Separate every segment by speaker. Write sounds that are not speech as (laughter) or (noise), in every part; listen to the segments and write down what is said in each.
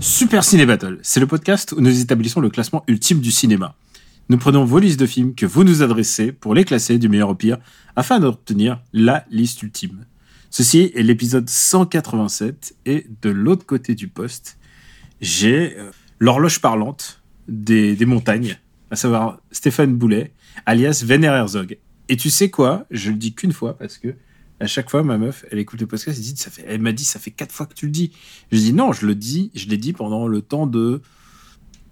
Speaker 1: Super Ciné Battle, c'est le podcast où nous établissons le classement ultime du cinéma. Nous prenons vos listes de films que vous nous adressez pour les classer du meilleur au pire afin d'obtenir la liste ultime. Ceci est l'épisode 187 et de l'autre côté du poste, j'ai euh, l'horloge parlante des, montagnes, à savoir Stéphane Boulet, alias Vener Herzog. Et tu sais quoi? Je le dis qu'une fois parce que à chaque fois, ma meuf, elle écoute le podcast, elle, dit, ça fait, elle m'a dit, ça fait quatre fois que tu le dis. Je dis non, je le dis, je l'ai dit pendant le temps de,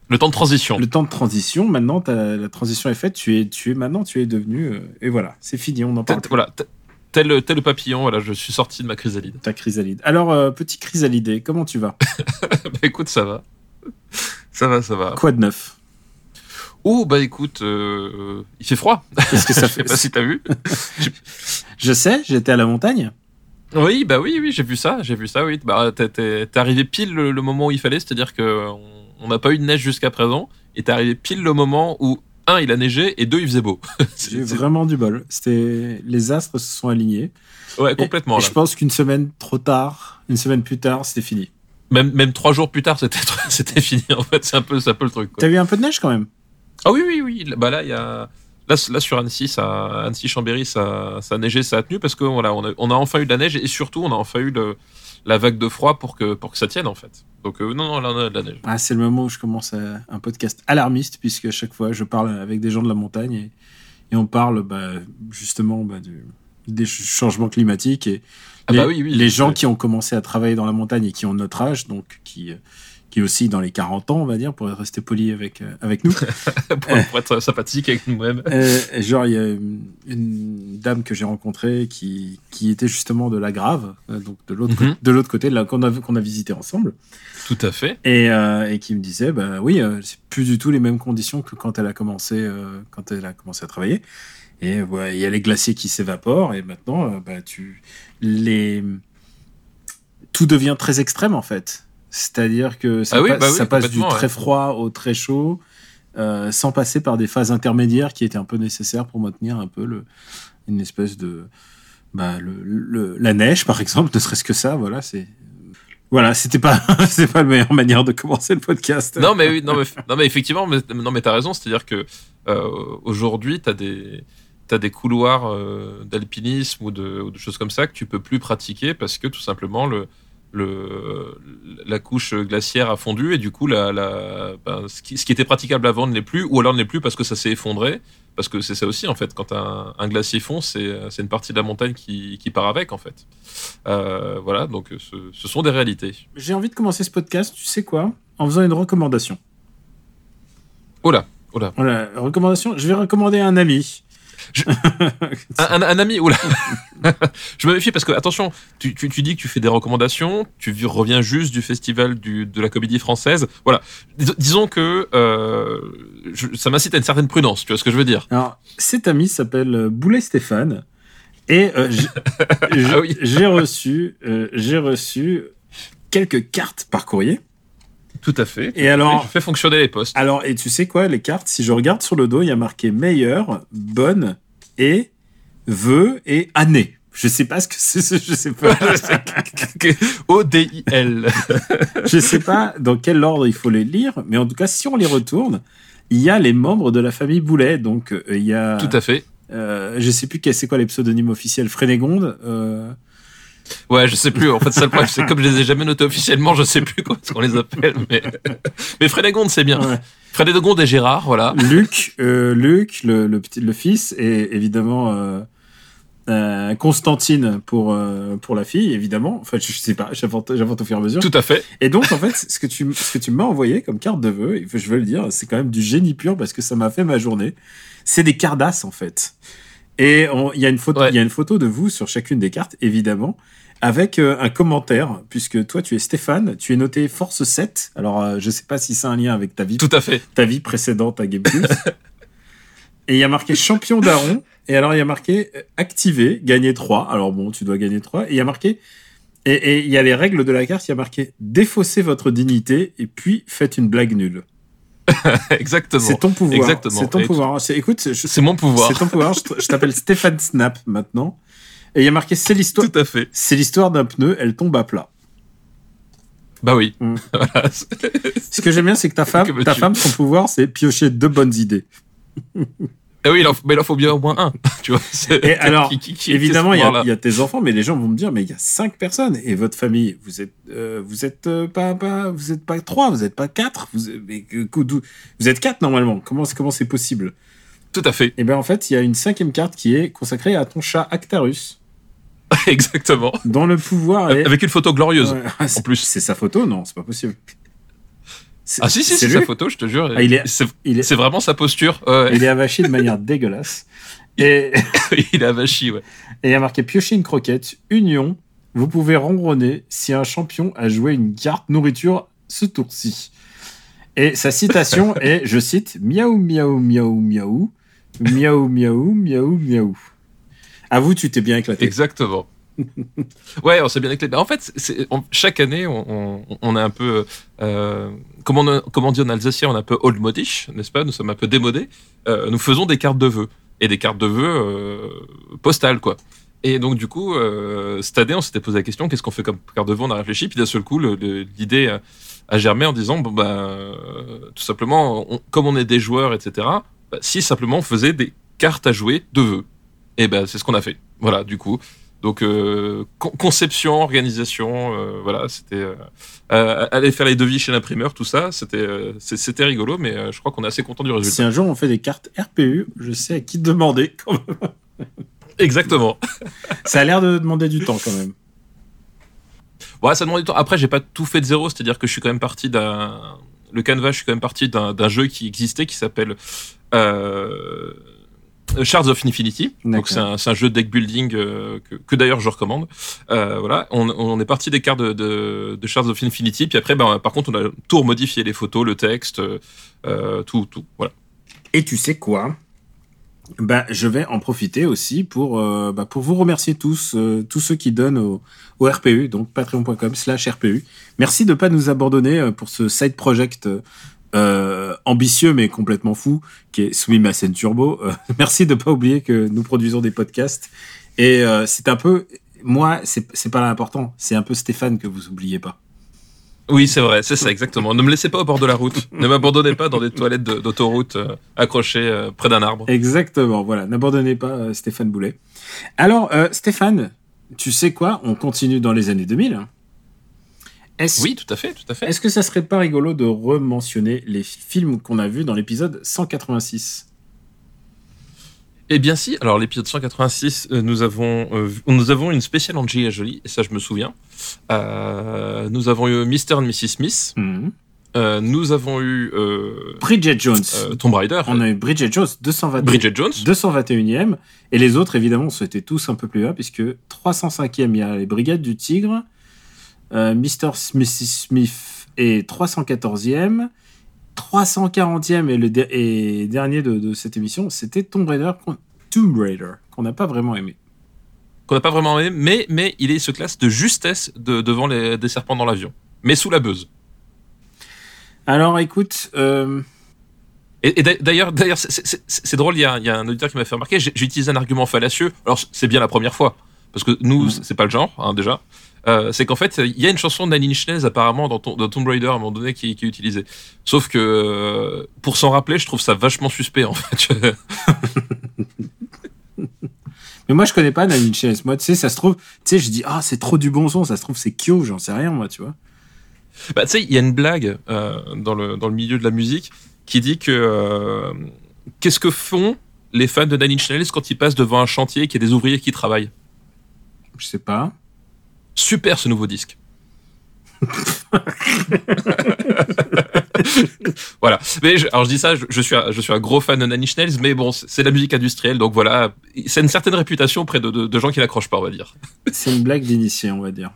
Speaker 2: Le temps de transition.
Speaker 1: le temps de transition. Maintenant, la transition est faite. Tu es, tu es maintenant, tu es devenu, euh, et voilà, c'est fini, on en parle.
Speaker 2: voilà, tel- tel, papillon, voilà, je suis sorti de ma chrysalide.
Speaker 1: Ta chrysalide. Alors, euh, petit chrysalidé, comment tu vas? (laughs)
Speaker 2: Bah écoute, ça va. Ça va, ça va.
Speaker 1: Quoi de neuf?
Speaker 2: Oh, bah écoute, euh, il fait froid.
Speaker 1: Qu'est-ce que ça (laughs)
Speaker 2: Je sais
Speaker 1: fait
Speaker 2: pas si t'as vu.
Speaker 1: Je sais, j'étais à la montagne.
Speaker 2: Oui, bah oui, oui, j'ai vu ça, j'ai vu ça, oui. Bah, t'es- arrivé pile le, le moment où il fallait, c'est-à-dire que on- n'a pas eu de neige jusqu'à présent, et t'es arrivé pile le moment où, un, il a neigé, et deux, il faisait beau. (laughs) C'est-
Speaker 1: J'ai vraiment du bol. C'était, les astres se sont alignés.
Speaker 2: ouais, complètement.
Speaker 1: Et
Speaker 2: là.
Speaker 1: je pense qu'une semaine trop tard, une semaine plus tard, c'était fini.
Speaker 2: Même, même trois jours plus tard, c'était (laughs) fini, en fait, c'est un peu, peu le truc.
Speaker 1: T'as eu un peu de neige quand même?
Speaker 2: Ah oui, oui, oui. Bah là, il y a. Là, là sur Annecy, ça, Annecy Chambéry, ça, ça a neigé, ça a tenu parce que voilà, on a, on a enfin eu de la neige et surtout, on a enfin eu le, la vague de froid pour que, pour que ça tienne en fait. Donc euh, non, non, là, on a de la neige.
Speaker 1: Ah, c'est le moment où je commence à- un podcast alarmiste, puisque à chaque fois, je parle avec des gens de la montagne et, et on parle bah, justement bah, du- des ch- changements climatiques et
Speaker 2: Ah
Speaker 1: les,
Speaker 2: bah oui, oui,
Speaker 1: les gens qui ont commencé à travailler dans la montagne et qui ont notre âge, donc qui, qui aussi dans les 40 ans, on va dire, pour rester poli avec, euh, avec nous. (laughs)
Speaker 2: pour, pour être sympathique avec nous-mêmes.
Speaker 1: Euh, genre, il y a une, une dame que j'ai rencontrée qui, qui était justement de la Grave, euh, donc de l'autre côté, de l'autre côté, qu'on a, qu'on a visité ensemble.
Speaker 2: Tout à fait.
Speaker 1: Et, euh, et qui me disait, bah oui, c'est plus du tout les mêmes conditions que quand elle a commencé, euh, quand elle a commencé à travailler. Et ouais, il y a les glaciers qui s'évaporent et maintenant, bah tu, les, tout devient très extrême en fait. C'est-à-dire que ça,
Speaker 2: Ah oui,
Speaker 1: passe,
Speaker 2: bah oui,
Speaker 1: ça passe du très
Speaker 2: ouais.
Speaker 1: froid au très chaud, euh, sans passer par des phases intermédiaires qui étaient un peu nécessaires pour maintenir un peu le, une espèce de, bah, le, le- la neige par exemple, ne serait-ce que ça, voilà, c'est, voilà, c'était pas, (laughs) c'est pas la meilleure manière de commencer le podcast.
Speaker 2: Non mais oui, non mais, non mais effectivement, mais, non mais t'as raison, c'est-à-dire que euh, aujourd'hui t'as des t'as des couloirs euh, d'alpinisme ou de, ou de choses comme ça que tu peux plus pratiquer parce que tout simplement le le, la couche glaciaire a fondu et du coup la, la, ben, ce, qui, ce qui était praticable avant ne l'est plus ou alors ne l'est plus parce que ça s'est effondré. Parce que c'est ça aussi en fait. Quand un, un glacier fond c'est une partie de la montagne qui, qui part avec en fait. Euh, voilà. Donc ce, ce sont des réalités.
Speaker 1: J'ai envie de commencer ce podcast, tu sais quoi? En faisant une recommandation.
Speaker 2: oh là oh là
Speaker 1: Voilà, recommandation. Je vais recommander un ami. (laughs)
Speaker 2: Un, un- un ami, oula. (laughs) je me méfie parce que, attention, tu, tu, tu dis que tu fais des recommandations, tu vi- reviens juste du festival du, de la comédie française. Voilà. Dis- disons que euh, je- ça m'incite à une certaine prudence, tu vois ce que je veux dire.
Speaker 1: Alors, cet ami s'appelle euh, Boulet Stéphane. Et euh, j'ai- (laughs)
Speaker 2: Ah oui.
Speaker 1: j'ai reçu, euh, j'ai reçu quelques cartes par courrier.
Speaker 2: Tout à fait.
Speaker 1: Et alors,
Speaker 2: je fais fonctionner les postes.
Speaker 1: alors, et tu sais quoi, les cartes, si je regarde sur le dos, il y a marqué meilleur, bonne et vœux et année. Je sais pas ce que c'est, ce- (laughs) je sais pas.
Speaker 2: O-D-I-L. (laughs)
Speaker 1: Je sais pas dans quel ordre il faut les lire, mais en tout cas, si on les retourne, il y a les membres de la famille Boulet. Donc, euh, il y a.
Speaker 2: Tout à fait.
Speaker 1: euh, je sais plus c'est quoi les pseudonymes officiels. Frénégonde. Euh,
Speaker 2: Ouais, je sais plus. En fait, ça le problème, c'est comme je les ai jamais notés officiellement, je sais plus comment est-ce qu'on les appelle. Mais, mais Frédégonde, c'est bien.
Speaker 1: ouais.
Speaker 2: Frédégonde et Gérard, voilà.
Speaker 1: Luc, euh, Luc, le, le petit, le fils, et évidemment euh, euh, Constantine pour pour la fille, évidemment. Enfin, je, je sais pas, j'invente au fur et à mesure.
Speaker 2: Tout à fait.
Speaker 1: Et donc, en fait, ce que tu ce que tu m'as envoyé comme carte de vœux, je veux le dire, c'est quand même du génie pur parce que ça m'a fait ma journée. C'est des cardasses en fait. Et il y a une photo,
Speaker 2: Ouais.
Speaker 1: y a une photo de vous sur chacune des cartes, évidemment, avec euh, un commentaire, puisque toi tu es Stéphane, tu es noté Force 7. Alors euh, je sais pas si c'est un lien avec ta vie,
Speaker 2: Tout à fait.
Speaker 1: ta vie précédente à GameCube. (laughs) et il y a marqué champion d'Aaron. Et alors il y a marqué euh, activé, gagner 3. Alors bon, tu dois gagner 3. Et il y a marqué, et et il y a les règles de la carte, il y a marqué défaussez votre dignité et puis faites une blague nulle. (laughs)
Speaker 2: Exactement.
Speaker 1: C'est ton pouvoir.
Speaker 2: Exactement.
Speaker 1: C'est ton
Speaker 2: Et
Speaker 1: pouvoir. C'est- Écoute, je-
Speaker 2: C'est mon pouvoir.
Speaker 1: c'est ton pouvoir. Je t'appelle (laughs) Stéphane Snap maintenant. Et il y a marqué c'est l'histoire.
Speaker 2: Tout à fait.
Speaker 1: C'est l'histoire d'un pneu, elle tombe à plat.
Speaker 2: Bah oui.
Speaker 1: Mm. (laughs)
Speaker 2: Voilà.
Speaker 1: Ce que j'aime bien, c'est que ta femme,
Speaker 2: Que
Speaker 1: ta femme, son pouvoir, c'est piocher deux bonnes idées.
Speaker 2: Eh oui, il en, mais il en faut bien au moins un. (laughs) Tu vois.
Speaker 1: Et (laughs) alors,
Speaker 2: qui- qui- qui-
Speaker 1: Évidemment, il y, a- il y a tes enfants, mais les gens vont me dire, mais il y a cinq personnes et votre famille, vous êtes, euh, vous êtes euh, pas, pas, vous êtes pas trois, vous êtes pas quatre, vous, mais vous êtes quatre normalement. Comment, comment c'est possible?
Speaker 2: Tout à fait.
Speaker 1: Et ben en fait, il y a une cinquième carte qui est consacrée à ton chat Actarus, (laughs)
Speaker 2: Exactement.
Speaker 1: dont le pouvoir.
Speaker 2: Avec une photo glorieuse.
Speaker 1: Ouais, c'est-
Speaker 2: plus.
Speaker 1: c'est sa photo, non, c'est pas possible.
Speaker 2: Ah si, si, c'est sa photo, je te jure.
Speaker 1: Ah, il est-
Speaker 2: C'est
Speaker 1: Il est,
Speaker 2: c'est vraiment sa posture. Ouais.
Speaker 1: il est avachi de manière (laughs) dégueulasse. Et (laughs)
Speaker 2: il est avachi, ouais.
Speaker 1: Et il y a marqué piocher une croquette, union. Vous pouvez ronronner si un champion a joué une carte nourriture ce tour-ci. Et sa citation (laughs) est, je cite, miaou, miaou, miaou, miaou, miaou, miaou, miaou, miaou. À vous, tu t'es bien éclaté.
Speaker 2: Exactement. ouais, on s'est bien éclaté. En fait, c'est- on- chaque année, on, on, on est un peu, euh, comme, on, on dit en alsacien, on est un peu old modish, n'est-ce pas? Nous sommes un peu démodés. Euh, nous faisons des cartes de vœux et des cartes de vœux euh, postales, quoi. Et donc du coup, euh, cette année, on s'était posé la question qu'est-ce qu'on fait comme carte de vœux? On a réfléchi, puis d'un seul coup, l'idée a, germé en disant bah, euh, tout simplement, comme on est des joueurs, etc. bah, si simplement on faisait des cartes à jouer de vœux. Et ben c'est ce qu'on a fait. Voilà, du coup. Donc euh, con- conception, organisation, euh, voilà, c'était euh, aller faire les devis chez l'imprimeur, tout ça, c'était rigolo, mais je crois qu'on est assez content du
Speaker 1: Si
Speaker 2: résultat.
Speaker 1: un jour on fait des cartes RPU, je sais à qui demander. quand même.
Speaker 2: Exactement. (laughs)
Speaker 1: Ça a l'air de demander du temps quand même.
Speaker 2: Ouais, ça demande du temps. Après, j'ai pas tout fait de zéro, c'est-à-dire que je suis quand même parti d'un le canevas, je suis quand même parti d'un jeu qui existait qui s'appelle Shards of Infinity. Donc c'est un, un jeu de deck building euh, que, que d'ailleurs je recommande. Euh, voilà, on, on est parti des cartes de, de, de Shards of Infinity, puis après, ben, par contre, on a tout remodifié les photos, le texte, euh, tout, tout. Voilà.
Speaker 1: Et tu sais quoi? Bah, je vais en profiter aussi pour, euh, bah, pour vous remercier tous, euh, tous ceux qui donnent au, au RPU, donc patreon.com slash RPU. Merci de pas nous abandonner euh, pour ce side project euh, ambitieux mais complètement fou qui est Swim Scène Turbo. Euh, (laughs) merci de pas oublier que nous produisons des podcasts. Et euh, c'est un peu, moi, c'est pas l'important, c'est un peu Stéphane que vous oubliez pas.
Speaker 2: Oui, c'est vrai, c'est ça exactement. Ne me laissez pas au bord de la route. ne m'abandonnez pas dans des toilettes d'autoroute accrochées près d'un arbre.
Speaker 1: Exactement, voilà. N'abandonnez pas Stéphane Boulet. Alors, Stéphane, tu sais quoi? On continue dans les années 2000. Est-ce
Speaker 2: Oui, tout à fait, tout à fait.
Speaker 1: est-ce que ça serait pas rigolo de rementionner les films qu'on a vus dans l'épisode 186
Speaker 2: Eh bien si, alors l'épisode 186, euh, nous avons euh, nous avons une spéciale Angie et Jolie, et ça je me souviens. Euh, nous avons eu Mr. et Mrs. Smith,
Speaker 1: Mhm.
Speaker 2: Nous avons eu
Speaker 1: Bridget Jones.
Speaker 2: Tomb Raider,
Speaker 1: On a eu Bridget Jones, 220
Speaker 2: Bridget Jones,
Speaker 1: 221e. Et les autres, évidemment, c'était tous un peu plus bas, puisque 305e, il y a les Brigades du Tigre. Euh, Mr. Smith Smith est 314e. 340e et le de- et dernier de, de cette émission, c'était Tomb Raider, qu'on- Tomb Raider, qu'on n'a pas vraiment aimé.
Speaker 2: qu'on n'a pas vraiment aimé, mais, mais il est ce classe de justesse de, devant les, des serpents dans l'avion, mais sous la buzz.
Speaker 1: Alors, écoute, euh,
Speaker 2: Et, et d'a- d'ailleurs, d'ailleurs, c'est- drôle. Il y, a, il y a un auditeur qui m'a fait remarquer. J'ai utilisé un argument fallacieux. Alors c'est bien la première fois, parce que nous,
Speaker 1: Mhm.
Speaker 2: c'est pas le genre hein, déjà. Euh, c'est qu'en fait, il y a une chanson de Nine Inch Nails apparemment dans, Tom- dans Tomb Raider à un moment donné qui, qui est utilisée. Sauf que euh, pour s'en rappeler, je trouve ça vachement suspect en fait. (laughs)
Speaker 1: mais moi, je connais pas Nine Inch Nails. Moi, tu sais, ça se trouve, tu sais, je dis, ah, c'est trop du bon son, ça se trouve, c'est Kyo, j'en sais rien, moi, tu vois.
Speaker 2: bah, tu sais, il y a une blague euh, dans, le, dans le milieu de la musique qui dit que euh, qu'est-ce que font les fans de Nine Inch Nails quand ils passent devant un chantier et qu'il y a des ouvriers qui travaillent?
Speaker 1: Je sais pas.
Speaker 2: Super ce nouveau disque. (laughs) voilà. Mais je, alors je dis ça, je, je suis un, je suis un gros fan de Nine Inch Nails, mais bon, c'est de la musique industrielle, donc voilà, c'est une certaine réputation auprès de, de, de gens qui n'accrochent pas, on va dire.
Speaker 1: C'est une blague d'initié, on va dire.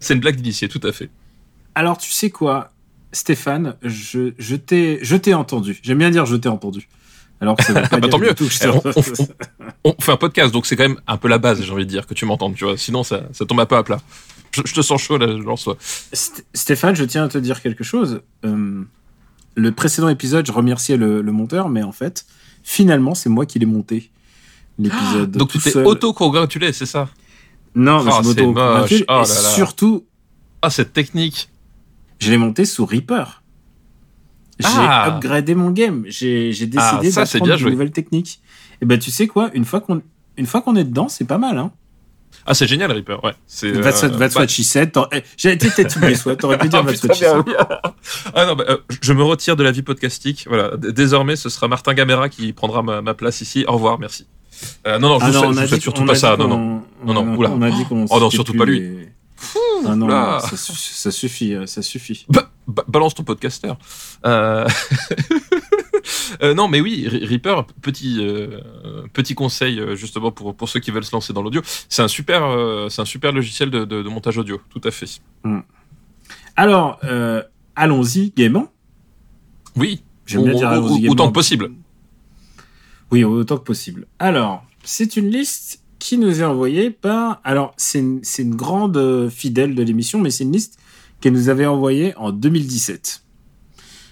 Speaker 2: C'est une blague d'initié, tout à fait.
Speaker 1: Alors, tu sais quoi, Stéphane, je, je t'ai je t'ai entendu. J'aime bien dire je t'ai entendu. Alors que ça veut (laughs) pas
Speaker 2: Bah,
Speaker 1: dire
Speaker 2: tant mieux.
Speaker 1: tout
Speaker 2: Alors, on,
Speaker 1: entendu.
Speaker 2: on- on fait un podcast, donc c'est quand même un peu la base, j'ai envie de dire, que tu m'entendes, tu vois. Sinon, ça, ça tombe un peu à plat. Je, je te sens chaud, là, je lance.
Speaker 1: St- Stéphane, je tiens à te dire quelque chose. Euh, le précédent épisode, je remerciais le, le monteur, mais en fait, finalement, c'est moi qui l'ai monté. L'épisode.
Speaker 2: Donc
Speaker 1: tout
Speaker 2: tu t'es auto-congratulé, c'est ça?
Speaker 1: Non, mais
Speaker 2: Oh, c'est
Speaker 1: m'auto-congratule.
Speaker 2: moche. Oh là
Speaker 1: Et
Speaker 2: là.
Speaker 1: surtout,
Speaker 2: Ah, cette technique.
Speaker 1: je l'ai monté sous Reaper. J'ai
Speaker 2: Ah.
Speaker 1: upgradé mon game. J'ai
Speaker 2: Ah,
Speaker 1: décidé
Speaker 2: c'est
Speaker 1: d'apprendre de nouvelles techniques. Et ben, tu sais quoi Une fois qu'on une fois qu'on est dedans, c'est pas mal, hein.
Speaker 2: Ah, c'est génial, Reaper, ouais. C'est,
Speaker 1: That's,
Speaker 2: euh,
Speaker 1: that's
Speaker 2: bah-
Speaker 1: what she said. T'aurais- eh, J'ai été peut-être oublié, soit. T'aurais pu (laughs) dire
Speaker 2: Ah,
Speaker 1: that's what she said.
Speaker 2: Ah non, bah, euh, je me retire de la vie podcastique. Voilà, désormais, ce sera Martin Gamera qui prendra ma, ma place ici. Au revoir, merci. Euh, non, non, je
Speaker 1: Ah non,
Speaker 2: vous souhaite surtout pas ça. Non, non. Non, non, oula.
Speaker 1: On a dit qu'on.
Speaker 2: Oh non, surtout pas lui.
Speaker 1: les- Ah non, ça, ça suffit, euh, ça suffit.
Speaker 2: Ba- ba- balance ton podcaster. Euh... (laughs) euh, non, mais oui, Re- Reaper, petit euh, petit conseil justement pour pour ceux qui veulent se lancer dans l'audio. C'est un super un super logiciel de, de, de montage audio, tout à fait.
Speaker 1: Alors, euh, allons-y gaiement.
Speaker 2: Oui.
Speaker 1: J'aime bien dire
Speaker 2: au-
Speaker 1: allons-y gaiement.
Speaker 2: autant que possible.
Speaker 1: Oui, autant que possible. Alors, c'est une liste qui nous est envoyée par. Alors, c'est une, grande fidèle de l'émission, mais c'est une liste qu'elle nous avait envoyée en 2017.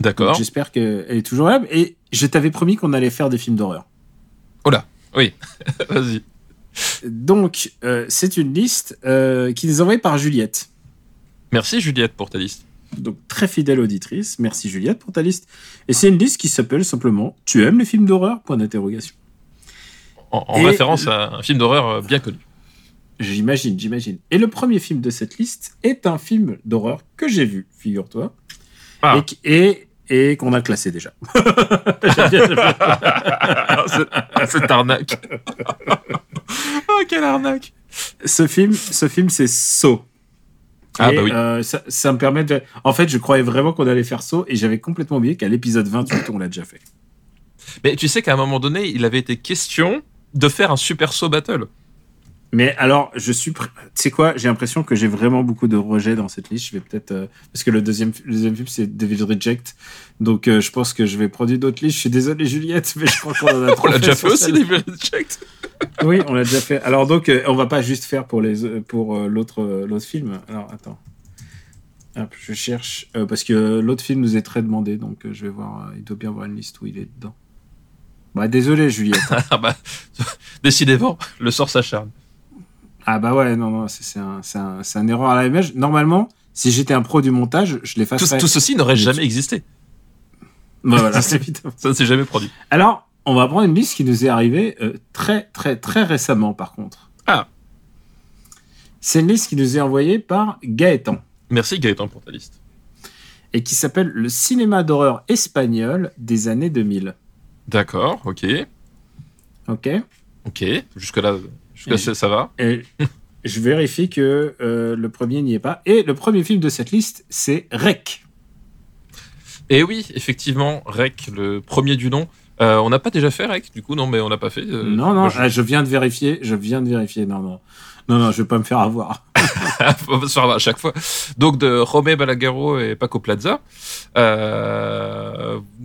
Speaker 1: Donc,
Speaker 2: D'accord.
Speaker 1: J'espère qu'elle est toujours là. Et je t'avais promis qu'on allait faire des films d'horreur. (laughs)
Speaker 2: Vas-y.
Speaker 1: Donc, euh, c'est une liste euh, qui nous est envoyée par Juliette.
Speaker 2: Merci Juliette pour ta liste.
Speaker 1: Donc, très fidèle auditrice. Merci Juliette pour ta liste. Et c'est une liste qui s'appelle simplement Tu aimes les films d'horreur? Point d'interrogation.
Speaker 2: En, référence à un film d'horreur euh, bien connu.
Speaker 1: J'imagine, j'imagine. Et le premier film de cette liste est un film d'horreur que j'ai vu, figure-toi.
Speaker 2: Ah.
Speaker 1: Et, et, et qu'on a classé déjà. (laughs)
Speaker 2: C'est- Cette arnaque. (laughs) oh, quelle arnaque.
Speaker 1: ce film, ce film c'est Saw.
Speaker 2: Ah,
Speaker 1: Et,
Speaker 2: bah oui.
Speaker 1: euh, ça, ça me permet de... En fait, je croyais vraiment qu'on allait faire Saw et j'avais complètement oublié qu'à l'épisode 28, on l'a déjà fait.
Speaker 2: Mais tu sais qu'à un moment donné, il avait été question de faire un super saut battle.
Speaker 1: Mais alors, je suis... Tu sais quoi J'ai l'impression que j'ai vraiment beaucoup de rejets dans cette liste. Je vais peut-être... euh, Parce que le deuxième, le deuxième film, c'est Devil Reject. Donc, euh, je pense que je vais prendre une autre liste. Je suis désolé, Juliette, (laughs) mais je crois qu'on en a trop
Speaker 2: On l'a déjà fait aussi, les Reject.
Speaker 1: Oui, on l'a déjà fait. Alors donc, euh, on va pas juste faire pour les euh, pour euh, l'autre euh, l'autre film. Alors attends, Hop, je cherche euh, parce que l'autre film nous est très demandé, donc je vais voir. il doit bien avoir une liste où il est dedans. Bah désolé Juliette. (laughs)
Speaker 2: Ah bah, (laughs) décidément, le sort s'acharne.
Speaker 1: Ah bah ouais, non non, c'est c'est un c'est un, c'est un erreur à la image. Normalement, si j'étais un pro du montage, je
Speaker 2: Tout,
Speaker 1: l'effacerais.
Speaker 2: tout ceci n'aurait jamais existé.
Speaker 1: Bah, voilà, (laughs) évidemment.
Speaker 2: Ça ne s'est jamais produit.
Speaker 1: Alors, on va prendre une liste qui nous est arrivée euh, très très très récemment, par contre.
Speaker 2: Ah.
Speaker 1: C'est une liste qui nous est envoyée par Gaëtan.
Speaker 2: Merci Gaëtan pour ta liste.
Speaker 1: et qui s'appelle Le cinéma d'horreur espagnol des années 2000.
Speaker 2: D'accord, ok.
Speaker 1: Ok
Speaker 2: Ok, jusque-là, ça, ça va?
Speaker 1: Et je vérifie que euh, le premier n'y est pas. Et le premier film de cette liste, c'est Rec.
Speaker 2: Et oui, effectivement, Rec, le premier du nom. Euh, on n'a pas déjà fait Rec, du coup, non, mais on n'a pas fait. euh,
Speaker 1: non, non,
Speaker 2: moi, je-
Speaker 1: ah, je... viens de vérifier. Je viens de vérifier. Non, non. Non, non, je vais pas me faire avoir. (laughs)
Speaker 2: on va se faire avoir à chaque fois. Donc de Romé Balaguerro et Paco Plaza.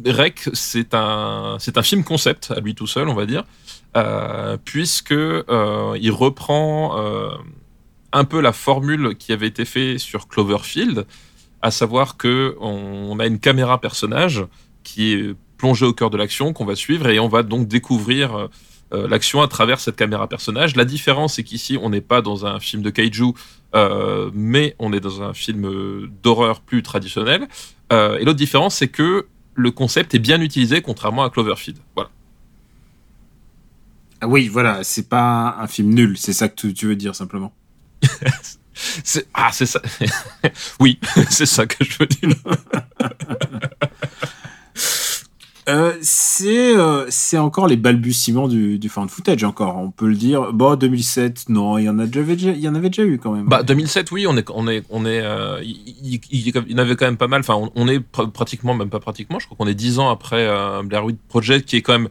Speaker 2: Rec, c'est un, c'est un film concept à lui tout seul, on va dire, euh, puisque euh, il reprend euh, un peu la formule qui avait été faite sur Cloverfield, à savoir que on a une caméra personnage qui est plongée au cœur de l'action qu'on va suivre et on va donc découvrir l'action à travers cette caméra personnage. La différence, c'est qu'ici, on n'est pas dans un film de kaiju, mais on est dans un film d'horreur plus traditionnel. Et l'autre différence, c'est que le concept est bien utilisé, contrairement à Cloverfield. Voilà.
Speaker 1: Ah oui, voilà, c'est pas un film nul. C'est ça que tu, veux dire simplement. (laughs)
Speaker 2: C'est, ah, c'est ça. (laughs) oui, (laughs) c'est ça que je veux dire.
Speaker 1: Euh, c'est euh, c'est encore les balbutiements du, du found footage encore on peut le dire bon 2007 non il y en a déjà il y en avait déjà eu quand même
Speaker 2: Bah 2007 oui on est on est on est euh, il, il- il- il y en avait quand même pas mal enfin on, on est pr- pratiquement même pas pratiquement je crois qu'on est 10 ans après Blair Witch Project qui est quand même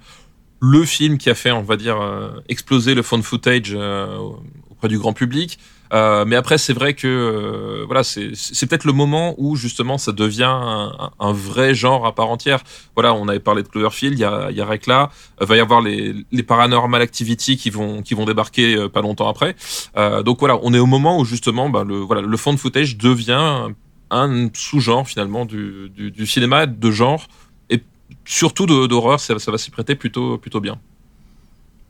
Speaker 2: le film qui a fait on va dire euh, exploser le found footage euh, auprès du grand public. Euh, mais après c'est vrai que voilà c'est peut-être le moment où justement ça devient un, vrai genre à part entière. Voilà on avait parlé de Cloverfield il y a y a Recla. Euh, va y avoir les Paranormal Activity qui vont qui vont débarquer pas longtemps après. Donc voilà, on est au moment où justement bah, le, voilà, le footage devient un sous-genre finalement du, cinéma de genre surtout de- d'horreur, ça, ça va s'y prêter plutôt, plutôt bien.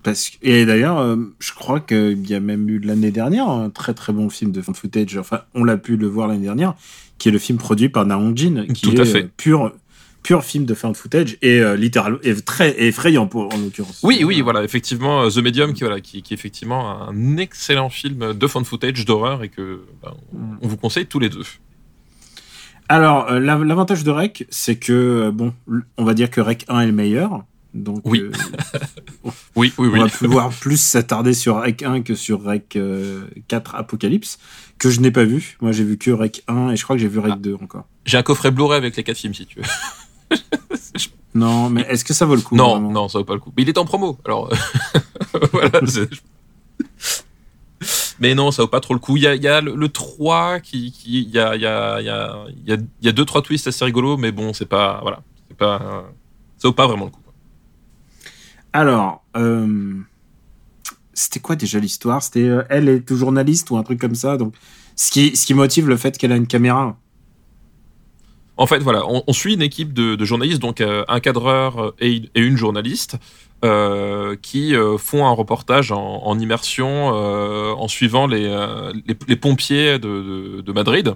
Speaker 1: Parce que, et d'ailleurs, euh, je crois qu'il y a même eu l'année dernière un très très bon film de found footage. Enfin, on l'a pu le voir l'année dernière, qui est le film produit par Na Hong Jin, qui
Speaker 2: Tout à
Speaker 1: est
Speaker 2: fait.
Speaker 1: euh, pur pur film de found footage et euh, littéralement est très effrayant pour en l'occurrence.
Speaker 2: Oui, oui, voilà, effectivement, euh, The Medium qui, voilà, qui, qui est effectivement un excellent film de found footage d'horreur et que bah, on, on vous conseille tous les deux.
Speaker 1: Alors, euh, l'av- l'avantage de Rec, c'est que euh, bon, on va dire que Rec 1 est le meilleur. Donc,
Speaker 2: Oui.
Speaker 1: euh, (laughs)
Speaker 2: Oui, oui,
Speaker 1: on va pouvoir plus s'attarder sur Rec 1 que sur Rec euh, 4 Apocalypse, que je n'ai pas vu. Moi, j'ai vu que Rec 1 et je crois que j'ai vu Rec
Speaker 2: Ah.
Speaker 1: 2 encore.
Speaker 2: J'ai un coffret Blu-ray avec les quatre films si tu veux.
Speaker 1: Non, mais est-ce que ça vaut le coup
Speaker 2: non, non, ça vaut pas le coup. Mais il est en promo, alors (laughs) voilà. Mais non, ça vaut pas trop le coup. Il y a, le, le 3 qui, il y a, il y a, il y a, il y a, y a deux trois twists assez rigolos, mais bon, c'est pas, voilà, c'est pas, ça vaut pas vraiment le coup.
Speaker 1: Alors, euh, c'était quoi déjà l'histoire? C'était euh, elle est journaliste ou un truc comme ça? Donc, ce qui, ce qui motive le fait qu'elle a une caméra?
Speaker 2: En fait, voilà, on, suit une équipe de, journalistes, donc euh, un cadreur euh, et, une journaliste, euh, qui font un reportage en, immersion en suivant les, pompiers de, Madrid.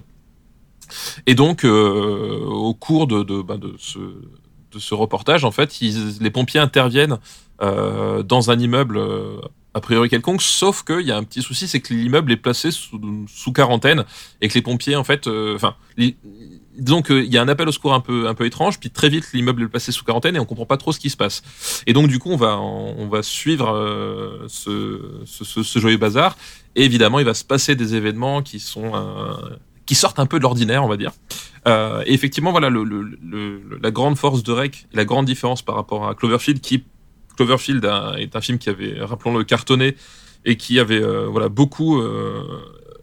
Speaker 2: Et donc, au cours bah, de, ce, reportage, en fait, les pompiers interviennent dans un immeuble a priori quelconque, sauf qu'il y a un petit souci, c'est que l'immeuble est placé sous, quarantaine et que les pompiers, en fait, enfin, disons qu'il y a un appel au secours un peu, un peu étrange, puis très vite l'immeuble est placé sous quarantaine et on comprend pas trop ce qui se passe. Et donc du coup, on va, on va suivre euh, ce, ce, joyeux bazar. Et évidemment, il va se passer des événements qui sont euh, qui sortent un peu de l'ordinaire, on va dire. Euh, et effectivement, voilà, la grande force de Rec, la grande différence par rapport à Cloverfield, qui Cloverfield est un film qui avait, rappelons-le, cartonné et qui avait voilà beaucoup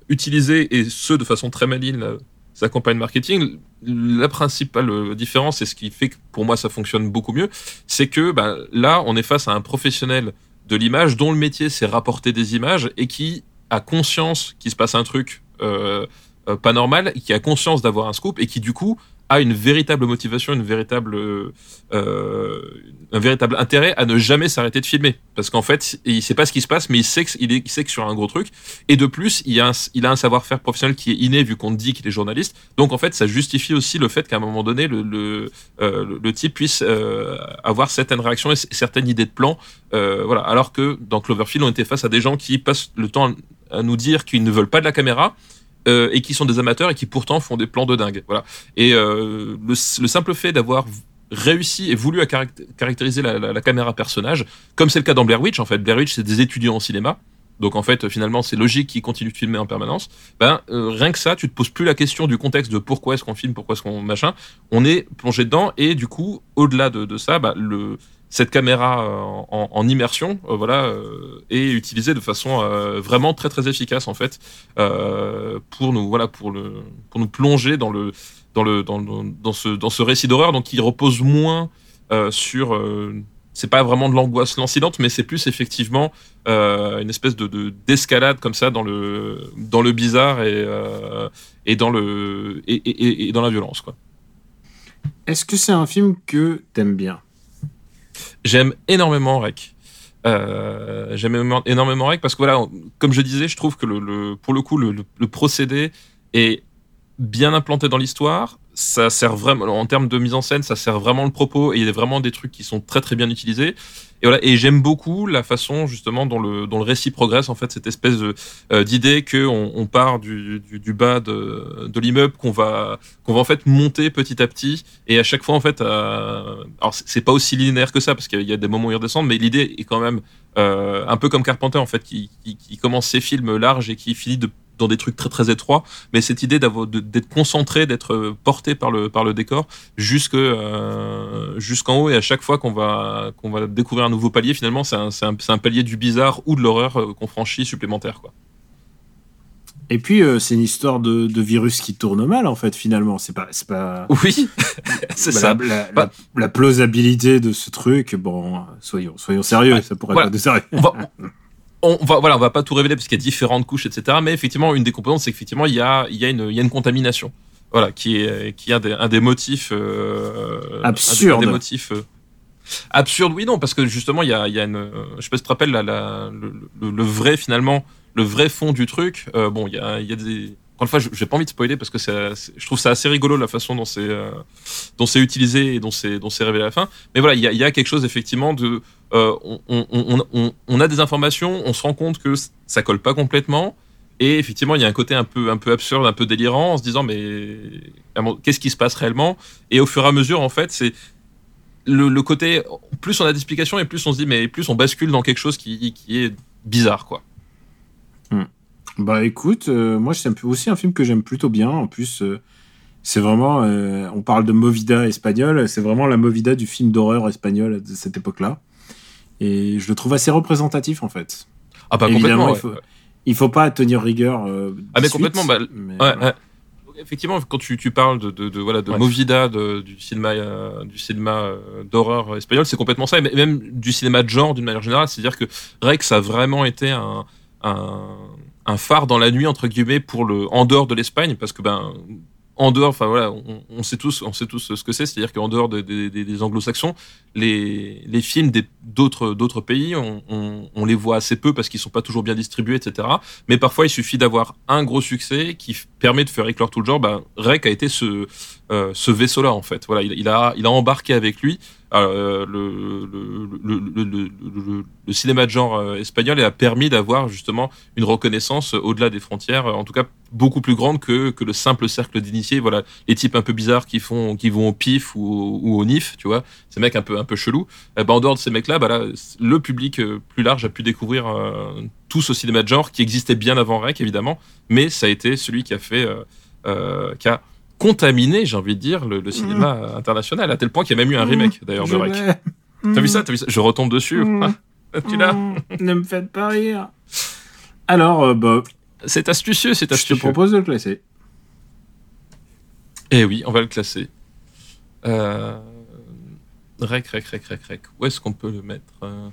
Speaker 2: utilisé et ce de façon très maligne sa campagne marketing. La principale euh, différence et ce qui fait que pour moi ça fonctionne beaucoup mieux, c'est que bah, là on est face à un professionnel de l'image dont le métier c'est rapporter des images et qui a conscience qu'il se passe un truc euh, euh, pas normal, qui a conscience d'avoir un scoop et qui du coup a une véritable motivation, une véritable, euh, euh, un véritable intérêt à ne jamais s'arrêter de filmer. Parce qu'en fait, il sait pas ce qui se passe, mais il sait que, il est, il sait que sur un gros truc. Et de plus, il a un, il a un savoir-faire professionnel qui est inné, vu qu'on dit qu'il est journaliste. Donc en fait, ça justifie aussi le fait qu'à un moment donné, le, le, euh, le, type puisse euh, avoir certaines réactions et certaines idées de plan. Voilà. Alors que dans Cloverfield, on était face à des gens qui passent le temps à nous dire qu'ils ne veulent pas de la caméra euh, et qui sont des amateurs et qui pourtant font des plans de dingue. Voilà. Et euh, le, le simple fait d'avoir réussi et voulu à caract- caractériser la, caméra personnage, comme c'est le cas dans Blair Witch, en fait, Blair Witch, c'est des étudiants en cinéma. Donc en fait, finalement, c'est logique qu'ils continuent de filmer en permanence. Ben euh, rien que ça, tu te poses plus la question du contexte de pourquoi est-ce qu'on filme, pourquoi est-ce qu'on machin. On est plongé dedans et du coup, au-delà de, de ça, bah, le cette caméra euh, en, immersion, euh, voilà, euh, est utilisée de façon vraiment très très efficace en fait pour nous, voilà, pour le pour nous plonger dans le dans le dans, ce dans ce récit d'horreur, donc qui repose moins sur c'est pas vraiment de l'angoisse lancinante, mais c'est plus effectivement une espèce de de- d'escalade comme ça dans le dans le bizarre et et dans le et- et dans la violence quoi.
Speaker 1: Est-ce que c'est un film que t'aimes bien?
Speaker 2: J'aime énormément Rec. Euh, J'aime énormément- Rec parce que voilà, comme je disais, je trouve que le, pour le coup le procédé est bien implanté dans l'histoire. ça sert vraiment, en termes de mise en scène, ça sert vraiment le propos et il y a vraiment des trucs qui sont très très bien utilisés. Et voilà, et j'aime beaucoup la façon justement dont le, dont le récit progresse, en fait, cette espèce euh, d'idée qu'on on part du, du, bas de, de l'immeuble, qu'on va, qu'on va en fait monter petit à petit, et à chaque fois en fait, alors c'est pas aussi linéaire que ça parce qu'il y a des moments où il redescend, mais l'idée est quand même euh, un peu comme Carpenter en fait, qui, qui commence ses films larges et qui finit de dans des trucs très très étroits, mais cette idée d'avoir d'être concentré, d'être euh, porté par le par le décor jusque euh, jusqu'en haut et à chaque fois qu'on va qu'on va découvrir un nouveau palier, finalement c'est un, un, un palier du bizarre ou de l'horreur euh, qu'on franchit supplémentaire quoi.
Speaker 1: Et puis, euh, c'est une histoire de, de virus qui tourne mal, en fait, finalement. C'est pas, c'est pas.
Speaker 2: Oui, (laughs) c'est
Speaker 1: Bah,
Speaker 2: ça.
Speaker 1: La, la-
Speaker 2: Bah-
Speaker 1: la- la plausibilité de ce truc, bon, soyons, soyons sérieux, ça pourrait
Speaker 2: voilà.
Speaker 1: pas. (laughs)
Speaker 2: on va, voilà, on va pas tout révéler parce qu'il y a différentes couches, etc. Mais effectivement, une des composantes, c'est qu'effectivement, il y a, il y a une, il y a une contamination. Voilà, qui est, qui est un des, un des motifs, euh, un des-
Speaker 1: Absurde.
Speaker 2: Un des, motifs, euh, absurde, oui, non, parce que justement, il y a, il y a une, je sais pas si tu te rappelles, la, la- le, le- le vrai, finalement, le vrai fond du truc, euh, bon, il y a, il y a des, encore une fois, j'ai pas envie de spoiler parce que c'est- je trouve ça assez rigolo la façon dont c'est, euh, dont c'est utilisé et dont c'est, dont c'est révélé à la fin. Mais voilà, il y a, y a quelque chose effectivement de, euh, on, on, on, on, a des informations, on se rend compte que ça colle pas complètement. Et effectivement, il y a un côté un peu, un peu absurde, un peu délirant, en se disant mais qu'est-ce qui se passe réellement? Et au fur et à mesure, en fait, c'est le, le côté plus on a d'explications et plus on se dit mais plus on bascule dans quelque chose qui, qui est bizarre, quoi.
Speaker 1: Bah écoute, euh, moi c'est un peu- aussi un film que j'aime plutôt bien. En plus, euh, c'est vraiment, euh, on parle de Movida espagnol, c'est vraiment la Movida du film d'horreur espagnol de cette époque-là. Et je le trouve assez représentatif en fait.
Speaker 2: Ah bah
Speaker 1: Évidemment,
Speaker 2: complètement.
Speaker 1: il
Speaker 2: ouais.
Speaker 1: faut, il faut pas tenir rigueur.
Speaker 2: Ah, mais complètement, bah,
Speaker 1: mais
Speaker 2: Ouais,
Speaker 1: voilà.
Speaker 2: ouais. Donc, Effectivement, quand tu, tu parles de, de, de, voilà, de. Movida, de- du cinéma, du cinéma d'horreur espagnol, c'est complètement ça, et même du cinéma de genre d'une manière générale. C'est-à-dire que Rex a vraiment été un, un, un phare dans la nuit entre guillemets pour le en dehors de l'Espagne, parce que ben en dehors, enfin voilà, on, sait tous, on sait tous ce que c'est, c'est-à-dire qu'en dehors des, anglo-saxons, les, les films d'autres d'autres pays, on, on, les voit assez peu parce qu'ils sont pas toujours bien distribués, etc. Mais parfois, il suffit d'avoir un gros succès qui permet de faire éclore tout le genre. Ben, Rec a été ce, euh, ce vaisseau-là, en fait. Voilà, il, a, il a embarqué avec lui le, le, cinéma de genre euh, espagnol a permis d'avoir justement une reconnaissance euh, au-delà des frontières, euh, en tout cas beaucoup plus grande que, que le simple cercle d'initiés. Voilà, les types un peu bizarres qui font, qui vont au pif ou, au- nif, tu vois, ces mecs un peu, un peu chelous. Eh ben, en dehors de ces mecs-là, bah le public euh, plus large a pu découvrir euh, tout ce cinéma de genre qui existait bien avant Rec, évidemment, mais ça a été celui qui a fait, euh, euh, qui a contaminé, j'ai envie de dire, le, le cinéma international, à tel point qu'il y a même eu un remake, d'ailleurs, de Rec.
Speaker 1: l'ai.
Speaker 2: T'as vu ça, T'as vu ça? Je retombe dessus.
Speaker 1: Mm.
Speaker 2: Ah, tu l'as
Speaker 1: Mm, Ne me faites pas rire. Alors, euh, bah,
Speaker 2: C'est astucieux, c'est
Speaker 1: je te
Speaker 2: astucieux.
Speaker 1: propose de le classer.
Speaker 2: Eh oui, on va le classer. Euh... Rec, rec, rec, rec, rec. Où est-ce qu'on peut le mettre euh...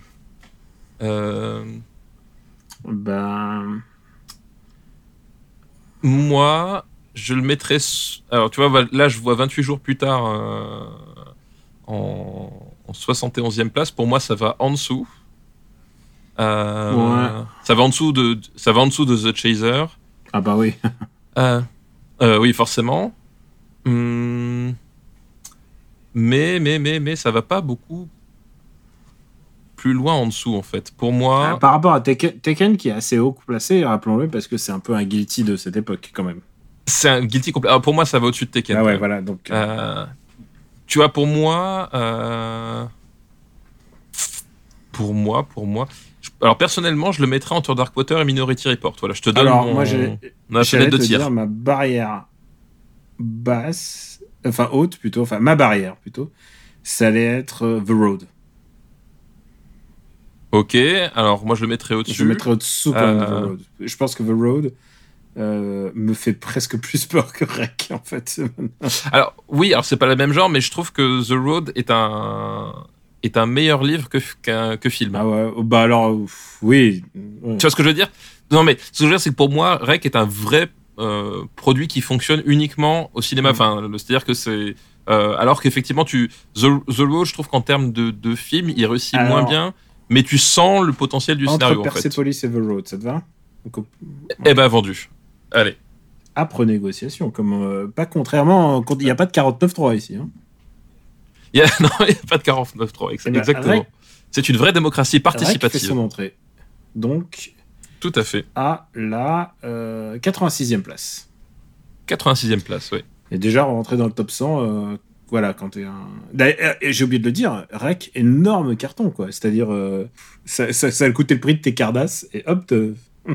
Speaker 2: Euh,
Speaker 1: Ben,
Speaker 2: Moi, je le mettrais. Alors, tu vois, là, je vois 28 jours plus tard euh, en... en 71e place. Pour moi, ça va en dessous. Euh,
Speaker 1: Ouais.
Speaker 2: Ça va en dessous de, ça va en dessous de The Chaser.
Speaker 1: ah bah oui. (laughs)
Speaker 2: Euh, euh, oui, forcément. Hum, mais, mais, mais, mais, ça va pas beaucoup plus loin en dessous, en fait. Pour moi,
Speaker 1: Ah, Par rapport à Tekken, Tekken, qui est assez haut placé, rappelons-le, parce que c'est un peu un guilty de cette époque quand même.
Speaker 2: C'est un guilty complet. Alors, pour moi, ça va au-dessus de Tekken.
Speaker 1: Ah ouais, voilà. Donc, euh,
Speaker 2: Euh, tu vois, pour moi, euh, pour moi, pour moi. je- Alors personnellement, je le mettrais entre Darkwater et Minority Report. Voilà, je te donne
Speaker 1: alors
Speaker 2: mon,
Speaker 1: moi, j'ai,
Speaker 2: ma fenêtre de tir.
Speaker 1: dire ma barrière basse, enfin haute plutôt, enfin ma barrière plutôt, ça allait être The Road.
Speaker 2: Ok, alors moi je le mettrais
Speaker 1: Je
Speaker 2: au-dessus.
Speaker 1: le mettrais au-dessous quand même de
Speaker 2: Euh.
Speaker 1: The Road. Je pense que The Road euh, me fait presque plus peur que Rec en fait.
Speaker 2: Alors oui, alors c'est pas le même genre, mais je trouve que The Road est un est un meilleur livre que que film.
Speaker 1: ah ouais, bah alors oui.
Speaker 2: Tu vois ce que je veux dire? Non, mais ce que je veux dire, c'est que pour moi, Rec est un vrai euh, produit qui fonctionne uniquement au cinéma.
Speaker 1: Mm.
Speaker 2: Enfin, c'est-à-dire que c'est euh, alors qu'effectivement, tu The, The Road, je trouve qu'en termes de, de film, il réussit
Speaker 1: Alors-
Speaker 2: moins bien, mais tu sens le potentiel du
Speaker 1: Entre
Speaker 2: scénario en fait.
Speaker 1: Persepolis et The Road, ça te va?
Speaker 2: Eh ben vendu. Allez.
Speaker 1: âpre négociation. Comme, euh, pas contrairement, il n'y a pas de 49-3 ici. Hein.
Speaker 2: Il y a, (laughs) non, il n'y a pas de 49-3,
Speaker 1: Eh ben,
Speaker 2: exactement. C'est une vraie démocratie
Speaker 1: fait
Speaker 2: participative.
Speaker 1: son entrée. Donc,
Speaker 2: Tout à fait.
Speaker 1: à la euh, 86e place.
Speaker 2: 86e place, oui.
Speaker 1: Et déjà rentré dans le top 100, euh, voilà, quand t'es un. J'ai oublié de le dire, Rec, énorme carton, quoi. C'est-à-dire, euh, ça, ça, ça a coûté le prix de tes Cardass, et hop, (laughs)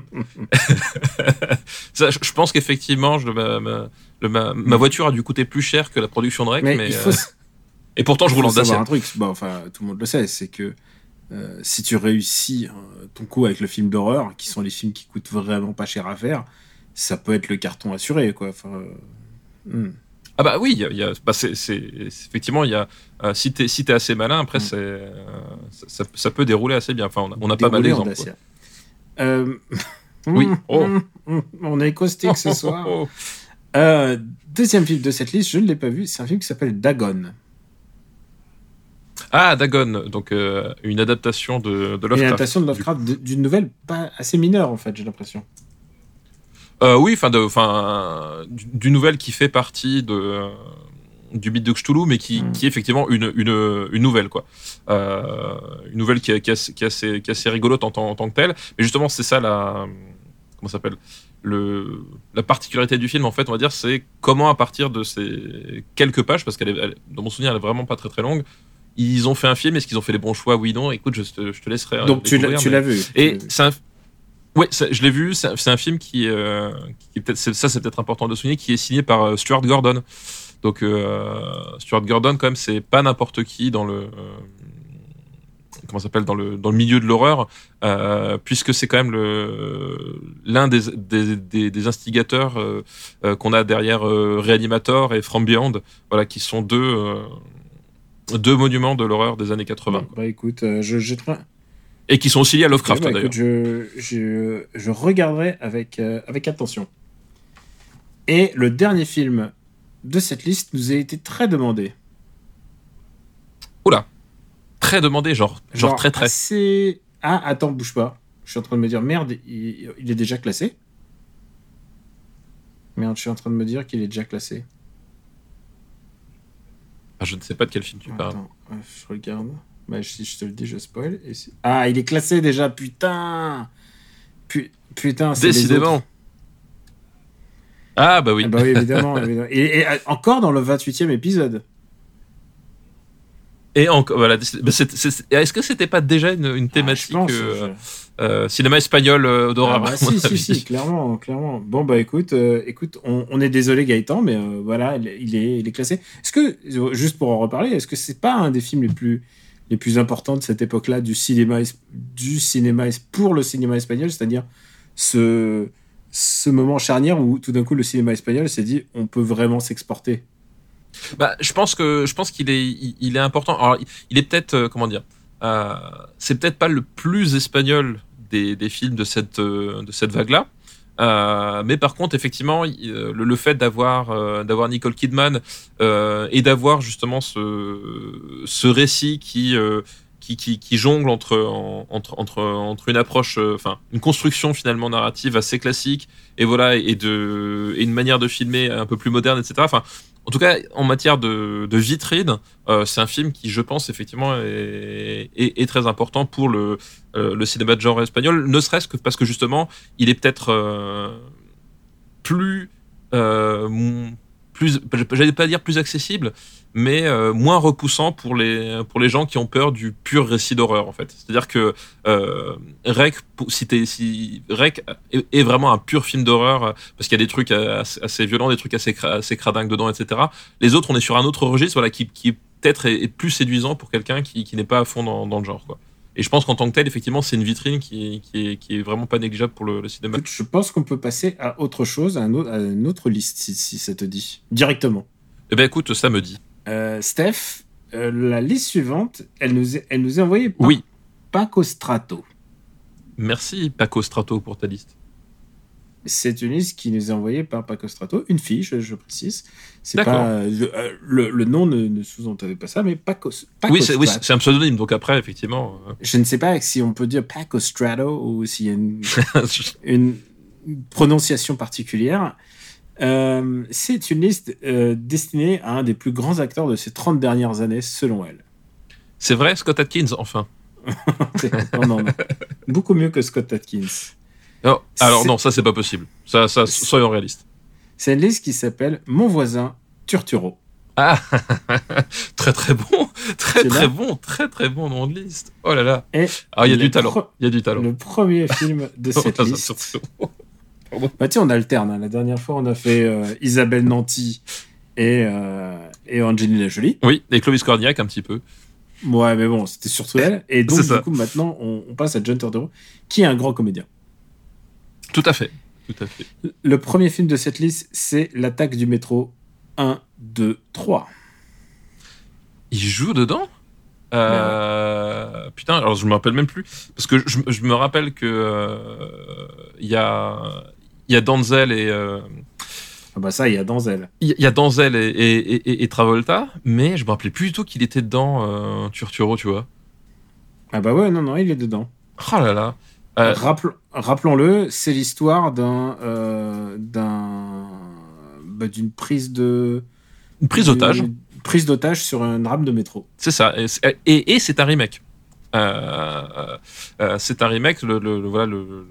Speaker 2: Ça, je pense qu'effectivement, ma, ma, le- ma, ma voiture a dû coûter plus cher que la production de Rec,
Speaker 1: Mais,
Speaker 2: mais,
Speaker 1: il faut,
Speaker 2: euh, et pourtant je roule en Dacia.
Speaker 1: un truc, enfin, tout le monde le sait, c'est que euh, si tu réussis euh, ton coup avec le film d'horreur, qui sont les films qui coûtent vraiment pas cher à faire, ça peut être le carton assuré, quoi. Enfin, euh, hmm.
Speaker 2: Ah bah oui, il y a, il y a- bah c'est, c'est- c'est- effectivement, il y a, euh, si t'es si assez malin, après
Speaker 1: Mm.
Speaker 2: c'est, euh, ça, ça- ça peut dérouler assez bien. Enfin, on a, on a pas mal d'exemples.
Speaker 1: Euh, (laughs)
Speaker 2: Oui.
Speaker 1: hmm,
Speaker 2: Oh.
Speaker 1: hmm, hmm, On est caustique ce
Speaker 2: Oh, oh,
Speaker 1: soir. Euh, deuxième film de cette liste, je ne l'ai pas vu, c'est un film qui s'appelle Dagon.
Speaker 2: Ah, Dagon, donc euh, une adaptation de, de
Speaker 1: Une
Speaker 2: Lovecraft.
Speaker 1: adaptation de Lovecraft d'une nouvelle pas assez mineure en fait, j'ai l'impression.
Speaker 2: Euh, oui, enfin, d'une nouvelle qui fait partie de du mythe de Cthulhu, mais qui,
Speaker 1: Mm.
Speaker 2: qui est effectivement une, une, une nouvelle, quoi. Euh, une nouvelle qui, est- qui, est assez- qui, est assez, qui est assez rigolote en tant, en tant que telle. Mais justement, c'est ça la comment ça s'appelle? Le la particularité du film, en fait, on va dire, c'est comment à partir de ces quelques pages, parce qu'elle est, elle- dans mon souvenir, elle est vraiment pas très très longue. Ils ont fait un film, est-ce qu'ils ont fait les bons choix? Oui, non. Écoute, je te, je te laisserai. euh,
Speaker 1: Donc tu l'as
Speaker 2: mais-
Speaker 1: vu.
Speaker 2: et c'est un... Ouais, je l'ai vu. C'est un- c'est un film qui, euh, qui est peut-être c'est- ça, c'est peut-être important de souligner, qui est signé par euh, Stuart Gordon. Donc euh, Stuart Gordon, quand même, c'est pas n'importe qui dans le euh, comment s'appelle dans le dans le milieu de l'horreur, euh, puisque c'est quand même le l'un des, des, des, des instigateurs euh, euh, qu'on a derrière Reanimator et From Beyond, voilà, qui sont deux deux monuments de l'horreur des années 80
Speaker 1: Bon, bah écoute, je jetterai.
Speaker 2: et qui sont aussi liés à Lovecraft
Speaker 1: Ouais, bah,
Speaker 2: d'ailleurs.
Speaker 1: écoute, je, je, je regarderai avec, avec attention. Et le dernier film de cette liste nous a été très demandé.
Speaker 2: Très demandé, genre genre, très très.
Speaker 1: assez- Ah, attends, bouge pas. Je suis en train de me dire, merde, il, il est déjà classé Merde, je suis en train de me dire qu'il est déjà classé.
Speaker 2: Ah, je ne sais pas de quel film tu parles.
Speaker 1: Attends, euh, je regarde. Bah, si je te le dis, je spoil. Et ah, il est classé déjà, putain Pu- Putain, c'est
Speaker 2: Décidément. Ah bah oui.
Speaker 1: Ah bah oui, évidemment. (laughs) évidemment. Et, et, euh, encore dans le 28e épisode.
Speaker 2: Et encore, voilà. bah, Est-ce que c'était pas déjà une, une thématique
Speaker 1: Ah, pense,
Speaker 2: euh,
Speaker 1: je-
Speaker 2: euh, cinéma espagnol euh,
Speaker 1: Ah bah, si, si, si, (laughs) clairement, clairement. Bon, bah écoute, écoute on, on est désolé Gaëtan, mais voilà, il, est, il est classé. Est-ce que, juste pour en reparler, est-ce que c'est pas un des films les plus, les plus importants de cette époque-là du cinéma, du cinéma pour le cinéma espagnol, c'est-à-dire ce, ce moment charnière où tout d'un coup le cinéma espagnol s'est dit on peut vraiment s'exporter.
Speaker 2: Bah, je pense que je pense qu'il est il, est important. Alors, il- est peut-être euh, comment dire. euh, c'est peut-être pas le plus espagnol des, des films de cette euh, de cette vague-là. Euh, mais par contre, effectivement, le, le fait d'avoir d'avoir Nicole Kidman et d'avoir justement ce ce récit qui qui, jongle entre en- entre entre entre une approche, euh, enfin une construction finalement narrative assez classique et voilà et de et une manière de filmer un peu plus moderne, etc. Enfin, en tout cas, en matière de, vitrine, euh, c'est un film qui, je pense, effectivement, est, est, très important pour le, euh, le cinéma de genre espagnol, ne serait-ce que parce que, justement, il est peut-être plus... Plus j'allais pas dire plus accessible mais euh, moins repoussant pour les pour les gens qui ont peur du pur récit d'horreur en fait. C'est à dire que euh, Rec si t'es est, vraiment un pur film d'horreur parce qu'il y a des trucs assez, violents des trucs assez assez dedans etc les autres on est sur un autre registre voilà qui qui peut-être est, est plus séduisant pour quelqu'un qui qui n'est pas à fond dans, dans le genre quoi et je pense qu'en tant que tel effectivement c'est une vitrine qui qui est, qui est vraiment pas négligeable pour le, le cinéma
Speaker 1: je pense qu'on peut passer à autre chose, à, un autre- à une autre liste, si, si ça te dit. Directement.
Speaker 2: eh ben écoute ça me dit
Speaker 1: Euh, Steph, euh, la liste suivante, elle nous est, elle nous est envoyée par
Speaker 2: oui
Speaker 1: Paco Strato.
Speaker 2: merci Paco Strato pour ta liste
Speaker 1: C'est une liste qui nous est envoyée par Paco Strato, une fille, je, je précise. C'est pas le, euh, le, le nom ne, ne sous-entendait pas ça, mais Paco, Paco
Speaker 2: oui c'est oui, un pseudonyme donc après effectivement euh,
Speaker 1: Je ne sais pas si on peut dire Paco Strato ou s'il y a une, (laughs) une prononciation particulière. Euh, c'est une liste euh, destinée à un des plus grands acteurs de ces 30 dernières années, selon elle.
Speaker 2: C'est vrai, Scott Atkins, enfin. (laughs)
Speaker 1: non, non, non. Beaucoup mieux que Scott Atkins.
Speaker 2: Non, alors non, ça c'est pas possible. Ça, ça, soyons réalistes.
Speaker 1: C'est une liste qui s'appelle Mon voisin Turturo.
Speaker 2: Ah, (laughs) très très bon, très très bon, très très bon nom de liste. Oh là là.
Speaker 1: Et
Speaker 2: Ah, il y a du talent. Il y a du talent.
Speaker 1: le premier film de (laughs) cette liste. Bah, sais, on alterne. hein. La dernière fois, on a fait euh, Isabelle Nanty et, euh, et Angelina Jolie.
Speaker 2: Oui, et Clovis Cornillac un petit peu.
Speaker 1: Ouais, mais bon, c'était surtout elle. Et (laughs) donc, du coup, maintenant, on, on passe à John Turturro, qui est un grand comédien.
Speaker 2: Tout à fait. Tout à fait.
Speaker 1: Le premier film de cette liste, c'est L'attaque du métro 1, 2, 3.
Speaker 2: Il joue dedans? Euh, Putain, alors je me rappelle même plus. Parce que je, je me rappelle que euh, il y a il y a Denzel et euh,
Speaker 1: Ah bah ça, il y a Denzel.
Speaker 2: il y a Denzel et, et, et- et Travolta, mais je me rappelais plus du tout qu'il était dedans euh, Turturro, tu vois.
Speaker 1: Ah bah ouais, non, non, il est dedans.
Speaker 2: Oh là là. Euh,
Speaker 1: Rappel- Rappelons-le, c'est l'histoire d'un... euh, d'un... bah, d'une prise de...
Speaker 2: une prise d'otage.
Speaker 1: d'une Prise d'otage sur une rame de métro.
Speaker 2: C'est ça. Et, c'est- et- et c'est un remake. Euh, euh, euh, c'est un remake. Le, le- le- voilà le-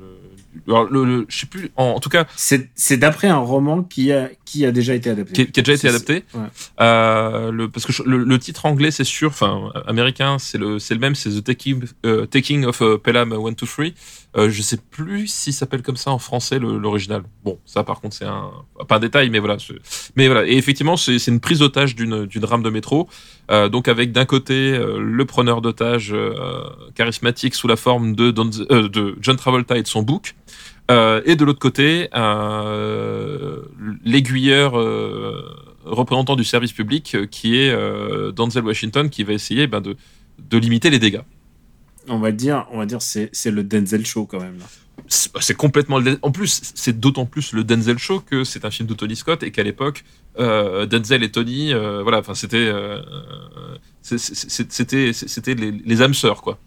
Speaker 2: alors, le- le- je sais plus. En, en tout cas,
Speaker 1: C'est d'après un roman qui a, qui a déjà été adapté.
Speaker 2: qui, qui a déjà été adapté.
Speaker 1: ouais.
Speaker 2: Euh, le, parce que je- le, le titre anglais, c'est sûr, enfin américain, c'est le, c'est le même, c'est The Taking, euh, Taking of euh, Pelham 1, 2, 3. Euh, je sais plus s'il s'appelle comme ça en français l'original. Bon, ça par contre c'est un pas un détail, mais voilà. Mais voilà, et effectivement c'est une prise d'otage d'une d'une rame de métro. Euh, donc avec d'un côté euh, le preneur d'otage euh, charismatique sous la forme de, John Travolta et de son bouc. Et de l'autre côté, l'aiguilleur représentant du service public qui est Denzel Washington qui va essayer ben, de limiter les dégâts.
Speaker 1: On va dire, on va dire c'est le Denzel Show quand même. Là.
Speaker 2: C'est complètement le- en plus c'est d'autant plus le Denzel show que c'est un film de Tony Scott et qu'à l'époque euh, Denzel et Tony euh, voilà enfin c'était euh, c'était c'était les, les âmes sœurs quoi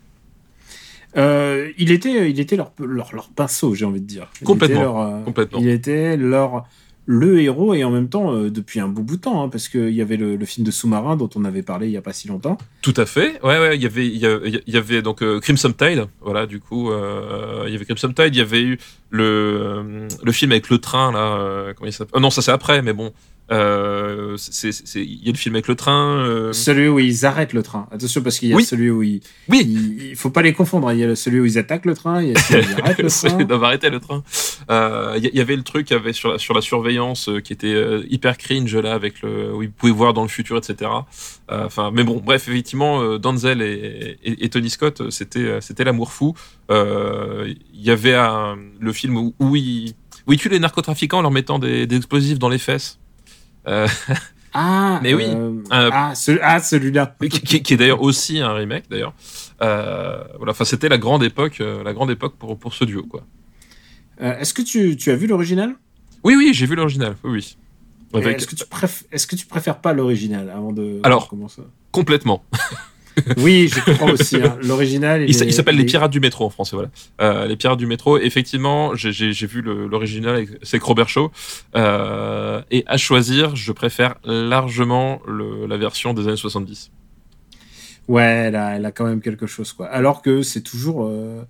Speaker 1: il était, il était leur, leur, leur pinceau, j'ai envie de dire. Il
Speaker 2: Complètement,
Speaker 1: était leur,
Speaker 2: complètement.
Speaker 1: Il était leur le héros et en même temps euh, depuis un bout bout de temps, hein, parce qu'il y avait le, film de sous-marin dont on avait parlé il y a pas si longtemps.
Speaker 2: Tout à fait. Ouais, ouais. Il y avait, il y avait, donc euh, Crimson Tide. Voilà, du coup, euh, il y avait Crimson Tide. Il y avait eu le le film avec le train là. comment il s'appelle? Non, ça c'est après, mais bon. Euh, il y a le film avec le train. euh,
Speaker 1: Celui où ils arrêtent le train. Attention parce qu'il y a
Speaker 2: Oui.
Speaker 1: celui où ils,
Speaker 2: Oui.
Speaker 1: il, il faut pas les confondre. hein. Il y a celui où ils attaquent le train, il y a celui où ils arrêtent le (laughs) train.
Speaker 2: Ils doivent arrêter le train. Euh, Il y, il y avait le truc avec sur la, sur la surveillance euh, qui était euh, hyper cringe là avec le où ils pouvaient voir dans le futur etc. Euh, Enfin mais bon bref effectivement euh, Denzel et, et, et Tony Scott euh, c'était euh, c'était l'amour fou. Euh, Il y avait un, le film où, où ils où ils tuent les narcotrafiquants en leur mettant des, des explosifs dans les fesses. Euh,
Speaker 1: Ah,
Speaker 2: Mais oui.
Speaker 1: euh,
Speaker 2: Euh,
Speaker 1: ah, ce- ah, celui-là.
Speaker 2: qui, qui- qui est d'ailleurs aussi un remake d'ailleurs. Euh, voilà, enfin c'était la grande époque, la grande époque pour pour ce duo quoi.
Speaker 1: Est-ce que tu, tu as vu l'original?
Speaker 2: Oui oui j'ai vu l'original, oui Avec-
Speaker 1: Est-ce que, tu préf- est-ce que tu préfères pas l'original avant de
Speaker 2: Alors.
Speaker 1: commencer?
Speaker 2: complètement. (laughs)
Speaker 1: Oui, je crois aussi. hein. L'original,
Speaker 2: Il, s'appelle Les Pirates du Métro en français, voilà. Euh, les Pirates du Métro, effectivement, j'ai- vu l'original c'est Robert Shaw. Euh, et à choisir, je préfère largement le- la version des années 70.
Speaker 1: Ouais, elle a, elle a quand même quelque chose, quoi. Alors que c'est toujours. euh,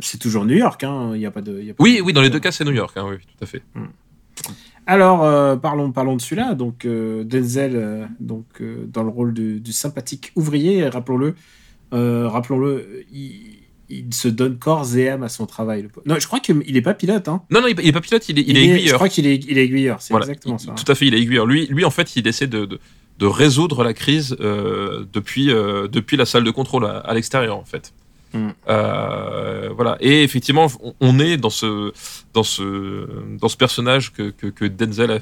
Speaker 1: c'est toujours New York, hein. Il y a pas de. il y a pas
Speaker 2: Oui,
Speaker 1: de-
Speaker 2: oui, dans les deux cas, c'est New York, hein, oui, tout à fait.
Speaker 1: Alors, euh, parlons, parlons de celui-là. Donc, euh, Denzel, euh, donc, dans le rôle du, du sympathique ouvrier, rappelons-le, rappelons-le, il, il se donne corps et âme à son travail. Non, je crois qu'il est pas pilote, hein.
Speaker 2: Non, non, il, il est pas pilote, il est, il est
Speaker 1: Je
Speaker 2: aiguilleur.
Speaker 1: crois qu'il est, il est aiguilleur, c'est
Speaker 2: Voilà,
Speaker 1: exactement ça.
Speaker 2: Tout à fait, il est aiguilleur. Lui, lui en fait, il essaie de, de, de résoudre la crise euh, depuis, euh, depuis la salle de contrôle à, à l'extérieur, en fait.
Speaker 1: Mm.
Speaker 2: Euh, voilà. Et effectivement, on, on est dans ce, dans ce, dans ce personnage que, que, que Denzel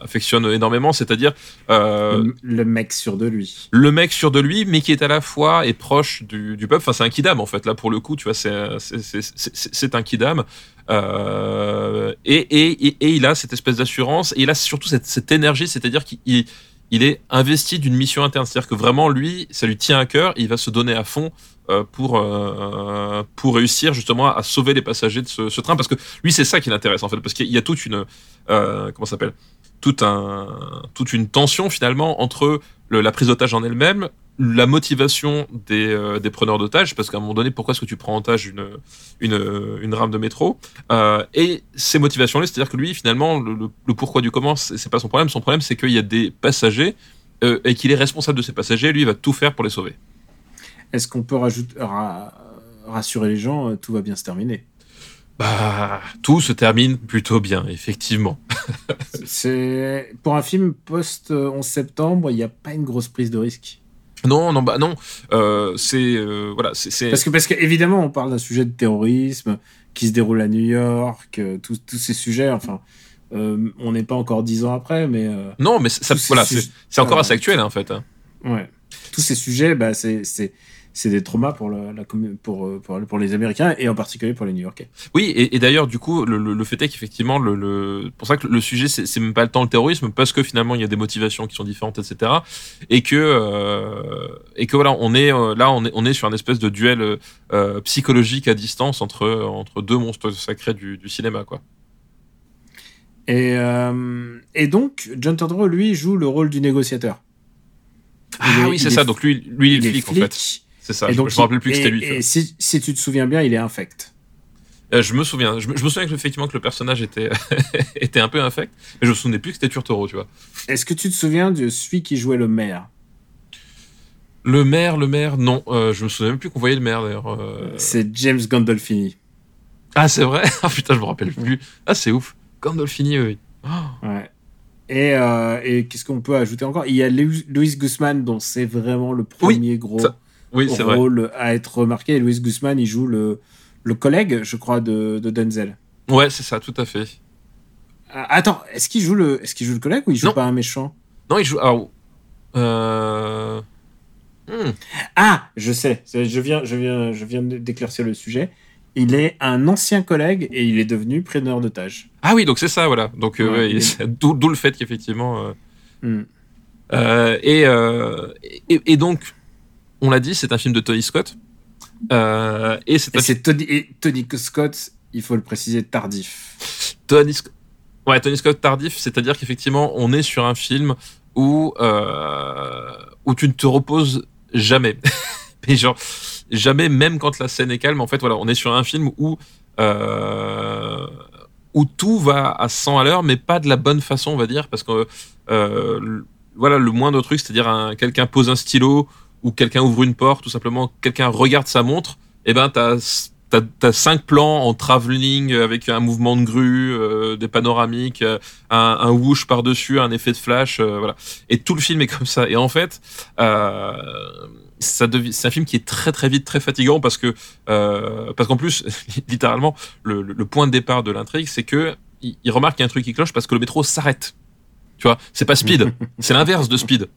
Speaker 2: affectionne énormément, c'est-à-dire euh,
Speaker 1: le, le mec sûr de lui.
Speaker 2: le mec sûr de lui, mais qui est à la fois est proche du, du peuple. Enfin, c'est un kidam en fait. Là, pour le coup, tu vois, c'est c'est- c'est- c'est- c'est un kidam. Euh, et, et, et, et il a cette espèce d'assurance. Et il a surtout cette, cette énergie, c'est-à-dire qu'il il, est investi d'une mission interne. C'est-à-dire que vraiment, lui, ça lui tient à cœur, il va se donner à fond euh, pour, euh, pour réussir justement à sauver les passagers de ce, ce train. Parce que lui, c'est ça qui l'intéresse en fait. Parce qu'il y a toute une. Euh, comment ça s'appelle? Toute une tension finalement entre la prise d'otage en elle-même, la motivation des, euh, des preneurs d'otages, parce qu'à un moment donné, pourquoi est-ce que tu prends en otage une, rame de métro euh, Et ces motivations-là, c'est-à-dire que lui, finalement, le, pourquoi du comment, c'est pas son problème. Son problème, c'est qu'il y a des passagers euh, et qu'il est responsable de ces passagers. Lui, il va tout faire pour les sauver.
Speaker 1: Est-ce qu'on peut rassurer les gens, tout va bien se terminer?
Speaker 2: Bah, tout se termine plutôt bien, effectivement. (laughs)
Speaker 1: C'est pour un film post 11 septembre, il n'y a pas une grosse prise de risque.
Speaker 2: Non, non, bah non. Euh, c'est euh, voilà, c'est
Speaker 1: Parce que parce qu'évidemment, on parle d'un sujet de terrorisme qui se déroule à New York, euh, tous tous ces sujets. Enfin, on n'est pas encore dix ans après, mais
Speaker 2: non, mais ça, voilà, c'est c'est encore assez actuel hein, en fait. hein.
Speaker 1: Ouais. Tous ces sujets, bah, c'est c'est des traumas pour la, la pour, euh, pour pour les Américains et en particulier pour les New-Yorkais.
Speaker 2: Oui, et, et d'ailleurs, du coup, le, le, le fait est qu'effectivement, le, le, pour ça que le sujet, c'est même pas le temps le terrorisme, parce que finalement, il y a des motivations qui sont différentes, etc. Et que, euh, et que voilà, on est euh, là, on est, on est sur un espèce de duel euh, psychologique à distance entre entre deux monstres sacrés du, du cinéma, quoi.
Speaker 1: Et euh, et donc John Turturro lui joue le rôle du négociateur.
Speaker 2: Ah
Speaker 1: Il est-
Speaker 2: oui, c'est
Speaker 1: il
Speaker 2: ça. Donc lui, lui, il est flic, en fait. C'est ça.
Speaker 1: Et
Speaker 2: je,
Speaker 1: donc,
Speaker 2: je me rappelle plus que c'était lui.
Speaker 1: Et si, si tu te souviens bien, il est infect.
Speaker 2: Euh, je me souviens. Je, me- je me souviens que, effectivement que le personnage était (laughs) était un peu infect, mais je me souvenais plus que c'était Turtoro, tu vois.
Speaker 1: Est-ce que tu te souviens de celui qui jouait le maire?
Speaker 2: Le maire, le maire, non. Euh, je me souviens même plus qu'on voyait le maire d'ailleurs. Euh,
Speaker 1: C'est James Gandolfini.
Speaker 2: Ah, c'est vrai? (laughs) Ah putain, je me rappelle plus. Ah, c'est ouf. Gandolfini, oui. Oh.
Speaker 1: Ouais. Et, euh, et qu'est-ce qu'on peut ajouter encore? Il y a Louis Guzman, dont c'est vraiment le
Speaker 2: Oui,
Speaker 1: premier gros
Speaker 2: ça, Oui, c'est vrai.
Speaker 1: rôle à être remarqué. Et Louis Guzman, il joue le, le collègue, je crois, de, de Denzel.
Speaker 2: Ouais, c'est ça, tout à fait.
Speaker 1: Ah, attends, est-ce qu'il joue le, est-ce qu'il joue le collègue ou il joue
Speaker 2: Non.
Speaker 1: pas un méchant?
Speaker 2: Non, il joue. Alors, euh... hmm.
Speaker 1: Ah, je sais. Je viens, je viens, je viens d'éclaircir le sujet. Il est un ancien collègue et il est devenu preneur d'otages.
Speaker 2: Ah oui, donc c'est ça, voilà. Donc, euh,
Speaker 1: Ouais, est-
Speaker 2: d'où le fait qu'effectivement. euh,
Speaker 1: Hmm.
Speaker 2: et, euh, et, et donc, on l'a dit, c'est un film de Tony Scott. Euh, et c'est un
Speaker 1: Tony, et Tony Scott, il faut le préciser, tardif.
Speaker 2: Tony Scott. Ouais, Tony Scott tardif, c'est-à-dire qu'effectivement, on est sur un film où euh, où tu ne te reposes jamais. (laughs) Mais genre jamais, même quand la scène est calme. En fait, voilà, on est sur un film où euh, où tout va à 100 à l'heure, mais pas de la bonne façon, on va dire, parce que euh, le- voilà, le moindre truc, c'est-à-dire un, quelqu'un pose un stylo ou quelqu'un ouvre une porte, tout simplement, quelqu'un regarde sa montre, et ben t'as T'as, t'as cinq plans en travelling avec un mouvement de grue, euh, des panoramiques, euh, un, un whoosh par-dessus, un effet de flash, euh, voilà. Et tout le film est comme ça. Et en fait, euh, ça devient, c'est un film qui est très très vite très fatigant parce que euh, parce qu'en plus, (laughs) littéralement, le, le- le point de départ de l'intrigue, c'est que il, il remarque qu'il y a un truc qui cloche parce que le métro s'arrête. Tu vois, c'est pas Speed, (laughs) c'est l'inverse de Speed.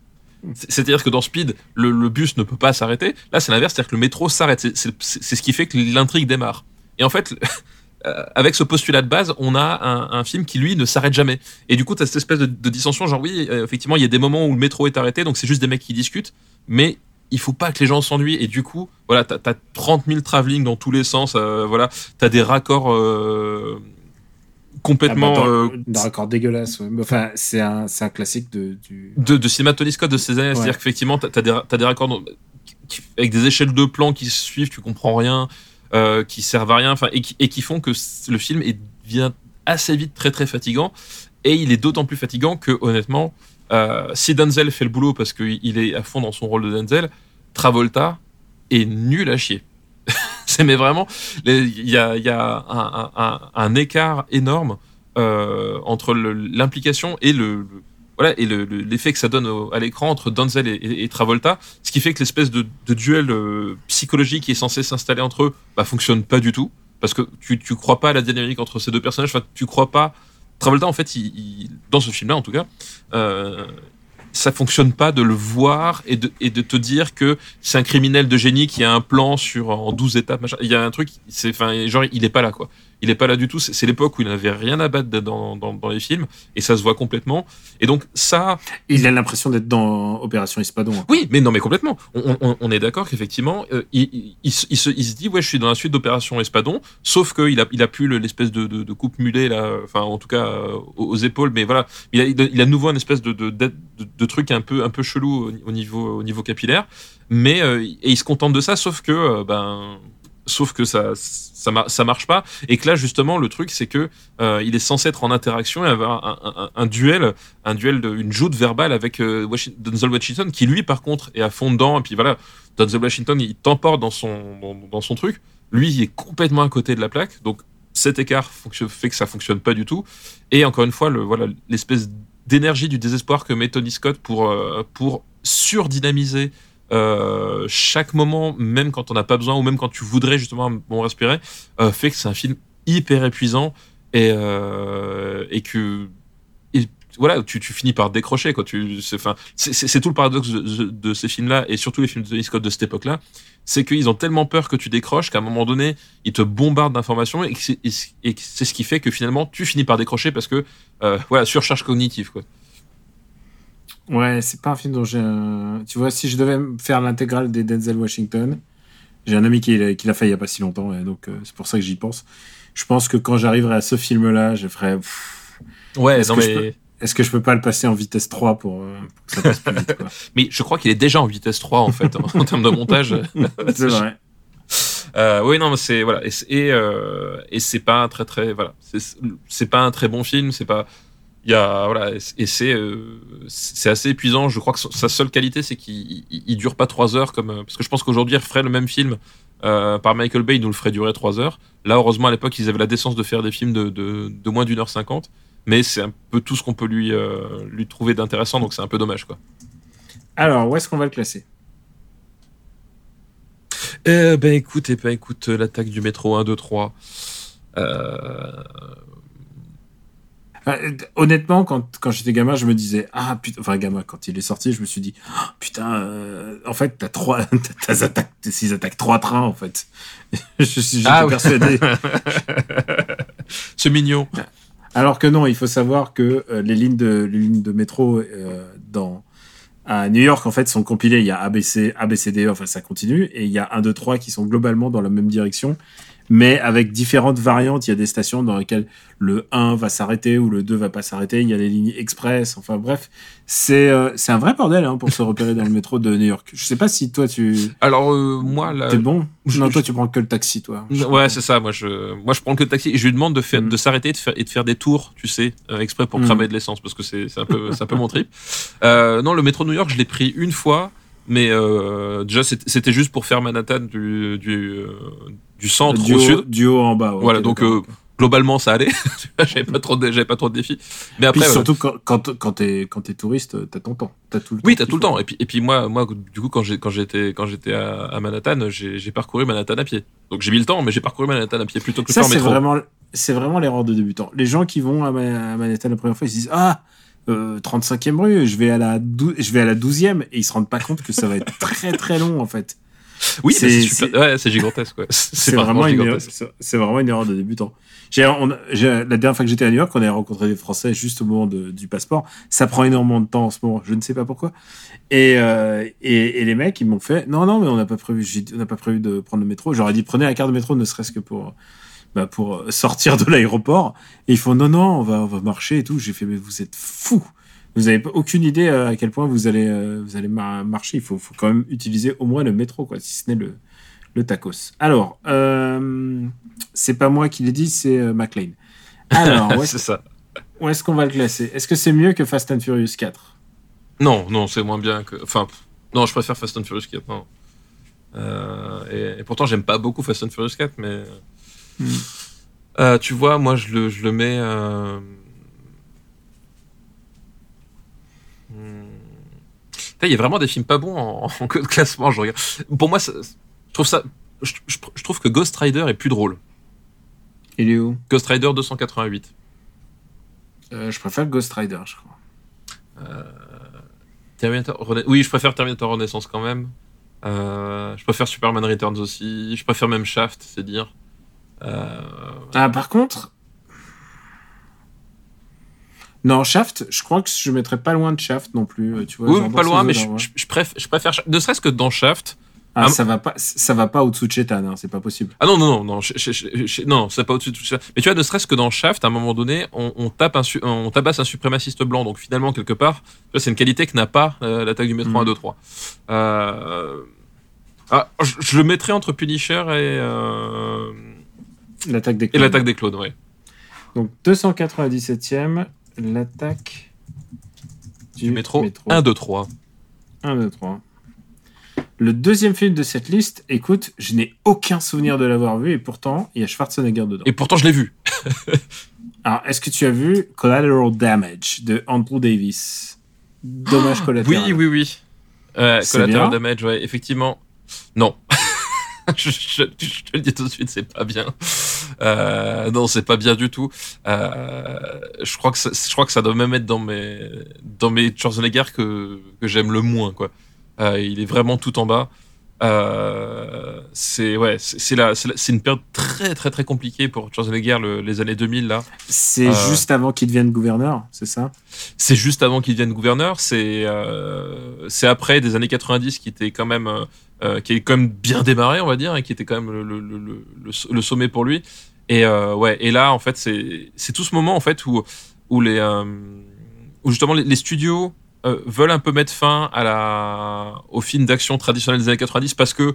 Speaker 2: C'est- C'est-à-dire que dans Speed, le, bus ne peut pas s'arrêter. Là, c'est l'inverse, c'est-à-dire que le métro s'arrête. C'est- ce qui fait que l'intrigue démarre. Et en fait, (laughs) euh, avec ce postulat de base, on a un, film qui, lui, ne s'arrête jamais. Et du coup, tu as cette espèce de, dissension, genre oui, euh, effectivement, il y a des moments où le métro est arrêté, donc c'est juste des mecs qui discutent, mais il faut pas que les gens s'ennuient. Et du coup, voilà, as 30 000 travelling dans tous les sens, euh, voilà, t'as des raccords complètement...
Speaker 1: Ah bah,
Speaker 2: euh,
Speaker 1: dans- D'un raccord dégueulasse. ouais. Enfin, c'est un, un classique de, du.
Speaker 2: de, de cinéma Tony Scott de ces années. C'est-à-dire qu'effectivement, t'as as des, t'as des raccords avec des échelles de plans qui se suivent, tu comprends rien, euh, qui servent à rien, enfin, et qui, et qui font que le film devient assez vite très très fatigant. Et il est d'autant plus fatigant que, honnêtement, euh, si Denzel fait le boulot parce qu'il est à fond dans son rôle de Denzel, Travolta est nul à chier. (laughs) Mais vraiment, il y a, un, écart énorme euh, entre l'implication et le, voilà et le- le- l'effet que ça donne à l'écran entre Denzel et, Travolta, ce qui fait que l'espèce de, duel euh, psychologique qui est censé s'installer entre eux, bah fonctionne pas du tout parce que tu tu crois pas à la dynamique entre ces deux personnages, enfin tu crois pas Travolta en fait dans ce film-là en tout cas. Euh, ça fonctionne pas de le voir et de, et de te dire que c'est un criminel de génie qui a un plan sur en 12 étapes machin. il y a un truc c'est enfin genre il est pas là quoi il est pas là du tout. C'est l'époque où il n'avait rien à battre dans, dans, dans les films et ça se voit complètement. Et donc ça,
Speaker 1: Il a l'impression d'être dans Opération Espadon. hein.
Speaker 2: oui, mais non, mais complètement. On, on- on est d'accord qu'effectivement, euh, il, il- il se- il dit, ouais, je suis dans la suite d'Opération Espadon, sauf qu'il a, il a plus le- l'espèce de, de, de coupe mulet, là, enfin, en tout cas, euh, aux, aux épaules, mais voilà, il a, il de nouveau un espèce de, de, de, de- de truc un peu, un peu chelou au, au niveau, au niveau capillaire, mais, euh, et il se contente de ça, sauf que, euh, ben, sauf que ça, ça, mar- ça marche pas, et que là, justement, le truc, c'est que euh, il est censé être en interaction et avoir un, duel un duel, de, une joute verbale avec euh, Washi- Denzel Washington, qui lui, par contre, est à fond dedans. Et puis voilà, Denzel Washington, il t'emporte dans son, dans, son truc. Lui, il est complètement à côté de la plaque. Donc, cet écart fait que ça fonctionne pas du tout. Et encore une fois, voilà, l'espèce d'énergie du désespoir que met Tony Scott pour, euh, pour surdynamiser euh, chaque moment, même quand on n'a pas besoin, ou même quand tu voudrais justement bon respirer, euh, fait que c'est un film hyper épuisant et, euh, et que et voilà, tu, finis par décrocher quoi. Tu, c'est, tout le paradoxe de, ces films-là et surtout les films de Tony Scott de cette époque-là, c'est qu'ils ont tellement peur que tu décroches qu'à un moment donné, ils te bombardent d'informations et c'est, ce qui fait que finalement tu finis par décrocher parce que voilà, surcharge cognitive quoi.
Speaker 1: Ouais, c'est pas un film dont j'ai un... Tu vois, si je devais faire l'intégrale des Denzel Washington, j'ai un ami qui, l'a- fait il y a pas si longtemps, et donc euh, c'est pour ça que j'y pense. Je pense que quand j'arriverai à ce film-là, je ferai... pff,
Speaker 2: Ouais,
Speaker 1: Est-ce je
Speaker 2: mais
Speaker 1: Est-ce que je peux pas le passer en vitesse 3 pour, euh, pour que ça passe plus vite quoi. (laughs)
Speaker 2: mais je crois qu'il est déjà en vitesse 3 en fait en, en termes de montage. (laughs) (laughs)
Speaker 1: C'est vrai.
Speaker 2: Euh, oui, non, mais c'est voilà, et c'est- et, euh, et c'est pas un très très voilà, c'est c'est pas un très bon film, c'est pas il y a voilà, et c'est- euh, c'est assez épuisant. Je crois que sa seule qualité, c'est qu'il il, il dure pas trois heures comme euh, parce que je pense qu'aujourd'hui, il ferait le même film euh, par Michael Bay, il nous le ferait durer trois heures. Là, heureusement, à l'époque, ils avaient la décence de faire des films de de, de moins d'une heure cinquante, mais c'est un peu tout ce qu'on peut lui euh, lui trouver d'intéressant, donc c'est un peu dommage quoi.
Speaker 1: Alors, où est-ce qu'on va le classer?
Speaker 2: Eh ben écoute, eh ben écoute, l'attaque du métro 1, 2, 3. Euh...
Speaker 1: Euh, Honnêtement, quand, quand j'étais gamin, je me disais ah putain, enfin gamin, quand il est sorti, je me suis dit Ah, putain, euh, en fait t'as trois, (laughs) t'as attaques, s'ils attaquent trois trains en fait. (laughs) je suis
Speaker 2: Ah oui.
Speaker 1: persuadé. (laughs)
Speaker 2: C'est mignon.
Speaker 1: Alors que non, il faut savoir que euh, les lignes de les lignes de métro euh, dans à New York en fait sont compilées. Il y a ABC, ABCDE, enfin ça continue, et il y a 1, 2, 3 qui sont globalement dans la même direction, mais avec différentes variantes. Il y a des stations dans lesquelles le 1 va s'arrêter ou le 2 va pas s'arrêter. Il y a les lignes express. Enfin bref, c'est euh, c'est un vrai bordel hein, pour se repérer dans le (laughs) métro de New York. Je sais pas si toi tu
Speaker 2: Alors euh, moi là,
Speaker 1: t'es bon.
Speaker 2: je-
Speaker 1: non, toi tu prends que le taxi, toi.
Speaker 2: ouais c'est ça. Moi je, moi je prends que le taxi et je lui demande de faire,
Speaker 1: Mm.
Speaker 2: de s'arrêter et de faire et de faire des tours, tu sais, euh, exprès pour
Speaker 1: Mm.
Speaker 2: cramer de l'essence parce que c'est un peu c'est un peu mon trip. Non, le métro de New York, je l'ai pris une fois, mais euh, déjà c'était juste pour faire Manhattan du du du centre
Speaker 1: du
Speaker 2: au sud.
Speaker 1: du haut en bas. ouais,
Speaker 2: Voilà, donc euh, globalement ça allait. (laughs) J'avais pas trop de j'avais pas trop de défis. Mais après
Speaker 1: Puis surtout quand, quand, quand t'es quand t'es touriste, t'as ton temps. T'as tout le temps.
Speaker 2: Oui, t'as tout le temps. Et puis, et puis moi, moi, du coup, quand j'ai, quand j'étais, quand j'étais à, à Manhattan, j'ai, j'ai parcouru Manhattan à pied. Donc j'ai mis le temps, mais j'ai parcouru Manhattan à pied plutôt que
Speaker 1: Ça
Speaker 2: faire
Speaker 1: c'est
Speaker 2: métro.
Speaker 1: vraiment c'est vraiment l'erreur de débutant. Les gens qui vont à, Ma- à Manhattan la première fois, ils se disent ah euh, 35e rue, je vais à la dou- je vais à la 12e et ils se rendent pas compte que ça va être très très long en fait.
Speaker 2: Oui, mais
Speaker 1: c'est-
Speaker 2: super. Ouais, gigantesque. Ouais. (laughs) C'est,
Speaker 1: vraiment, vraiment une erreur de débutant. J'ai, on la dernière fois que j'étais à New York, on a rencontré des Français juste au moment de- du passeport. Ça prend énormément de temps en ce moment, je ne sais pas pourquoi. Et, euh, et, et les mecs, ils m'ont fait non, non, mais on n'a pas prévu, on n'a pas prévu de prendre le métro. J'aurais dit prenez la carte de métro, ne serait-ce que pour, bah, pour sortir de l'aéroport. Et ils font non, non, on va, on va marcher et tout. J'ai fait mais vous êtes fous. Vous avez pas- aucune idée euh, à quel point vous allez, euh, vous allez mar- marcher. Il faut, faut quand même utiliser au moins le métro, quoi, si ce n'est le, le tacos. Alors, euh, c'est pas moi qui l'ai dit, c'est euh, McLean. Alors, où (laughs)
Speaker 2: c'est ça.
Speaker 1: où est-ce qu'on va le classer? Est-ce que c'est mieux que Fast and Furious 4
Speaker 2: Non, non, c'est moins bien que. Enfin, non, je préfère Fast and Furious 4. Non. Euh, et, et pourtant, j'aime pas beaucoup Fast and Furious 4, mais.
Speaker 1: Hmm.
Speaker 2: Euh, tu vois, moi, je le, je le mets. euh, hmm. Putain, Il y a vraiment des films pas bons en, en (laughs) classement. Je regarde. Pour moi, ça- je trouve ça. Je, je- je trouve que Ghost Rider est plus drôle.
Speaker 1: Il est où?
Speaker 2: Ghost Rider 288.
Speaker 1: Euh, Je préfère Ghost Rider, je crois.
Speaker 2: Terminator Rena- Oui, je préfère Terminator Renaissance quand même. Euh, je préfère Superman Returns aussi. Je préfère même Shaft, c'est dire. Euh,
Speaker 1: Ah, par contre. Non, Shaft, je crois que je mettrais pas loin de Shaft non plus. euh, Tu vois,
Speaker 2: oui, pas loin, mais je,
Speaker 1: ouais.
Speaker 2: je- préfère, je préfère, Shaft. ne serait-ce que dans Shaft.
Speaker 1: Ah,
Speaker 2: Ah,
Speaker 1: ça va pas, ça va pas au-dessous de Chetan, hein, c'est pas possible.
Speaker 2: Ah non, non, non, non, je- je- non, c'est pas au-dessus de tout ça. Mais tu vois, ne serait-ce que dans Shaft, à un moment donné, on, on tape un, on tabasse un suprémaciste blanc. Donc finalement, quelque part, c'est une qualité que n'a pas euh, l'attaque du métro
Speaker 1: Mhm.
Speaker 2: 1, 2, 3. Euh... Ah, je, le mettrais entre Punisher et, euh,
Speaker 1: L'attaque des
Speaker 2: et
Speaker 1: clones.
Speaker 2: l'attaque des clones, ouais.
Speaker 1: Donc 297e, l'attaque du,
Speaker 2: Du métro, 1, 2, 3.
Speaker 1: 1, 2, 3. Le deuxième film de cette liste, écoute, je n'ai aucun souvenir de l'avoir vu et pourtant, il y a Schwarzenegger dedans.
Speaker 2: Et pourtant, je l'ai vu. (laughs)
Speaker 1: Alors, est-ce que tu as vu Collateral Damage de Andrew Davis? Dommage collatéral.
Speaker 2: Oui, oui, oui. Euh, collateral damage, ouais, effectivement. Non. (laughs) je, je- je te le dis tout de suite, c'est pas bien. Euh, non, c'est pas bien du tout. Euh, je crois que ça, je crois que ça doit même être dans mes dans mes Schwarzenegger que que j'aime le moins, quoi. Euh, il est vraiment tout en bas. C'est ouais, c'est la- c'est une période très très très compliquée pour Schwarzenegger le- les années 2000 là.
Speaker 1: C'est juste avant qu'il devienne gouverneur, c'est ça?
Speaker 2: C'est juste avant qu'il devienne gouverneur. C'est c'est après des années 90 qui était quand même euh, qui est quand même bien démarré, on va dire, et qui était quand même le, le, le, le- sommet pour lui. Et euh, ouais, et là en fait c'est c'est tout ce moment en fait où où les euh, où justement les, les studios euh, veulent un peu mettre fin à la au film d'action traditionnel des années 90 parce que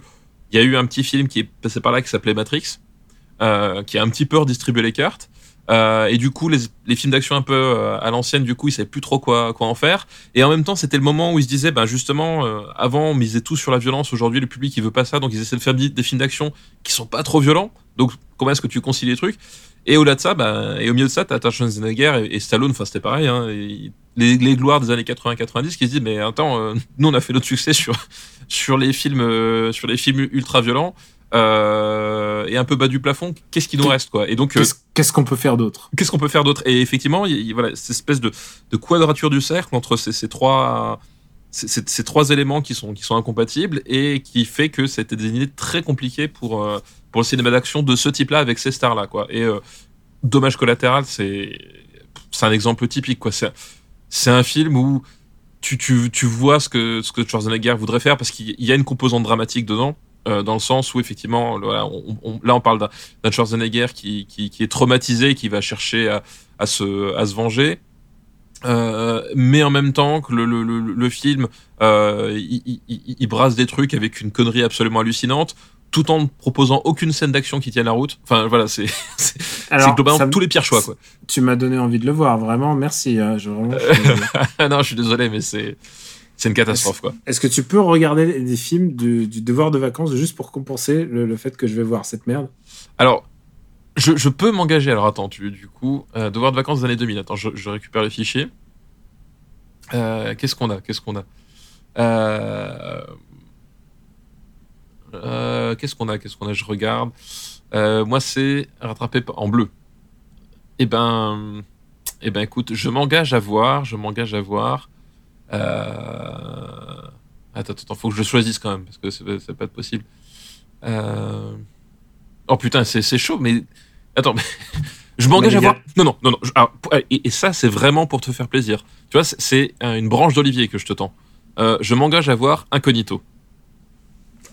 Speaker 2: il y a eu un petit film qui est passé par là qui s'appelait Matrix, euh, qui a un petit peu redistribué les cartes. Euh, et du coup, les, films d'action un peu euh, à l'ancienne, du coup, ils savaient plus trop quoi, quoi en faire. Et en même temps, c'était le moment où ils se disaient, ben justement, euh, avant, on misait tout sur la violence. Aujourd'hui, le public, il veut pas ça, donc ils essaient de faire des films d'action qui sont pas trop violents. Donc, comment est-ce que tu concilies les trucs? Et au-delà de ça, ben, et au milieu de ça, t'as Schwarzenegger et, et Stallone. Enfin, c'était pareil. Hein, les, gloires des années 80-90 qui se disent, mais attends, nous, on a fait notre succès sur (laughs) sur les films, sur les films ultra violents. Euh, et un peu bas du plafond, qu'est-ce qui nous reste quoi? Et donc euh,
Speaker 1: Qu'est-ce qu'on peut faire d'autre?
Speaker 2: qu'est-ce qu'on peut faire d'autre? Et effectivement, il y a- voilà, cette espèce de, de quadrature du cercle entre ces, ces trois ces, ces- ces trois éléments qui sont qui sont incompatibles et qui fait que c'était des idées très compliquées pour euh, pour le cinéma d'action de ce type-là avec ces stars-là quoi. Et euh, dommage collatéral, c'est c'est un exemple typique quoi. C'est c'est un film où tu, tu, tu vois ce que ce que Schwarzenegger voudrait faire parce qu'il y a une composante dramatique dedans. Euh, dans le sens où effectivement voilà, on- on- là on parle d'un Schwarzenegger qui, qui, qui est traumatisé qui va chercher à, à se à se venger. Euh, mais en même temps que le, le, le, le film euh, il, il, il- il brasse des trucs avec une connerie absolument hallucinante tout en ne proposant aucune scène d'action qui tienne la route. Enfin voilà c'est (laughs) globalement
Speaker 1: ça
Speaker 2: tous les pires choix quoi.
Speaker 1: Tu m'as donné envie de le voir, vraiment, merci. hein, je, vraiment, je- (laughs)
Speaker 2: non je suis désolé mais c'est c'est une catastrophe quoi
Speaker 1: Est-ce que tu peux regarder des films du, du devoir de vacances juste pour compenser le, le fait que je vais voir cette merde?
Speaker 2: Alors, je, je peux m'engager. Alors, attends, tu, du coup, euh, devoir de vacances des années 2000. Attends, je, je récupère les fichiers. Euh, Qu'est-ce qu'on a? Qu'est-ce qu'on a? Euh, Qu'est-ce qu'on a? Qu'est-ce qu'on a? Je regarde. Moi, c'est rattrapé en bleu. Eh ben, eh ben, écoute, je m'engage à voir. Je m'engage à voir. Euh... Attends, attends, faut que je choisisse quand même parce que c'est c'est pas possible. Euh... Oh putain, c'est chaud, mais attends, mais (laughs) je m'engage à voir. Non, non, non, non. alors, pour- et, et ça, c'est vraiment pour te faire plaisir. Tu vois, c'est- une branche d'olivier que je te tends. Euh, je m'engage à voir Incognito.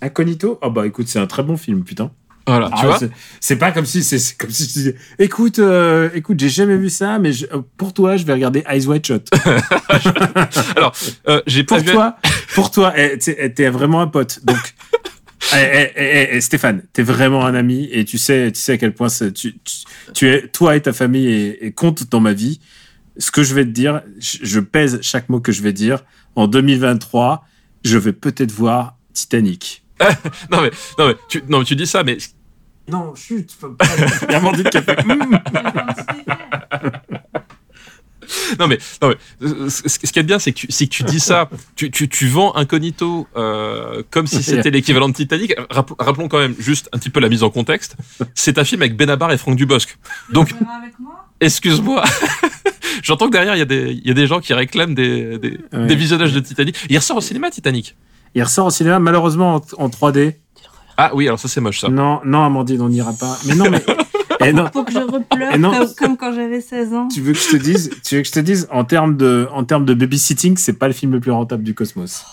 Speaker 1: Incognito? Oh bah écoute, c'est un très bon film, putain.
Speaker 2: Voilà, tu
Speaker 1: Ah,
Speaker 2: vois.
Speaker 1: c'est- pas comme si c'est comme si tu disais écoute euh, écoute j'ai jamais vu ça mais je- pour toi je vais regarder Eyes Wide Shut. (laughs)
Speaker 2: Alors, euh, j'ai pas
Speaker 1: pour
Speaker 2: vu.
Speaker 1: toi pour toi eh, t'es eh, t'es vraiment un pote donc (laughs) eh, eh, eh, Stéphane t'es vraiment un ami et tu sais tu sais à quel point tu, tu, tu es toi et ta famille et, et compte dans ma vie. Ce que je vais te dire je, je pèse chaque mot que je vais dire. En 2023 je vais peut-être voir Titanic. (laughs)
Speaker 2: Non mais, non mais, tu, non mais tu dis ça, mais
Speaker 1: Non, chut, faut pas. (laughs) Il y a Amandine qui a fait. Hum. (laughs)
Speaker 2: non mais, non mais, euh, ce, ce qui est bien, c'est que, que tu dis ça, tu, tu, tu vends Incognito euh, comme si c'était l'équivalent de Titanic. Rappel- rappelons quand même juste un petit peu la mise en contexte. C'est un film avec Benabar et Franck Dubosc. Donc,
Speaker 3: avec moi?
Speaker 2: excuse-moi. (laughs) J'entends que derrière, il y, a des- il y a des gens qui réclament des, des,
Speaker 1: Ouais.
Speaker 2: des visionnages de Titanic. Il ressort au cinéma, Titanic?
Speaker 1: Il ressort au cinéma, malheureusement en, en 3D.
Speaker 2: Ah oui, alors ça c'est moche ça.
Speaker 1: Non, non, Amandine, on n'ira pas. Mais non, mais (laughs) Et non,
Speaker 3: Faut que je repleure
Speaker 1: non.
Speaker 3: comme, comme quand j'avais 16 ans.
Speaker 1: tu veux que je te dise, tu veux que je te dise, en termes de, en termes de babysitting, c'est pas le film le plus rentable du cosmos.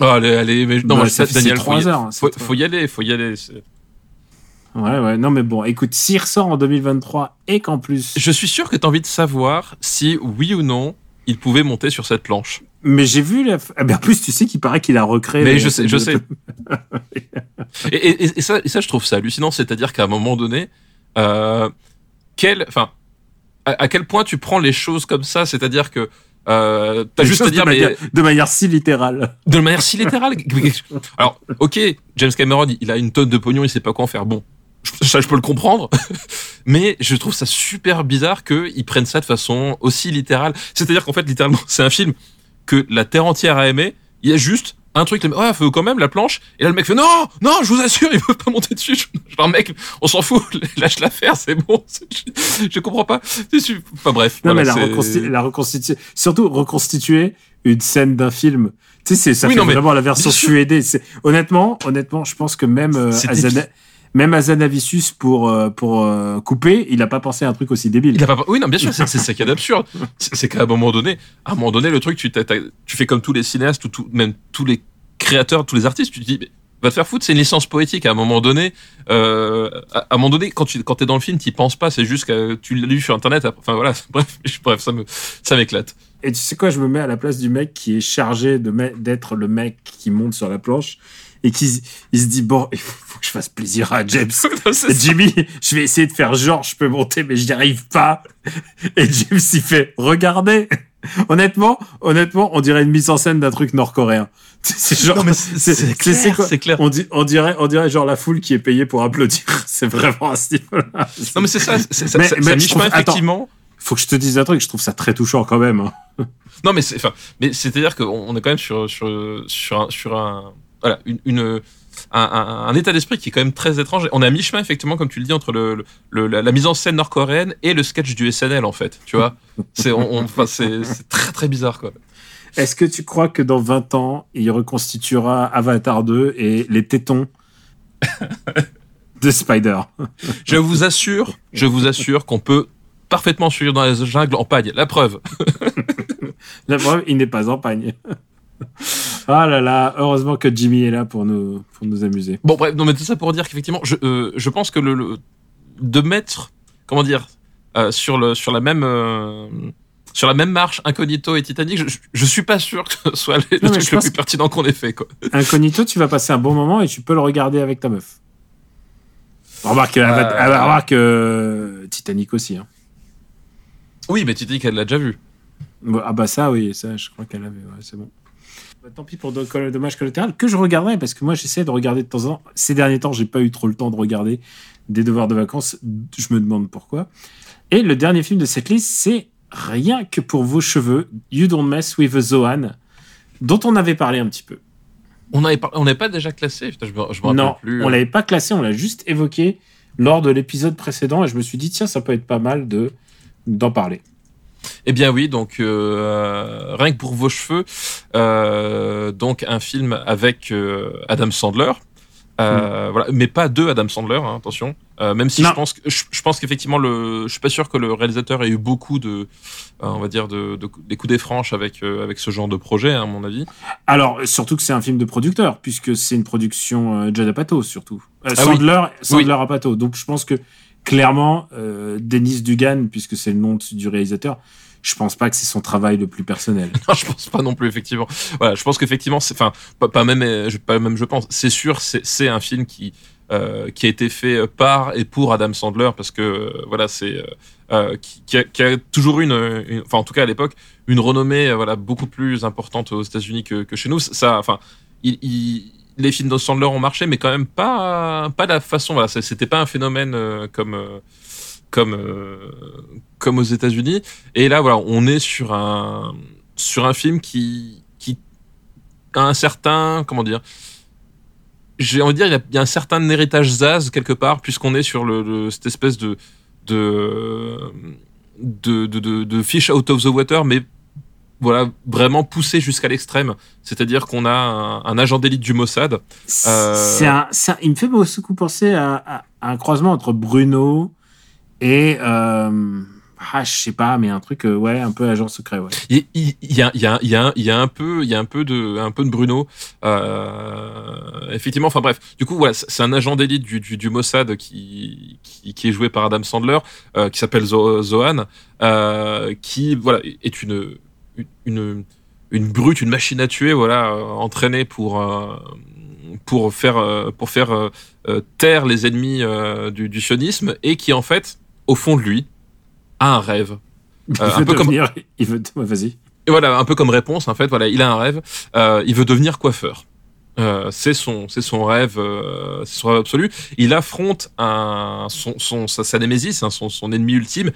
Speaker 2: Oh, allez, allez, mais non,
Speaker 1: Bah,
Speaker 2: moi,
Speaker 1: ça
Speaker 2: Daniel,
Speaker 1: c'est
Speaker 2: faut y-
Speaker 1: trois heures, hein,
Speaker 2: faut, faut y aller, faut y aller.
Speaker 1: Ouais, ouais. Non, mais bon, écoute, s'il ressort en 2023 et qu'en plus,
Speaker 2: Je suis sûr que tu as envie de savoir si, oui ou non, il pouvait monter sur cette planche.
Speaker 1: Mais j'ai vu la, ah, ben, en plus, tu sais qu'il paraît qu'il a recréé.
Speaker 2: Mais je sais, je sais. (laughs) Et, et- et ça, et ça, je trouve ça hallucinant, c'est-à-dire qu'à un moment donné, euh, quel, enfin, à, à quel point tu prends les choses comme ça, c'est-à-dire que euh, t'as juste à dire,
Speaker 1: de
Speaker 2: mais
Speaker 1: manière, de manière si littérale.
Speaker 2: de manière si littérale? (laughs) Alors, ok, James Cameron, il a une tonne de pognon, il sait pas quoi en faire. Bon, ça, je peux le comprendre, (laughs) mais je trouve ça super bizarre qu'ils prennent ça de façon aussi littérale. C'est-à-dire qu'en fait, littéralement, c'est un film que la terre entière a aimé. Il y a juste un truc, ouais, faut quand même la planche. Et là, le mec fait non, non, je vous assure, il veut pas monter dessus. Je, genre, mec, on s'en fout, (laughs) lâche l'affaire, c'est bon. (laughs) Je, je comprends pas. Enfin bref.
Speaker 1: Non,
Speaker 2: voilà,
Speaker 1: mais la,
Speaker 2: c'est-
Speaker 1: reconsti- la reconstituer, surtout reconstituer une scène d'un film. Tu sais, c'est, ça
Speaker 2: Oui,
Speaker 1: fait
Speaker 2: non, mais
Speaker 1: vraiment la version. C'est, honnêtement, honnêtement, je pense que même, euh. Même Azanavicius pour, euh, pour euh, couper, il a pas pensé à un truc aussi débile.
Speaker 2: Il a pas... Oui, non, bien sûr, c'est ça qui est absurde. C'est c'est qu'à un moment donné, à un moment donné, le truc, tu, tu fais comme tous les cinéastes ou tout, même tous les créateurs, tous les artistes, tu te dis, mais, va te faire foutre, c'est une licence poétique. À un moment donné, euh, à, à un moment donné, quand tu quand t'es dans le film, t'y penses pas. C'est juste que tu l'as lu sur internet. Enfin voilà, (laughs) bref, bref, ça me ça m'éclate.
Speaker 1: Et tu sais quoi, je me mets à la place du mec qui est chargé de d'être le mec qui monte sur la planche et qui s- il se dit bon, il faut, faut que je fasse plaisir à James. (laughs)
Speaker 2: Ça.
Speaker 1: Jimmy, je vais essayer de faire genre je peux monter mais je n'y arrive pas. Et James il fait regardez. Honnêtement, honnêtement, on dirait une mise en scène d'un truc nord-coréen. (laughs) C'est genre
Speaker 2: c'est- clair,
Speaker 1: c'est
Speaker 2: clair.
Speaker 1: On, dit, on dirait on dirait genre la foule qui est payée pour applaudir. (laughs) C'est vraiment à ce niveau-là.
Speaker 2: Non mais c'est ça, c'est ça,
Speaker 1: Mais-
Speaker 2: ça,
Speaker 1: mais
Speaker 2: ça
Speaker 1: je
Speaker 2: mi-chemin,
Speaker 1: trouve- attends.
Speaker 2: effectivement.
Speaker 1: Faut que je te dise un truc, je trouve ça très touchant quand même. hein.
Speaker 2: Non, mais c'est, enfin, mais c'est-à-dire qu'on on est quand même sur sur sur un, sur un voilà une, une un, un- un état d'esprit qui est quand même très étrange. On est à mi-chemin effectivement, comme tu le dis, entre le, la, la mise en scène nord-coréenne et le sketch du SNL en fait. Tu vois, c'est on, c'est très très bizarre quoi.
Speaker 1: Est-ce que tu crois que dans 20 ans, il reconstituera Avatar 2 et les tétons de Spider?
Speaker 2: Je vous assure, je vous assure qu'on peut parfaitement survivre dans la jungle en pagne. La preuve.
Speaker 1: La preuve, il n'est pas en pagne. Ah là là, heureusement que Jimmy est là pour nous, pour nous amuser.
Speaker 2: Bon bref, non mais tout ça pour dire qu'effectivement, je, euh, je pense que le, le- de mettre, comment dire, euh, sur le sur la même euh, sur la même marche, Incognito et Titanic, je, je, suis pas sûr que ce soit le,
Speaker 1: Non,
Speaker 2: truc le plus pertinent qu'on ait fait quoi.
Speaker 1: Incognito, tu vas passer un bon moment et tu peux le regarder avec ta meuf. Remarque, remarque euh, Titanic aussi. Hein.
Speaker 2: Oui, mais Titanic elle l'a déjà vu.
Speaker 1: Ah bah ça, oui, ça, je crois qu'elle avait, ouais, c'est bon. Bah, tant pis pour Col- Dommage collatéral, que je regarderai, parce que moi j'essaie de regarder de temps en temps. Ces derniers temps, j'ai pas eu trop le temps de regarder des devoirs de vacances, je me demande pourquoi. Et le dernier film de cette liste, c'est Rien que pour vos cheveux, You Don't Mess with a Zohan, dont on avait parlé un petit peu.
Speaker 2: On n'avait pas, on n'est pas déjà classé. Putain, je me, je me rappelle
Speaker 1: Non,
Speaker 2: plus.
Speaker 1: on l'avait pas classé, on l'a juste évoqué lors de l'épisode précédent, et je me suis dit, tiens, ça peut être pas mal de d'en parler.
Speaker 2: Eh bien oui, donc euh, rien que pour vos cheveux, euh, donc un film avec euh, Adam Sandler. Euh, voilà, mais pas deux Adam Sandler, hein, attention. Euh, même si
Speaker 1: Non.
Speaker 2: je pense, que, je, je pense qu'effectivement le, je suis pas sûr que le réalisateur ait eu beaucoup de, euh, on va dire de, de- des coups des franches avec euh, avec ce genre de projet, hein, à mon avis.
Speaker 1: Alors, surtout que c'est un film de producteur, puisque c'est une production euh, Judd Apatow, surtout. Euh,
Speaker 2: Ah oui.
Speaker 1: Sandler, Sandler Apatow. Donc, je pense que, clairement, euh, Dennis Dugan, puisque c'est le nom du réalisateur, je pense pas que c'est son travail le plus personnel. (laughs)
Speaker 2: Non, je pense pas non plus effectivement. Voilà, je pense qu'effectivement, c'est, enfin, pas, même, euh, pas même, je pense. C'est sûr, c'est, un film qui euh, qui a été fait par et pour Adam Sandler parce que voilà, c'est qui, a, toujours une, une- enfin en tout cas à l'époque, une renommée voilà beaucoup plus importante aux États-Unis que, que chez nous. Ça, enfin, il, il- les films de Sandler ont marché, mais quand même pas pas de la façon. Voilà, c'était pas un phénomène euh, comme euh, comme euh, comme aux États-Unis. Et là, voilà, on est sur un sur un film qui qui a un certain comment dire. J'ai envie de dire, il y a, un certain héritage Zaz quelque part, puisqu'on est sur le- cette espèce de de, de de de de fish out of the water, mais voilà, vraiment poussé jusqu'à l'extrême. C'est-à-dire qu'on a un, un agent d'élite du Mossad. Euh,
Speaker 1: un, un- il me fait beaucoup penser à, à, un croisement entre Bruno et euh, ah je sais pas mais un truc euh, ouais un peu agent secret ouais.
Speaker 2: Il il- il y a, il y, a, il y, a, il y a un peu, il y a un peu de, un peu de Bruno. Euh, effectivement, enfin bref. Du coup, voilà, c'est un agent d'élite du, du, du Mossad qui, qui, qui est joué par Adam Sandler, euh, qui s'appelle Zo- Zohan, euh, qui voilà est une, une, une brute, une machine à tuer, voilà, euh, entraînée pour. euh, pour faire euh, pour faire taire les ennemis du, du sionisme et qui en fait au fond de lui a un rêve
Speaker 1: Il
Speaker 2: un
Speaker 1: veut
Speaker 2: peu comme-
Speaker 1: devenir il veut ouais, vas-y.
Speaker 2: et voilà, un peu comme réponse, en fait, voilà, il a un rêve. Euh, il veut devenir coiffeur. Euh, c'est son, c'est son rêve, euh, c'est son rêve absolu. Il affronte un, son, son, sa, sa némésis, hein, son, son ennemi ultime,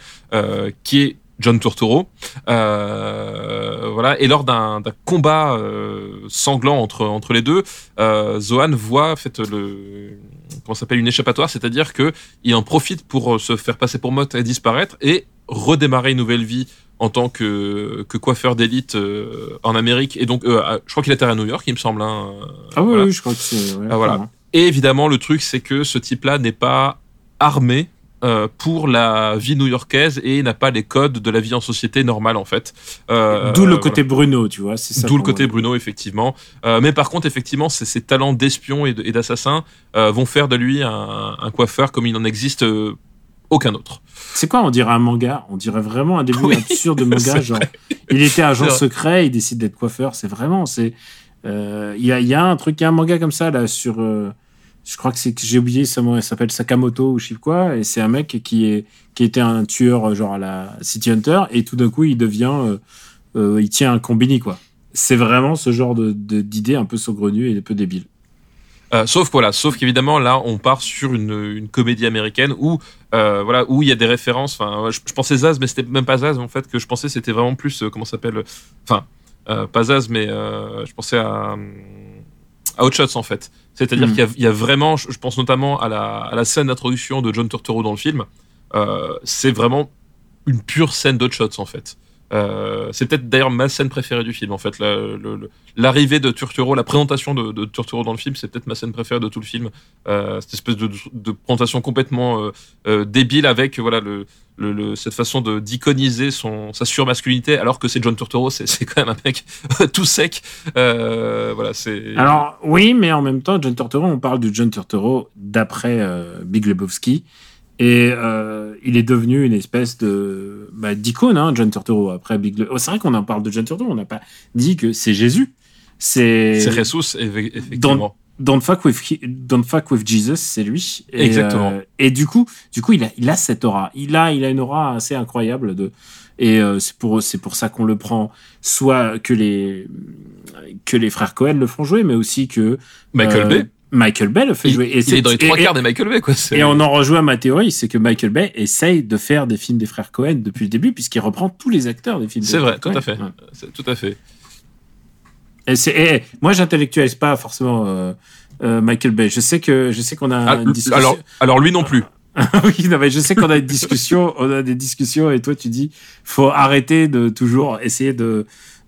Speaker 2: qui est John Turturro. Euh, voilà. Et lors d'un, combat euh, sanglant entre, entre les deux, euh, Zohan voit en fait le comment s'appelle une échappatoire, c'est-à-dire que il en profite pour se faire passer pour Mott et disparaître et redémarrer une nouvelle vie en tant que, que coiffeur d'élite euh, en Amérique. Et donc, euh, je crois qu'il atterrit à New York, il me semble. hein, euh,
Speaker 1: Ah oui,
Speaker 2: voilà.
Speaker 1: oui je crois que c'est ouais,
Speaker 2: Ah, voilà. Et évidemment, le truc, c'est que ce type-là n'est pas armé euh, pour la vie new-yorkaise et n'a pas les codes de la vie en société normale, en fait. Euh,
Speaker 1: D'où le
Speaker 2: voilà.
Speaker 1: côté Bruno tu vois c'est ça.
Speaker 2: D'où le côté
Speaker 1: moi.
Speaker 2: Bruno, effectivement. Euh, mais par contre, effectivement, ses, ses talents d'espion et d'assassin euh, vont faire de lui un, un coiffeur comme il n'en existe euh, aucun autre.
Speaker 1: C'est quoi On dirait un manga? On dirait vraiment un début (laughs)
Speaker 2: Oui,
Speaker 1: absurde de manga. Genre, il était agent secret, il décide d'être coiffeur. C'est vraiment, c'est. euh, Il y, a, il y a un truc, il y a un manga comme ça là sur. euh, je crois que j'ai oublié, ça il s'appelle Sakamoto ou je sais quoi. Et c'est un mec qui était un tueur euh, genre à la City Hunter et tout d'un coup il devient, euh, euh, il tient un combini quoi. C'est vraiment ce genre de d'idée un peu saugrenue et un peu débile.
Speaker 2: Euh, sauf voilà, sauf qu'évidemment là on part sur une, comédie américaine où voilà où il y a des références. Enfin, je, je pensais Zaz, mais c'était même pas Zaz en fait que je pensais c'était vraiment plus euh, comment s'appelle. Enfin, pas Zaz, mais je pensais à à Hot Shots en fait. C'est-à-dire
Speaker 1: Mm.
Speaker 2: qu'il y a- il y, a vraiment, je pense notamment à la, à la scène d'introduction de John Turturro dans le film. Euh, c'est vraiment une pure scène d'Hot Shots en fait. Euh, c'est peut-être d'ailleurs ma scène préférée du film en fait. L'arrivée de Turturro, la présentation de, de Turturro dans le film, c'est peut-être ma scène préférée de tout le film. Euh, cette espèce de, présentation complètement euh, débile avec voilà cette façon de d'iconiser sa surmasculinité alors que c'est John Turturro, c'est quand même un mec (laughs) tout sec. Voilà, c'est.
Speaker 1: Alors oui, mais en même temps, John Turturro, on parle du John Turturro d'après Big Lebowski. Et euh, il est devenu une espèce de bah, d'icône, hein, John Turturro. Après Big oh, c'est vrai qu'on en parle de John Turturro, on n'a pas dit que c'est Jésus. C'est
Speaker 2: c'est Jesus, effectivement.
Speaker 1: Don't fuck with Don't fuck with Jesus, c'est lui. Et,
Speaker 2: Exactement.
Speaker 1: euh, et du coup, du coup, il a, il a cette aura. Il a, il a une aura assez incroyable de. Et euh, c'est pour, c'est pour ça qu'on le prend. Soit que les que les frères Cohen le font jouer, mais aussi que
Speaker 2: Michael
Speaker 1: euh,
Speaker 2: Bay.
Speaker 1: Michael Bay le fait
Speaker 2: Il,
Speaker 1: jouer. Et
Speaker 2: il
Speaker 1: c'est-
Speaker 2: est dans les trois
Speaker 1: et-
Speaker 2: quarts des Michael Bay, quoi.
Speaker 1: Et on en rejoint ma théorie, c'est que Michael Bay essaye de faire des films des frères Cohen depuis le début, puisqu'il reprend tous les acteurs des films.
Speaker 2: C'est vrai,
Speaker 1: frères
Speaker 2: tout à fait.
Speaker 1: Ouais.
Speaker 2: Tout à fait.
Speaker 1: Et c'est, moi, j'intellectualise pas forcément euh, euh, Michael Bay. Je sais que, je sais qu'on a
Speaker 2: Ah,
Speaker 1: une discussion.
Speaker 2: alors, alors lui non plus. (laughs)
Speaker 1: oui, non, mais je sais qu'on a une discussion, on a des discussions, et toi, tu dis, faut arrêter de toujours essayer de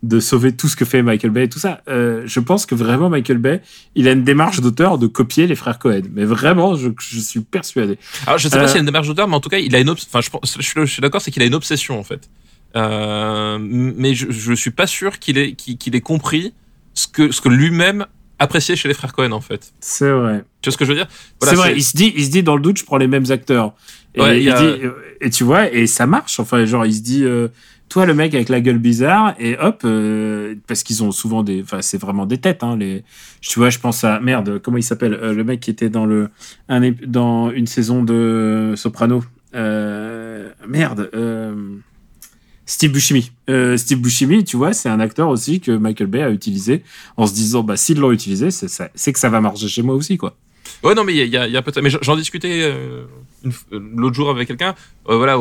Speaker 1: de sauver tout ce que fait Michael Bay et tout ça. Euh, je pense que vraiment Michael Bay, il a une démarche d'auteur de copier les frères Cohen. Mais vraiment, je, je suis persuadé.
Speaker 2: Alors, je sais pas
Speaker 1: Euh,
Speaker 2: s'il y a une démarche d'auteur, mais en tout cas, il a une, enfin, je, pense- je suis, d'accord, c'est qu'il a une obsession, en fait. Euh, mais je, je suis pas sûr qu'il ait, qu'il ait compris ce que, ce que lui-même appréciait chez les frères Cohen, en fait.
Speaker 1: C'est vrai.
Speaker 2: Tu vois ce que je veux dire?
Speaker 1: c'est vrai. Il se dit, il se dit dans le doute, je prends les mêmes acteurs. Et,
Speaker 2: Ouais, il a-
Speaker 1: dit, et tu vois, et ça marche. Enfin, genre, il se dit, euh, toi, le mec avec la gueule bizarre, et hop, euh, parce qu'ils ont souvent des, enfin, c'est vraiment des têtes, hein, les, tu vois, je pense à, merde, comment il s'appelle, euh, le mec qui était dans le, un, dans une saison de Soprano, euh, merde, Steve Buscemi. Steve Buscemi, tu vois, c'est un acteur aussi que Michael Bay a utilisé en se disant, bah, s'ils l'ont utilisé, c'est que ça va marcher chez moi aussi, quoi.
Speaker 2: Ouais, non, mais il y a, y y a peut-être. Mais j'en- discutais l'autre jour avec quelqu'un, euh, voilà,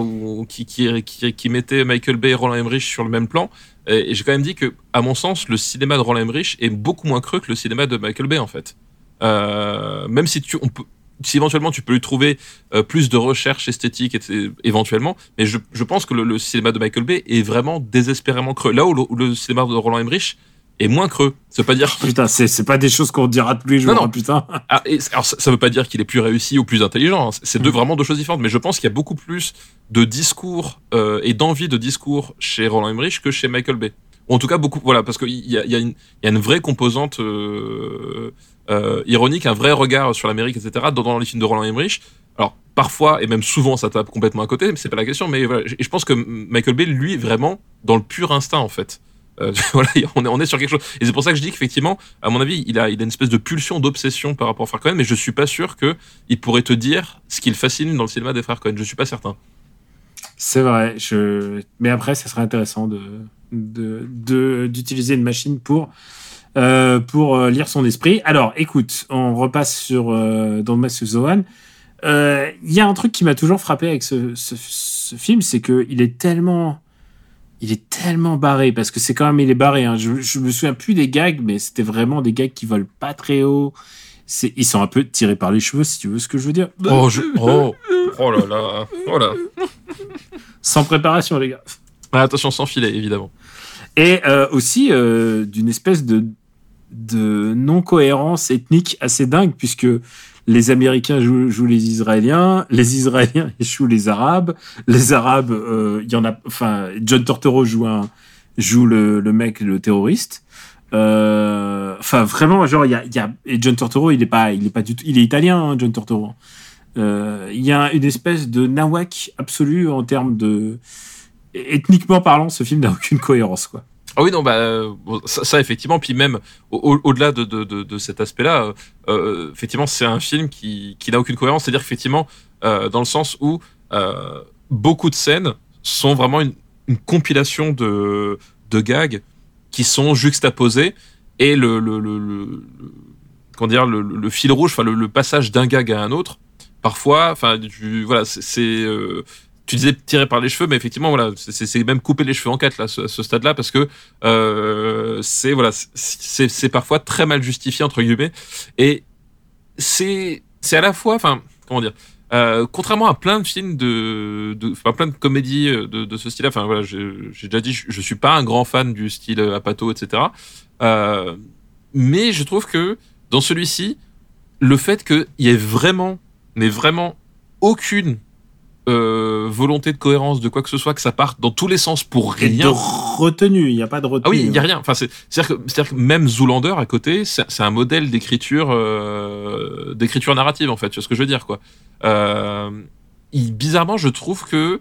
Speaker 2: qui, qui, qui, mettait Michael Bay et Roland Emmerich sur le même plan. Et, j'ai quand même dit que, à mon sens, le cinéma de Roland Emmerich est beaucoup moins creux que le cinéma de Michael Bay, en fait. Euh, même si tu, on peut, si éventuellement tu peux lui trouver euh, plus de recherche esthétique, et, éventuellement, mais je, je pense que le, le cinéma de Michael Bay est vraiment désespérément creux. Là où le, où le cinéma de Roland Emmerich est moins creux. Ça veut pas dire (laughs)
Speaker 1: Putain, c'est c'est pas des choses qu'on dira tous les jours,
Speaker 2: Non, non.
Speaker 1: hein, putain. (laughs)
Speaker 2: Ah, et alors, ça, ça veut pas dire qu'il est plus réussi ou plus intelligent. hein. C'est deux vraiment deux choses différentes. Mais je pense qu'il y a beaucoup plus de discours euh, et d'envie de discours chez Roland Emmerich que chez Michael Bay. Ou en tout cas beaucoup. Voilà, parce qu'il y a, il y, a y a une vraie composante euh, euh, ironique, un vrai regard sur l'Amérique, etc. Dans, dans les films de Roland Emmerich. Alors parfois et même souvent ça tape complètement à côté, mais c'est pas la question. Mais voilà, et je pense que Michael Bay, lui, est vraiment dans le pur instinct en fait. Euh, (laughs) voilà, on est, on est sur quelque chose. Et c'est pour ça que je dis qu'effectivement, à mon avis, il a, il a une espèce de pulsion d'obsession par rapport aux frères Cohen, mais je suis pas sûr que il pourrait te dire ce qu'il fascine dans le cinéma des frères Cohen. Je suis pas certain.
Speaker 1: C'est vrai. Mais après, ça serait intéressant d'utiliser une machine pour euh, pour euh, lire son esprit. Alors, écoute, on repasse sur euh, the One. Euh, Il y a un truc qui m'a toujours frappé avec ce, ce, ce film, c'est que il est tellement il est tellement barré parce que c'est quand même il est barré. Hein. Je, je me souviens plus des gags, mais c'était vraiment des gags qui volent pas très haut. C'est ils sont un peu tirés par les cheveux, si tu veux ce que je veux dire.
Speaker 2: Oh, je, oh, oh là là, oh là.
Speaker 1: Sans préparation, les gars.
Speaker 2: Ah, attention, sans filet, évidemment.
Speaker 1: et euh, aussi euh, d'une espèce de de non cohérence ethnique assez dingue puisque les Américains jouent, jouent les Israéliens, les Israéliens (laughs) ils jouent les Arabes, les Arabes euh, il y en a enfin John Tortoro joue un joue le, le mec le terroriste. Euh, enfin vraiment genre il y a, y a et John Tortoro il est pas il est pas du tout il est italien hein, John Tortoro Euh, il y a une espèce de nawak absolu en termes de ethniquement parlant ce film n'a aucune cohérence quoi
Speaker 2: Ah oui, non, bah, ça, effectivement, puis même au- au- au-delà de, de, de, cet aspect-là, euh, euh, effectivement, c'est un film qui, qui n'a aucune cohérence, c'est-à-dire effectivement, euh, dans le sens où euh, beaucoup de scènes sont vraiment une, compilation de, de gags qui sont juxtaposés et le, le, le, comment dire, le, le- fil rouge, enfin le, passage d'un gag à un autre, parfois, enfin, voilà, c'est- tu disais tirer par les cheveux, mais effectivement, voilà, c'est- même couper les cheveux en quatre là, ce, ce stade-là, parce que euh, c'est voilà, c'est- parfois très mal justifié entre guillemets, et c'est c'est à la fois, enfin, comment dire. Euh, contrairement à plein de films de, de enfin plein de comédies euh, de, ce style-là, enfin voilà, j'ai déjà dit, je, je suis pas un grand fan du style Apato, etc. Mais je trouve que dans celui-ci, le fait qu'il y ait vraiment, mais vraiment aucune euh, volonté de cohérence de quoi que ce soit, que ça parte dans tous les sens pour
Speaker 1: Et de
Speaker 2: rien.
Speaker 1: retenue, il n'y a pas de retenue.
Speaker 2: Ah oui, il y a rien. Enfin, c'est- c'est-à-dire que, même Zoolander à côté, c'est c'est un modèle d'écriture, euh, d'écriture narrative en fait. Tu vois ce que je veux dire, quoi. Euh, il- bizarrement, je trouve que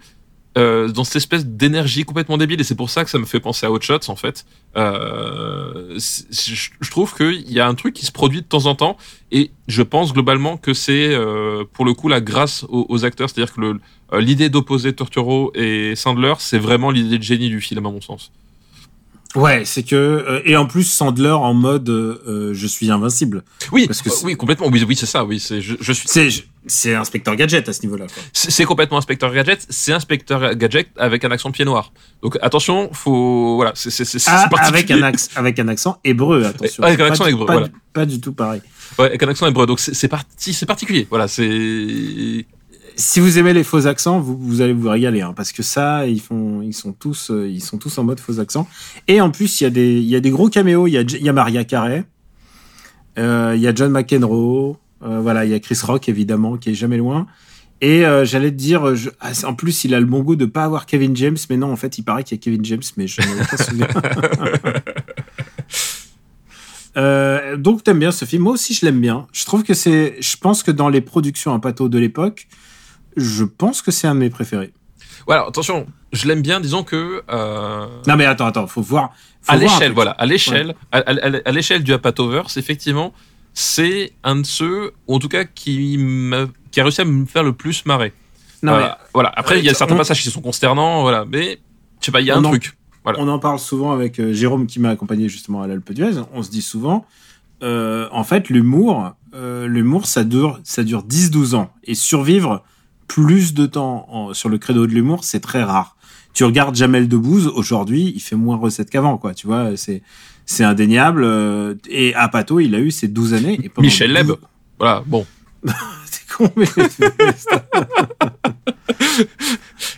Speaker 2: euh, dans cette espèce d'énergie complètement débile, et c'est pour ça que ça me fait penser à Hot Shots en fait. Euh, je trouve qu'il y a un truc qui se produit de temps en temps, et je pense globalement que c'est euh, pour le coup la grâce aux, aux acteurs, c'est-à-dire que euh, l'idée d'opposer Torturo et Sandler, c'est vraiment l'idée de génie du film à mon sens.
Speaker 1: Ouais, c'est que euh, et en plus Sandler en mode euh, je suis invincible.
Speaker 2: Oui,
Speaker 1: Parce que
Speaker 2: euh, oui, complètement. Oui, oui, c'est ça. Oui, c'est je, je suis.
Speaker 1: C'est c'est inspecteur gadget à ce niveau-là.
Speaker 2: C'est complètement inspecteur gadget. C'est inspecteur gadget avec un accent pied noir. Donc attention, faut voilà, c'est c'est c'est
Speaker 1: Ah, avec un accent avec un accent hébreu, attention.
Speaker 2: Avec un
Speaker 1: Pas
Speaker 2: accent
Speaker 1: du-
Speaker 2: hébreu,
Speaker 1: pas,
Speaker 2: voilà.
Speaker 1: du- pas du tout pareil.
Speaker 2: Ouais, avec un accent hébreu. Donc c'est parti, c'est particulier. Voilà, c'est
Speaker 1: Si vous aimez les faux accents, vous, vous allez vous régaler, hein, parce que ça, ils font, ils sont tous, euh, ils sont tous en mode faux accents. Et en plus, il y a des, il y a des gros caméos. Il y a, il y a Maria Carey, euh, il y a John McEnroe, euh, voilà, il y a Chris Rock évidemment, qui est jamais loin. Et j'allais te dire, je- ah, en plus, il a le bon goût de pas avoir Kevin James, mais non, en fait, il paraît qu'il y a Kevin James, mais je n'ai aucun souvenir. Euh, donc t'aimes bien ce film, moi aussi je l'aime bien. Je trouve que c'est, je pense que dans les productions à Pato de l'époque, je pense que c'est un de mes préférés.
Speaker 2: voilà. Attention, je l'aime bien. Disons que euh,
Speaker 1: Non mais attends, attends, faut voir. faut
Speaker 2: à l'échelle, voilà, à l'échelle, à, à- à- à l'échelle du Apatoverse, effectivement, c'est un de ceux, en tout cas, qui a réussi à me faire le plus marrer.
Speaker 1: Non mais
Speaker 2: Euh, voilà. Après, il y a certains
Speaker 1: on-
Speaker 2: passages qui sont consternants, voilà. Mais je sais pas, il y a
Speaker 1: On
Speaker 2: un
Speaker 1: en-
Speaker 2: truc. Voilà.
Speaker 1: on en parle souvent avec euh, Jérôme qui m'a accompagné justement à l'Alpe d'Huez. On se dit souvent, euh, en fait, l'humour, l'humour, ça dure, ça dure 10-12 ans et survivre plus de temps en- sur le credo de l'humour, c'est très rare. Tu regardes Jamel Debbouze aujourd'hui, il fait moins recettes qu'avant, quoi. Tu vois, c'est c'est indéniable. euh, et à Pato, il a eu ses 12 années. Et
Speaker 2: Michel Leb.
Speaker 1: 12
Speaker 2: Voilà. Bon. (laughs)
Speaker 1: C'est con, mais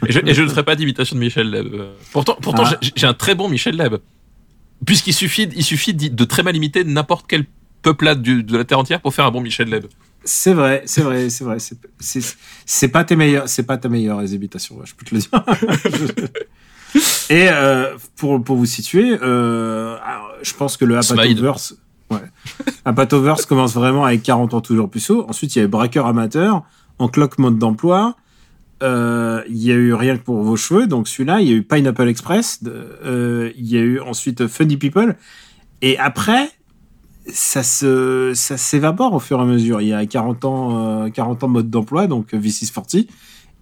Speaker 2: Et je, et je ne ferai pas d'imitation de Michel Leb. Pourtant, pourtant
Speaker 1: Ah.
Speaker 2: j'ai- un très bon Michel Leb. Puisqu'il suffit, il suffit de très mal imiter n'importe quelle peuplade de la terre entière pour faire un bon Michel Leb.
Speaker 1: C'est vrai, c'est vrai, c'est vrai. C'est- pas tes meilleurs, c'est pas ta meilleure ouais, je peux te le dire. (laughs) Et euh, pour pour vous situer, euh, alors, je pense que le. Apatoverse, ouais, Apatoverse commence vraiment avec 40 ans toujours plus haut. Ensuite, il y a Braqueur amateur, En cloque mode d'emploi. Euh, Il y a eu Rien que pour vos cheveux, donc celui-là. Il y a eu Pineapple Express. euh, Il y a eu ensuite Funny People. Et après, ça se ça s'évapore au fur et à mesure. Il y a 40 ans, euh, 40 ans mode d'emploi, donc euh, V640.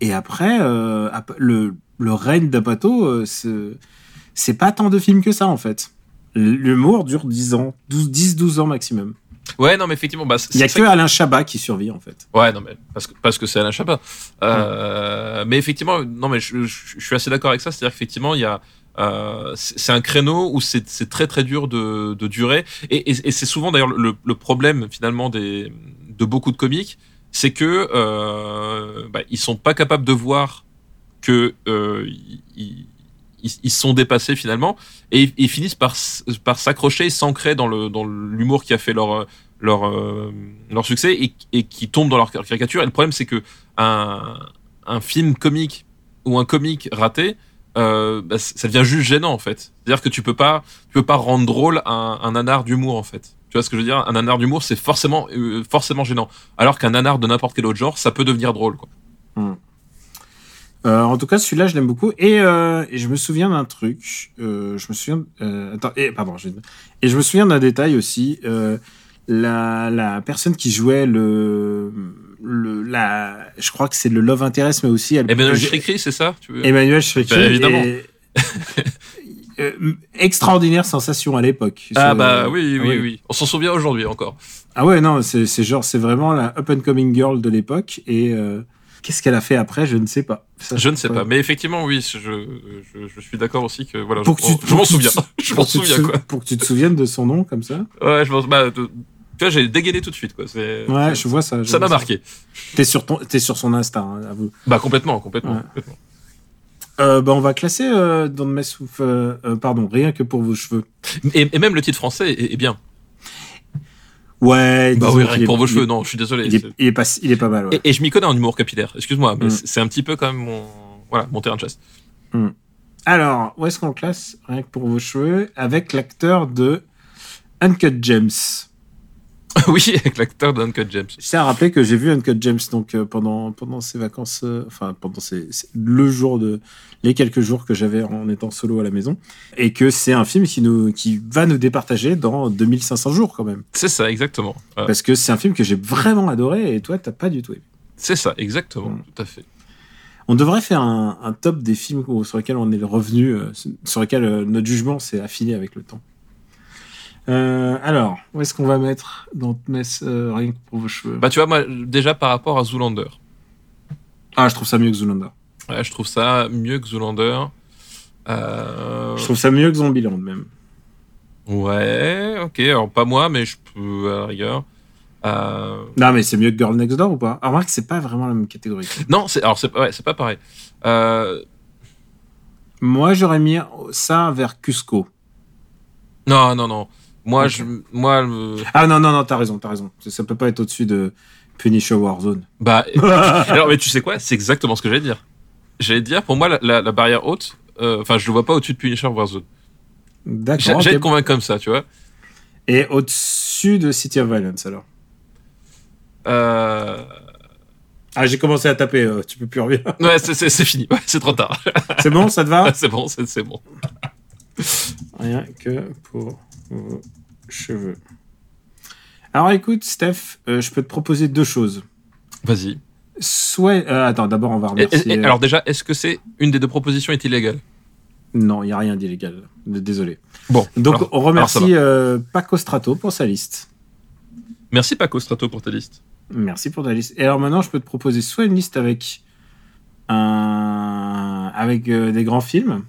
Speaker 1: Et après, euh, le, le règne d'Apato, euh, c'est- pas tant de films que ça, en fait. L'humour dure 10 ans, 12, 10-12 ans maximum.
Speaker 2: Ouais, non, mais effectivement, bah, c'est
Speaker 1: Il y a que Alain Chabat qui survit, en fait.
Speaker 2: Ouais, non, mais parce que parce que c'est Alain Chabat. Euh, Mais effectivement, non, mais je, je- je suis assez d'accord avec ça. C'est-à-dire qu'effectivement, il y a euh, c'est un créneau où c'est très très dur de, durer. Et, c'est souvent d'ailleurs le, problème finalement de beaucoup de comiques, c'est que euh, bah, ils sont pas capables de voir que euh, ils, sont dépassés finalement et ils, finissent par par s'accrocher et s'ancrer dans l'humour qui a fait leur leur euh, leur succès et, qui tombent dans leur caricature. Et le problème, c'est que un un film comique ou un comique raté, euh, bah, ça devient juste gênant en fait. C'est-à-dire que tu peux pas tu peux pas rendre drôle un, un nanar d'humour en fait. Tu vois ce que je veux dire? Un nanar d'humour, c'est forcément euh, forcément gênant. Alors qu'un nanar de n'importe quel autre genre, ça peut devenir drôle quoi.
Speaker 1: Euh, en tout cas, celui-là, je l'aime beaucoup. Et, euh, et je me souviens d'un truc. Euh, je me souviens. Attends, et, pardon. j'ai- Et je me souviens d'un détail aussi. La, la personne qui jouait le, le, la, je crois que c'est le love interest, mais aussi elle.
Speaker 2: Emmanuel Stricry, c'est ça tu veux
Speaker 1: Emmanuel Schricki.
Speaker 2: Bah, évidemment.
Speaker 1: et- (laughs) euh, extraordinaire sensation à l'époque.
Speaker 2: Ah bah oui, oui,
Speaker 1: oui.
Speaker 2: oui. On s'en souvient aujourd'hui encore.
Speaker 1: Ah ouais, non, c'est genre, c'est vraiment la up and coming girl de l'époque. Et euh, qu'est-ce qu'elle a fait après Je ne sais pas. Ça,
Speaker 2: Je ne sais pas, mais effectivement, oui, je, je, je suis d'accord aussi que voilà,
Speaker 1: Pour
Speaker 2: je, m'en souviens, (laughs) je m'en souviens
Speaker 1: sou-
Speaker 2: quoi.
Speaker 1: Pour que tu te souviennes de son nom comme ça.
Speaker 2: Ouais, je pense, bah, de- tu vois, j'ai dégainé tout de suite quoi. C'est,
Speaker 1: Ouais, je vois ça. je
Speaker 2: ça m'a marqué.
Speaker 1: T'es sur ton, t'es sur son Insta, hein, avoue.
Speaker 2: Bah complètement, complètement.
Speaker 1: Ouais.
Speaker 2: complètement.
Speaker 1: Euh, bah, on va classer euh, Don't Mess with, euh, pardon, rien que pour vos cheveux.
Speaker 2: Et, et même le titre français est, est bien.
Speaker 1: Ouais.
Speaker 2: Bah oui, rien que
Speaker 1: est-
Speaker 2: pour vos cheveux, non, je suis désolé.
Speaker 1: Il est,
Speaker 2: c'est-
Speaker 1: il est pas, il est pas mal. Ouais.
Speaker 2: Et, et je m'y connais en humour capillaire. Excuse-moi, mais
Speaker 1: Mm.
Speaker 2: c'est un petit peu quand même mon, voilà, mon terrain de chasse.
Speaker 1: Alors, où est-ce qu'on classe Rien que pour vos cheveux, avec l'acteur de Uncut Gems. (laughs)
Speaker 2: oui, avec l'acteur d'Uncut James.
Speaker 1: Je tiens à rappeler que j'ai vu Uncut James donc euh, pendant pendant ces vacances, euh, enfin pendant ces- le jour de les quelques jours que j'avais en étant solo à la maison, et que c'est un film qui nous qui va nous départager dans 2500 jours quand même,
Speaker 2: C'est ça, exactement. Euh,
Speaker 1: parce que c'est un film que j'ai vraiment adoré et toi t'as pas du tout aimé.
Speaker 2: c'est ça, exactement,
Speaker 1: Mm.
Speaker 2: tout à fait.
Speaker 1: On devrait faire un, un top des films sur lesquels on est revenu, sur lesquels notre jugement s'est affiné avec le temps. Euh, alors, où est-ce qu'on va mettre dans Mess euh, rien que pour vos cheveux
Speaker 2: Bah tu vois, moi, déjà par rapport à Zoolander,
Speaker 1: Ah, je trouve ça mieux que Zoolander.
Speaker 2: ouais, je trouve ça mieux que Zoolander. Euh,
Speaker 1: Je trouve ça mieux que Zombieland même.
Speaker 2: Ouais, ok, alors pas moi, mais je peux à la rigueur. Euh,
Speaker 1: Non, mais c'est mieux que Girl Next Door ou pas? Alors, remarque, c'est pas vraiment la même catégorie.
Speaker 2: Non, c'est alors c'est pas- ouais, c'est pas pareil. Euh,
Speaker 1: Moi, j'aurais mis ça vers Cusco.
Speaker 2: non, non, non. Moi, je, moi,
Speaker 1: Ah non, non, non, t'as raison, t'as raison. Ça, ça peut pas être au-dessus de Punisher Warzone.
Speaker 2: bah, (laughs) (laughs) alors mais tu sais quoi? C'est exactement ce que j'allais dire. J'allais dire, pour moi, la, la- la barrière haute, euh, enfin, je le vois pas au-dessus de Punisher Warzone. J'ai-
Speaker 1: D'accord.
Speaker 2: J'allais
Speaker 1: ok.
Speaker 2: te convaincre comme ça, tu vois.
Speaker 1: Et au-dessus de City of Violence, alors?
Speaker 2: Euh,
Speaker 1: Ah, j'ai commencé à taper, euh, tu peux plus revenir. (laughs)
Speaker 2: Ouais, c'est- fini. Ouais, c'est trop tard.
Speaker 1: c'est bon, ça te va?
Speaker 2: C'est bon, c'est bon.
Speaker 1: Rien que pour vos cheveux. Alors écoute, Steph, euh, je peux te proposer deux choses.
Speaker 2: Vas-y.
Speaker 1: Soit... euh, attends, d'abord, on va remercier...
Speaker 2: et- et- alors déjà, est-ce que c'est une des deux propositions est illégale?
Speaker 1: Non, il n'y a rien d'illégal. Désolé.
Speaker 2: Bon.
Speaker 1: Donc,
Speaker 2: alors-
Speaker 1: on remercie euh, Paco Strato pour sa liste.
Speaker 2: Merci Paco Strato pour ta liste.
Speaker 1: Merci pour ta liste. Et alors maintenant, je peux te proposer soit une liste avec un avec euh, des grands films,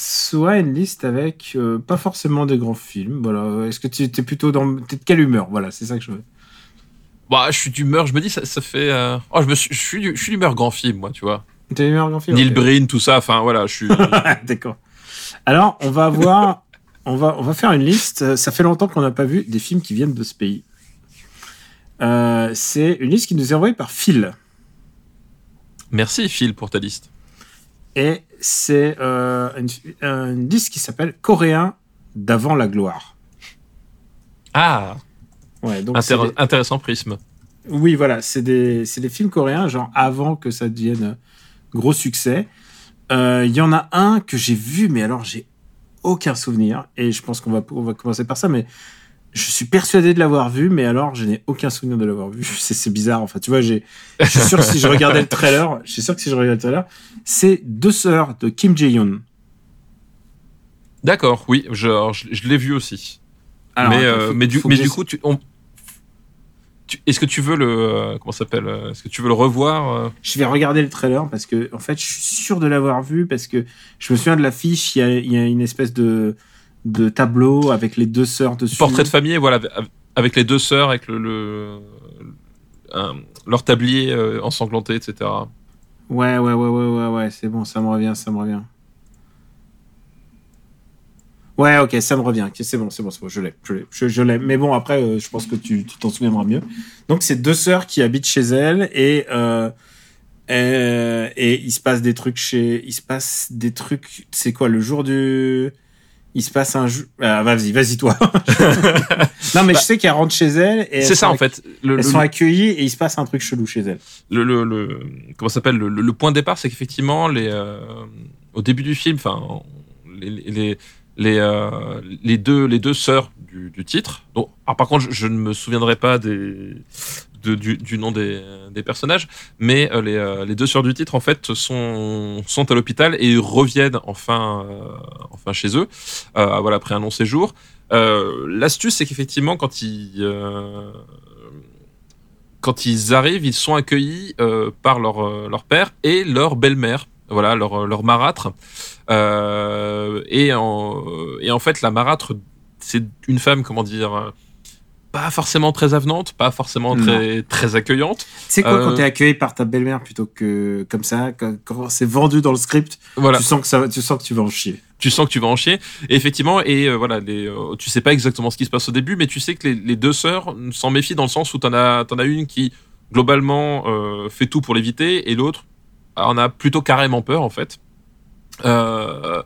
Speaker 1: soit une liste avec euh, pas forcément des grands films. Voilà. Est-ce que tu es plutôt dans t'es de quelle humeur? Voilà, c'est ça que je veux.
Speaker 2: Bah, je suis d'humeur, je me dis, ça, ça fait. euh, Oh, je, me suis, je suis, du- je suis d'humeur grand film, moi, tu vois.
Speaker 1: T'es d'humeur grand film
Speaker 2: Neil. Breen, tout ça, enfin voilà, je suis. (laughs)
Speaker 1: D'accord. Alors, on va avoir, on va, on va faire une liste. Ça fait longtemps qu'on n'a pas vu des films qui viennent de ce pays. Euh, c'est une liste qui nous est envoyée par Phil.
Speaker 2: Merci Phil pour ta liste.
Speaker 1: Et c'est euh, une liste qui s'appelle Coréen d'avant la gloire.
Speaker 2: Ah,
Speaker 1: Ouais, donc
Speaker 2: intér-
Speaker 1: c'est des-
Speaker 2: intéressant prisme.
Speaker 1: Oui, voilà, c'est des, des films coréens, genre avant que ça devienne gros succès. Euh, Il y en a un que j'ai vu, mais alors j'ai aucun souvenir. Et je pense qu'on va, on va commencer par ça, mais je suis persuadé de l'avoir vu, mais alors je n'ai aucun souvenir de l'avoir vu. (laughs) C'est, bizarre. Enfin, tu vois, j'ai, je suis sûr que si je regardais le trailer, je suis sûr que si je regardais le trailer, c'est Deux sœurs de Kim Jae-yoon.
Speaker 2: D'accord, oui, je, alors, je, je l'ai vu aussi.
Speaker 1: Alors,
Speaker 2: mais,
Speaker 1: attends,
Speaker 2: euh,
Speaker 1: faut-
Speaker 2: mais, du, mais coup, tu, on- est-ce que tu veux le euh, comment s'appelle euh, Est-ce que tu veux le revoir
Speaker 1: Je vais regarder le trailer parce que, en fait, je suis sûr de l'avoir vu parce que je me souviens de l'affiche. Il y a, il y a une espèce de, de tableau avec les deux sœurs dessus.
Speaker 2: Portrait de famille, voilà, avec- les deux sœurs, avec le, leur tablier euh, ensanglanté, etc.
Speaker 1: Ouais, ouais, ouais, ouais, ouais, ouais, c'est bon, ça me revient, ça me revient. Ouais, ok, ça me revient. Ok, c'est bon, c'est bon, c'est bon, je l'ai, je l'ai, je, je l'ai. Mais bon, après, euh, je pense que tu tu t'en souviendras mieux. Donc, c'est deux sœurs qui habitent chez elles et euh, euh, et il se passe des trucs chez, il se passe des trucs. C'est quoi le jour du Il se passe un jour. Ah, vas-y, vas-y toi. (laughs) non, mais je sais qu'elles rentrent chez elles et
Speaker 2: C'est ça en fait. Le,
Speaker 1: Elles
Speaker 2: le-
Speaker 1: sont accueillies et il se passe un truc chelou chez elles.
Speaker 2: le, le, le- comment s'appelle le, le- le point de départ, c'est qu'effectivement, les, euh, au début du film, enfin, les, les, les, euh, les deux, les deux sœurs du, du titre. Donc, alors, par contre, je, je ne me souviendrai pas des, du, nom des, personnages, mais euh, les, euh, les deux sœurs du titre, en fait, sont, sont à l'hôpital et reviennent enfin, euh, enfin chez eux, voilà, après un long séjour. L'astuce, c'est qu'effectivement, quand ils, quand ils arrivent, ils sont accueillis par leur, leur père et leur belle-mère, voilà, leur, leur marâtre. Et, en, et en fait, la marâtre, c'est une femme, comment dire, pas forcément très avenante, pas forcément très, très accueillante.
Speaker 1: Tu sais quoi,
Speaker 2: Euh,
Speaker 1: quand t'es accueilli par ta belle-mère plutôt que comme ça, quand, quand c'est vendu dans le script,
Speaker 2: Voilà.
Speaker 1: tu sens que ça, tu sens que tu vas en chier.
Speaker 2: tu sens que tu vas en chier. Et effectivement, et euh, voilà, les, euh, tu sais pas exactement ce qui se passe au début, mais tu sais que les, les deux sœurs s'en méfient dans le sens où t'en as, as une qui globalement euh, fait tout pour l'éviter, et l'autre en a plutôt carrément peur en fait. Euh,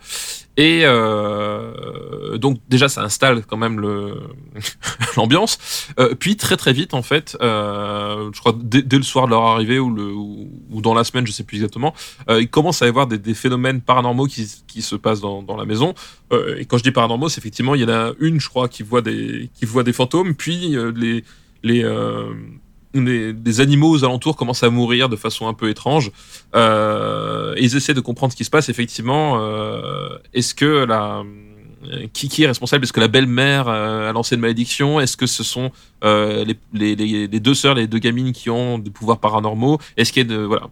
Speaker 2: et euh, donc déjà ça installe quand même (laughs) l'ambiance. Euh, puis très très vite en fait, euh, je crois dès, le soir de leur arrivée ou, le, ou, dans la semaine, je sais plus exactement, euh, il commence à y avoir des, des phénomènes paranormaux qui, qui se passent dans, dans la maison. Euh, et quand je dis paranormaux, c'est effectivement il y en a une, je crois, qui voit des qui voit des fantômes, puis les les des animaux aux alentours commencent à mourir de façon un peu étrange. Euh, ils essaient de comprendre ce qui se passe. Effectivement, euh, est-ce que la qui, qui est responsable? Est-ce que la belle-mère euh, a lancé une malédiction? Est-ce que ce sont les, les deux sœurs, les deux gamines qui ont des pouvoirs paranormaux? Est-ce qu'il y a de voilà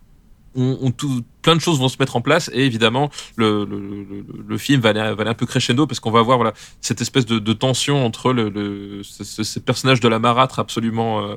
Speaker 2: on, on tout, plein de choses vont se mettre en place et évidemment le, le, le, le film va aller, va aller un peu crescendo parce qu'on va voir voilà cette espèce de, de tension entre le, le ce, ce- ce personnage de la marâtre absolument euh,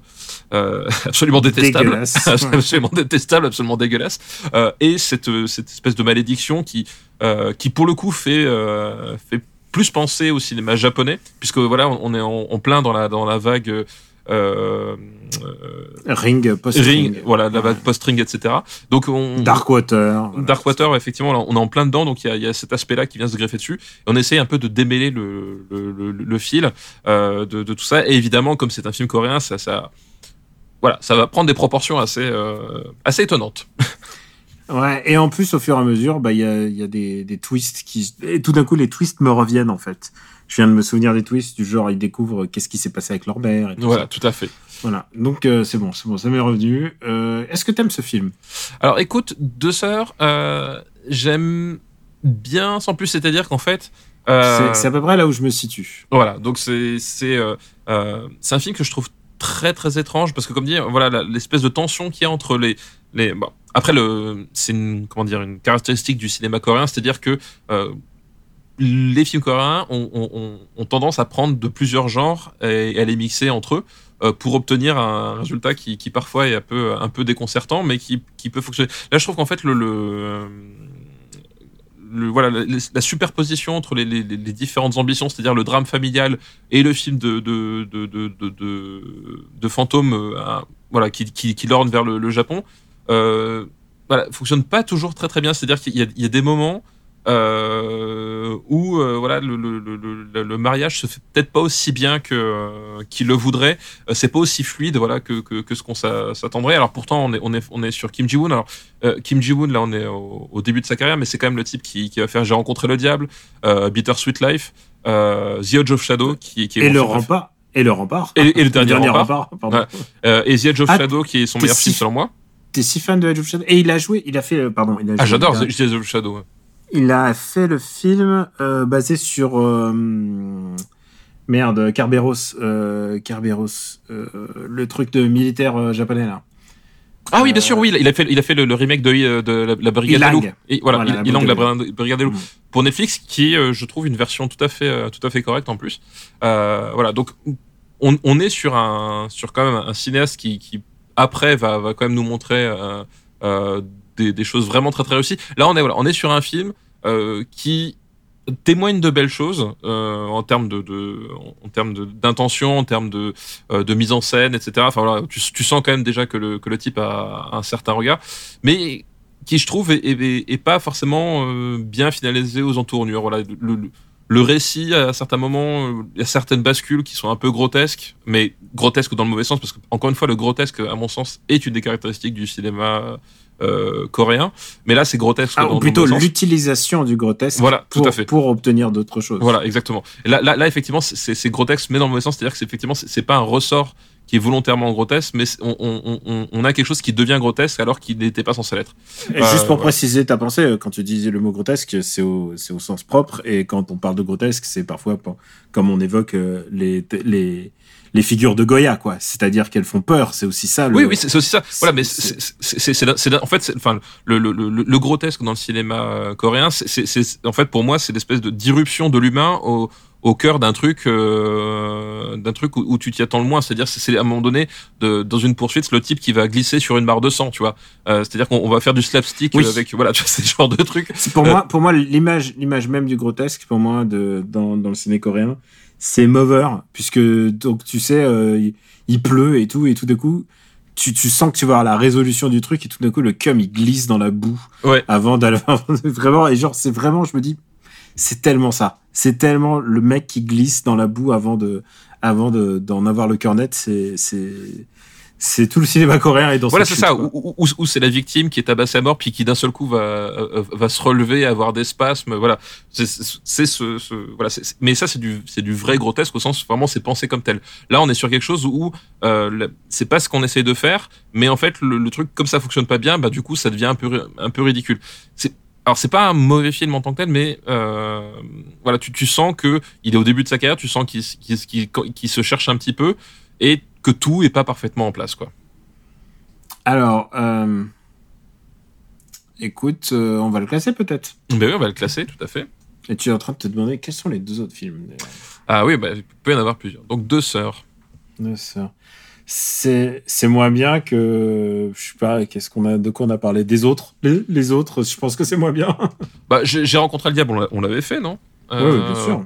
Speaker 2: euh, (laughs) absolument détestable. (laughs) Absolument détestable absolument dégueulasse. Euh, et cette cette espèce de malédiction qui euh, qui pour le coup fait euh, fait plus penser au cinéma japonais puisque voilà on, on est en, en plein dans la dans la vague euh, euh,
Speaker 1: Ring, post
Speaker 2: ring, voilà, la post-ring, etc. Donc on,
Speaker 1: Darkwater. voilà.
Speaker 2: Darkwater, effectivement, là, on est en plein dedans, donc il y a, il y a cet aspect-là qui vient se greffer dessus. Et on essaye un peu de démêler le, le, le, le fil euh, de, de tout ça. Et évidemment, comme c'est un film coréen, ça, ça, voilà, ça va prendre des proportions assez, euh, assez étonnantes. (laughs)
Speaker 1: Ouais, et en plus, au fur et à mesure, bah, il y a, il y a des, des twists qui, et tout d'un coup, les twists me reviennent, en fait. Je viens de me souvenir des twists du genre, ils découvrent qu'est-ce qui s'est passé avec leur mère et tout
Speaker 2: Voilà,
Speaker 1: ça.
Speaker 2: tout à fait.
Speaker 1: Voilà. Donc, euh, c'est bon, c'est bon, ça m'est revenu. Euh, est-ce que t'aimes ce film?
Speaker 2: Alors écoute, Deux Sœurs, euh, j'aime bien sans plus, c'est-à-dire qu'en fait,
Speaker 1: C'est- à peu près là où je me situe.
Speaker 2: Voilà, donc c'est c'est un film que je trouve très très étrange parce que comme dit voilà l'espèce de tension qu'il y a entre les les bon après le c'est une comment dire une caractéristique du cinéma coréen c'est-à-dire que les films coréens ont, tendance à prendre de plusieurs genres et à les mixer entre eux euh, pour obtenir un résultat qui, parfois est un peu déconcertant mais qui, peut fonctionner là je trouve qu'en fait voilà, la, superposition entre les, différentes ambitions, c'est-à-dire le drame familial et le film de, de, fantôme euh, voilà, qui, qui, lorne vers le, Japon, euh, fonctionne pas toujours très très bien. C'est-à-dire qu'il y a des moments euh, où euh, voilà, le, le, le, le- mariage se fait peut-être pas aussi bien que euh, qu'il le voudrait. Euh, c'est pas aussi fluide voilà, que, que, que ce qu'on s'a- s'attendrait. Alors pourtant, on est, on est, on est sur Kim Ji-woon. Alors, euh, Kim Ji-woon, là, on est au, au début de sa carrière, mais c'est quand même le type qui, qui va faire J'ai rencontré le diable, euh, Bittersweet Life, euh, The Edge of Shadow, qui, qui est
Speaker 1: Et le rempart. Et le rempart.
Speaker 2: Et- et le dernier rempart. Ouais. Euh, et The Edge of
Speaker 1: Ah,
Speaker 2: Shadow, qui est son meilleur
Speaker 1: si-
Speaker 2: film selon moi.
Speaker 1: T'es si fan de Edge of Shadow? Et il a joué, il a fait, pardon, il a
Speaker 2: Ah,
Speaker 1: joué-
Speaker 2: j'adore The Edge of Shadow.
Speaker 1: Il a fait le film euh, basé sur euh, merde Kerberos, euh, Kerberos, euh, le truc de militaire japonais là.
Speaker 2: Ah oui, bien sûr, oui, il a fait, il a fait le, le remake de, de la, la Brigade des loups. Et voilà,
Speaker 1: Voilà,
Speaker 2: il,
Speaker 1: la
Speaker 2: la
Speaker 1: Brigade
Speaker 2: des loups.
Speaker 1: Mm.
Speaker 2: Pour Netflix, qui est, je trouve, une version tout à fait, tout à fait correcte en plus. Voilà, donc on, on est sur un, sur quand même un cinéaste qui, qui après va, va quand même nous montrer euh, euh, des, des choses vraiment très très réussies. Là, on est, voilà, on est sur un film qui témoigne de belles choses euh, en termes de, en termes d'intention, en termes de euh, de mise en scène, etc. Enfin tu, sens quand même déjà que le que le type a un certain regard, mais qui je trouve est, pas forcément euh, bien finalisé aux entournures. Voilà, le, le, récit à certains moments, euh, il y a certaines bascules qui sont un peu grotesques, mais grotesques dans le mauvais sens parce que encore une fois, le grotesque, à mon sens, est une des caractéristiques du cinéma euh, coréen. Mais là, c'est grotesque
Speaker 1: Ah,
Speaker 2: dans,
Speaker 1: ou plutôt l'utilisation du grotesque
Speaker 2: Voilà, tout
Speaker 1: pour,
Speaker 2: à fait.
Speaker 1: pour obtenir d'autres choses.
Speaker 2: Voilà, exactement. Et là, là, là effectivement, c'est grotesque, mais dans le mauvais sens, c'est-à-dire que c'est effectivement, c'est pas un ressort qui est volontairement grotesque, mais on, on, on, on a quelque chose qui devient grotesque alors qu'il n'était pas censé l'être.
Speaker 1: Et juste
Speaker 2: Euh,
Speaker 1: pour
Speaker 2: préciser
Speaker 1: ta pensée, euh, quand tu disais le mot grotesque, c'est au, au sens propre, et quand on parle de grotesque, c'est parfois pour- comme on évoque les, les, les figures de Goya, quoi. C'est-à-dire qu'elles font peur, c'est aussi ça. Le...
Speaker 2: Oui, oui, c'est aussi ça. Voilà, mais
Speaker 1: c'est-
Speaker 2: en fait, c'est- enfin, le, le, le, grotesque dans le cinéma euh, coréen, c'est- en fait pour moi, c'est l'espèce de d'irruption de l'humain au au cœur d'un truc euh, d'un truc où, où tu t'y attends le moins c'est-à-dire c'est à un moment donné de, dans une poursuite c'est le type qui va glisser sur une barre de sang tu vois Euh, c'est-à-dire qu'on on va faire du slapstick
Speaker 1: Oui.
Speaker 2: euh, avec voilà tu vois ce genre de truc
Speaker 1: C'est pour
Speaker 2: Euh,
Speaker 1: moi, pour moi, l'image, l'image même du grotesque, pour moi, de, dans, dans le ciné coréen, c'est Mover, puisque, donc, tu sais, euh, il, il pleut et tout, et tout d'un coup, tu, tu sens que tu vas avoir la résolution du truc, et tout d'un coup, le cum, il glisse dans la boue.
Speaker 2: Ouais.
Speaker 1: Avant d'aller, (laughs) vraiment, et genre, c'est vraiment, je me dis, c'est tellement ça. C'est tellement le mec qui glisse dans la boue avant de, avant de, d'en avoir le cœur net, c'est, c'est, c'est tout le cinéma coréen et dans
Speaker 2: Voilà, c'est ça.
Speaker 1: quoi.
Speaker 2: Où, où- où c'est la victime qui est tabassée à mort, puis qui d'un seul coup va euh, va se relever, avoir des spasmes. Voilà, c'est ce, ce voilà. mais ça, c'est du c'est du vrai grotesque au sens vraiment c'est pensé comme tel. Là, on est sur quelque chose où euh, c'est pas ce qu'on essaye de faire, mais en fait le, le truc comme ça fonctionne pas bien, bah du coup ça devient un peu un peu ridicule. C'est alors c'est pas un mauvais film en tant que tel, mais euh, voilà, tu, tu sens que il est au début de sa carrière, tu sens qu'il qu'il qu'il- qu'il se cherche un petit peu et que tout est pas parfaitement en place, quoi.
Speaker 1: Alors, euh, écoute, euh, on va le classer peut-être.
Speaker 2: Ben oui, on va le classer, tout à fait.
Speaker 1: Et tu es en train de te demander quels sont les deux autres films.
Speaker 2: Ah oui, bah, il peut y en avoir plusieurs. Donc deux sœurs.
Speaker 1: Deux sœurs. C'est c'est moins bien que je sais pas qu'est-ce qu'on a de quoi on a parlé des autres les, les autres je pense que c'est moins bien (laughs)
Speaker 2: Bah, j'ai j'ai rencontré le diable, on l'a- on l'avait fait, non?
Speaker 1: Oui bien sûr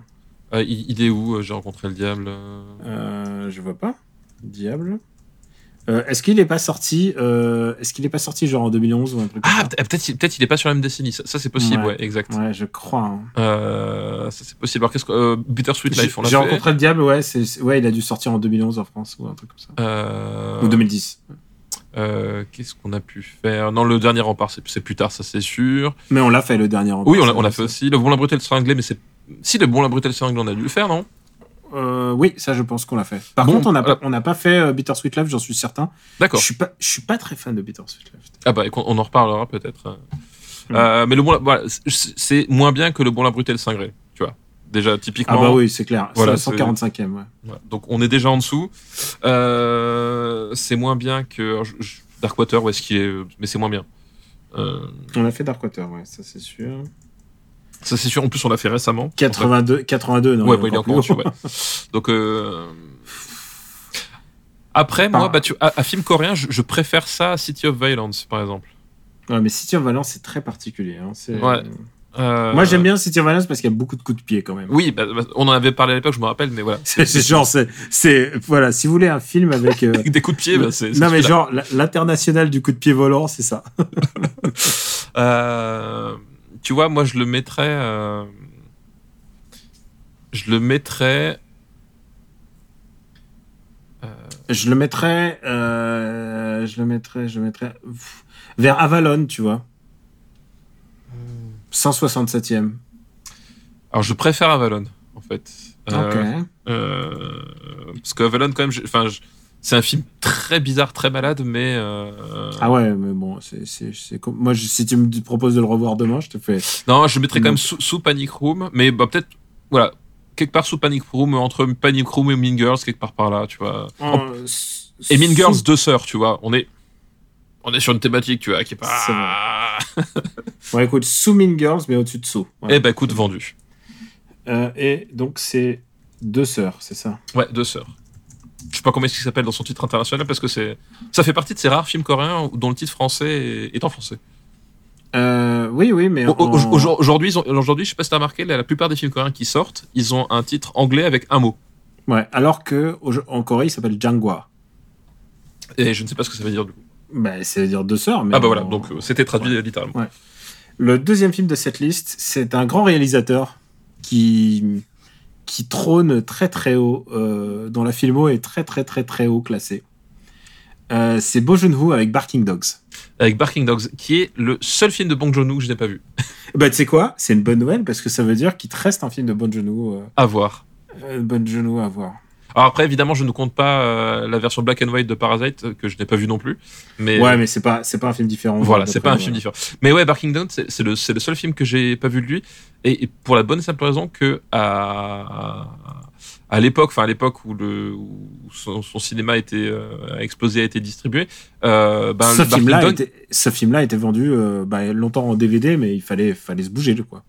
Speaker 2: euh, il, il est où J'ai rencontré le diable?
Speaker 1: je vois pas diable Euh, est-ce qu'il est pas sorti euh, est-ce qu'il est pas sorti genre en 2011 ou un truc comme
Speaker 2: Ah, peut-être peut-être il est pas sur la même décennie. Ça, ça, c'est possible, ouais,
Speaker 1: Ouais.
Speaker 2: exact.
Speaker 1: ouais je crois hein.
Speaker 2: Euh, ça c'est possible. Alors qu'est-ce que Bittersweet Life, on l'a
Speaker 1: j'ai
Speaker 2: fait.
Speaker 1: rencontré le diable ouais c'est ouais il a dû sortir en 2011 en France ou un truc comme ça ou 2010
Speaker 2: euh, qu'est-ce qu'on a pu faire? Non, le dernier rempart, c'est plus tard, ça c'est sûr.
Speaker 1: mais on l'a fait le dernier
Speaker 2: Oui, on l'a fait aussi. Le bon la brutale cinglé, mais c'est si le bon la brutale cinglé, on a dû le faire, non?
Speaker 1: Euh, oui, ça je pense qu'on l'a fait. Par
Speaker 2: Bon,
Speaker 1: contre, on n'a pas, on n'a pas fait euh, Bittersweet Love, j'en suis certain. Je
Speaker 2: D'accord.
Speaker 1: suis pas, je suis pas très fan de Bittersweet Love.
Speaker 2: Ah bah, on en reparlera peut-être.
Speaker 1: Mm.
Speaker 2: Euh, mais le bon, voilà, c'est- moins bien que le bon la brutale cinglé, tu vois. Déjà
Speaker 1: Ah
Speaker 2: typiquement.
Speaker 1: bah oui, c'est clair.
Speaker 2: Voilà,
Speaker 1: c'est
Speaker 2: c'est-
Speaker 1: la 145e, ouais.
Speaker 2: Voilà. Donc on est déjà en dessous. Euh, c'est moins bien que je- je- Darkwater, où est-ce qu'il est Mais c'est moins bien.
Speaker 1: On a fait Darkwater, ouais, ça c'est sûr.
Speaker 2: Ça c'est sûr. En plus, on l'a fait récemment.
Speaker 1: 82, 82, non.
Speaker 2: ouais,
Speaker 1: il
Speaker 2: est encore en dessus. ouais. (laughs) Donc euh, après, moi,
Speaker 1: Ah.
Speaker 2: bah, tu, à, à film coréen, je, je préfère ça à City of Violence, par exemple.
Speaker 1: Ouais, mais City of Valence, c'est très particulier. Hein.
Speaker 2: Ouais. Euh,
Speaker 1: Moi, j'aime bien City of Violence parce qu'il y a beaucoup de coups de pied quand même.
Speaker 2: Oui, bah, bah, on en avait parlé à l'époque, je me rappelle, mais voilà.
Speaker 1: C'est genre, c'est, voilà, si vous voulez un film avec. euh, (laughs)
Speaker 2: des coups de pied, bah, c'est.
Speaker 1: non, mais genre, l'international du coup de pied volant, c'est ça. (laughs)
Speaker 2: Euh, tu vois, moi, je le mettrais. euh, Je le mettrais.
Speaker 1: Je le mettrais, euh, je le mettrais, je le mettrais pff, vers Avalon, tu vois. 167e.
Speaker 2: Alors, je préfère Avalon, en fait. Euh,
Speaker 1: ok.
Speaker 2: euh, parce que Avalon, quand même, je- enfin, je- c'est un film très bizarre, très malade, mais. euh,
Speaker 1: Ah ouais, mais bon, c'est, c'est, c'est com- moi, je- si tu me proposes de le revoir demain, je te fais.
Speaker 2: Non, je le mettrais quand même sous, sous Panic Room, mais bah, peut-être, voilà, quelque part sous Panic Room, entre Panic Room et Mean Girls, quelque part par là, tu vois.
Speaker 1: Euh,
Speaker 2: Et Mean
Speaker 1: sous-
Speaker 2: Girls, deux sœurs, tu vois. On est, on est sur une thématique, tu vois, qui est
Speaker 1: C'est
Speaker 2: pas. (laughs)
Speaker 1: Bon, écoute, sous Mean Girls, mais au-dessus de sous. Voilà.
Speaker 2: Eh ben, écoute, vendu.
Speaker 1: Euh, et donc, c'est deux sœurs, c'est ça?
Speaker 2: Ouais, deux sœurs. Je sais pas comment est-ce qu'il s'appelle dans son titre international parce que c'est, ça fait partie de ces rares films coréens dont le titre français est, en français.
Speaker 1: Euh, oui, oui, mais.
Speaker 2: Aujourd'hui, aujourd'hui, je sais pas si t'as remarqué, la, plupart des films coréens qui sortent, ils ont un titre anglais avec un mot.
Speaker 1: Ouais, alors que en Corée, il s'appelle Jangwa.
Speaker 2: Et je ne sais pas ce que ça veut dire du coup.
Speaker 1: Bah, ça veut dire deux sœurs, mais.
Speaker 2: Ah bah voilà, donc euh, c'était traduit littéralement.
Speaker 1: Le deuxième film de cette liste, c'est un grand réalisateur qui qui trône très très haut, euh, dont la filmo est très très très très haut classée. Euh, c'est Bo Joon-ho avec Barking Dogs.
Speaker 2: Avec Barking Dogs, qui est le seul film de Bong Joon-ho que je n'ai pas vu. (laughs)
Speaker 1: Bah tu sais quoi, c'est une bonne nouvelle parce que ça veut dire qu'il te reste un film de Bon Joon-ho, euh,
Speaker 2: À voir.
Speaker 1: euh, Bon Joon-ho à voir.
Speaker 2: Alors après, évidemment, je ne compte pas euh, la version black and white de Parasite euh, que je n'ai pas vu non plus. Mais
Speaker 1: Ouais, mais c'est pas c'est pas un film différent.
Speaker 2: voilà, c'est pas un
Speaker 1: voilà.
Speaker 2: film différent. Mais ouais, Barking Dogs, c'est le, c'est le seul film que j'ai pas vu de lui. Et, et pour la bonne et simple raison que à, à l'époque, enfin à l'époque où, le, où son, son cinéma était, euh, explosé, a été distribué, euh, ben,
Speaker 1: ce film-là était, ce film-là était vendu euh, bah, longtemps en DVD, mais il fallait fallait se bouger quoi.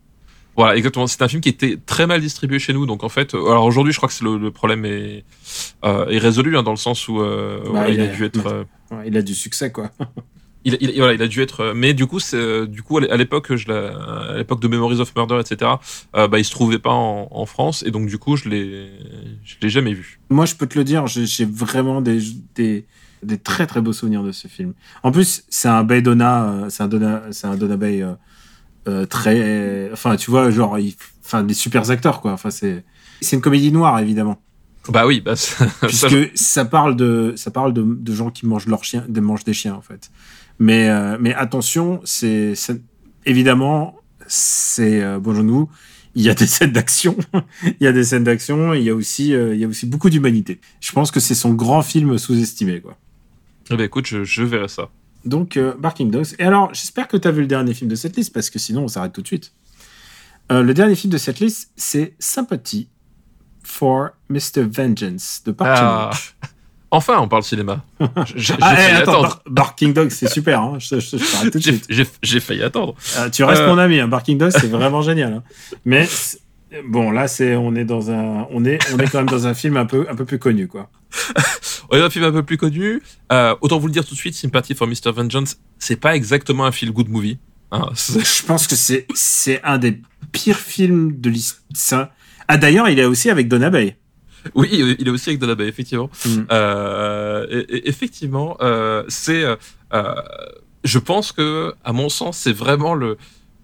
Speaker 2: Voilà, exactement. C'est un film qui était très mal distribué chez nous. Donc en fait, euh, alors aujourd'hui, je crois que c'est le, le problème est, euh, est résolu hein, dans le sens où euh, voilà,
Speaker 1: il
Speaker 2: il, a dû être, euh,
Speaker 1: Ouais, il a du succès quoi. (laughs)
Speaker 2: il, il- voilà, il a dû être. Mais du coup, du coup à l'époque, je à l'époque de Memories of Murder, etc. Bah, il se trouvait pas en, en France et donc du coup, je l'ai, je l'ai jamais vu.
Speaker 1: Moi, je peux te le dire, j'ai vraiment des, des, des très très beaux souvenirs de ce film. En plus, c'est un Bay Donna, c'est un Donna, c'est un Donna Bay euh, très, enfin, tu vois, genre, il- enfin, des super acteurs quoi. Enfin, c'est, c'est une comédie noire évidemment,
Speaker 2: Bah oui, bah, ça,
Speaker 1: puisque ça parle de, ça parle de, de gens qui mangent leurs chiens, de mangent des chiens en fait. Mais, euh, mais attention, c'est, c'est- évidemment, c'est euh, bon nous. Il y a des scènes d'action, (laughs) il y a des scènes d'action, il y a aussi, euh, il y a aussi beaucoup d'humanité. Je pense que c'est son grand film sous-estimé, quoi.
Speaker 2: Eh ben, écoute, je, je verrai ça.
Speaker 1: Donc, euh, Barking Dogs. Et alors, j'espère que tu as vu le dernier film de cette liste, parce que sinon, on s'arrête tout de suite. Euh, le dernier film de cette liste, c'est Sympathy for Mr. Vengeance de Park
Speaker 2: Ah, (laughs) enfin, on parle cinéma. J'ai (laughs)
Speaker 1: Ah, eh,
Speaker 2: failli
Speaker 1: attends,
Speaker 2: attendre.
Speaker 1: Bar- Barking Dogs, c'est super, hein. je, je- je t'arrête tout de
Speaker 2: J'ai-
Speaker 1: suite.
Speaker 2: J'ai j'ai failli attendre.
Speaker 1: Euh, tu restes
Speaker 2: Euh.
Speaker 1: mon ami, hein. Barking Dogs, c'est (laughs) vraiment génial. hein. Mais bon, là, c'est on est dans un, on est, on est quand même dans un film un peu, un peu plus connu, quoi.
Speaker 2: On est un film un peu plus connu. Euh, autant vous le dire tout de suite, Sympathy for Mr. Vengeance, c'est pas exactement un feel good movie. Hein,
Speaker 1: Je (laughs) pense que c'est, c'est un des pires films de l'histoire. Ah, d'ailleurs, il est aussi avec Donna Bay.
Speaker 2: oui, il est aussi avec la baie, effectivement.
Speaker 1: Mm.
Speaker 2: Euh, et- et- effectivement, euh, c'est. euh, je pense que, à mon sens, c'est vraiment le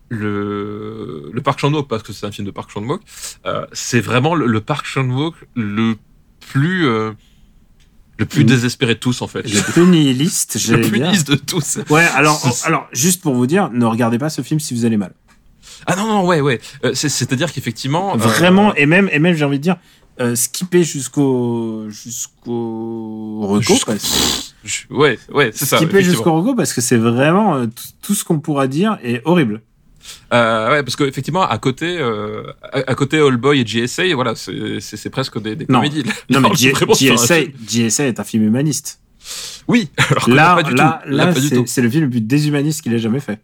Speaker 2: le le Park Chan-wook parce que c'est un film de Park Chan-wook. euh, c'est vraiment le, le Park Chan-wook le plus euh, le plus désespéré de tous en fait. (laughs)
Speaker 1: Le plus nihiliste,
Speaker 2: le plus
Speaker 1: dire.
Speaker 2: lisse de tous.
Speaker 1: Ouais, alors, alors, juste pour vous dire, ne regardez pas ce film si vous allez mal.
Speaker 2: Ah non non ouais ouais. Euh, c'est- C'est-à-dire qu'effectivement euh,
Speaker 1: Vraiment, et même, et même, j'ai envie de dire, euh, skipper jusqu'au, jusqu'au reco,
Speaker 2: Jusqu'au-
Speaker 1: parce-
Speaker 2: ouais ouais c'est ça.
Speaker 1: skipper jusqu'au reco parce que c'est vraiment euh, tout ce qu'on pourra dire est horrible.
Speaker 2: Euh, ouais, parce qu'effectivement, à côté, euh, à, à côté All Boy et GSA, voilà, c'est presque des, des
Speaker 1: Non.
Speaker 2: comédies.
Speaker 1: Non, (laughs) mais G-
Speaker 2: vraiment
Speaker 1: GSA, est un film humaniste.
Speaker 2: Oui, (laughs) alors
Speaker 1: Là,
Speaker 2: pas du
Speaker 1: là,
Speaker 2: tout.
Speaker 1: là, c'est le film le plus déshumaniste qu'il ait jamais fait.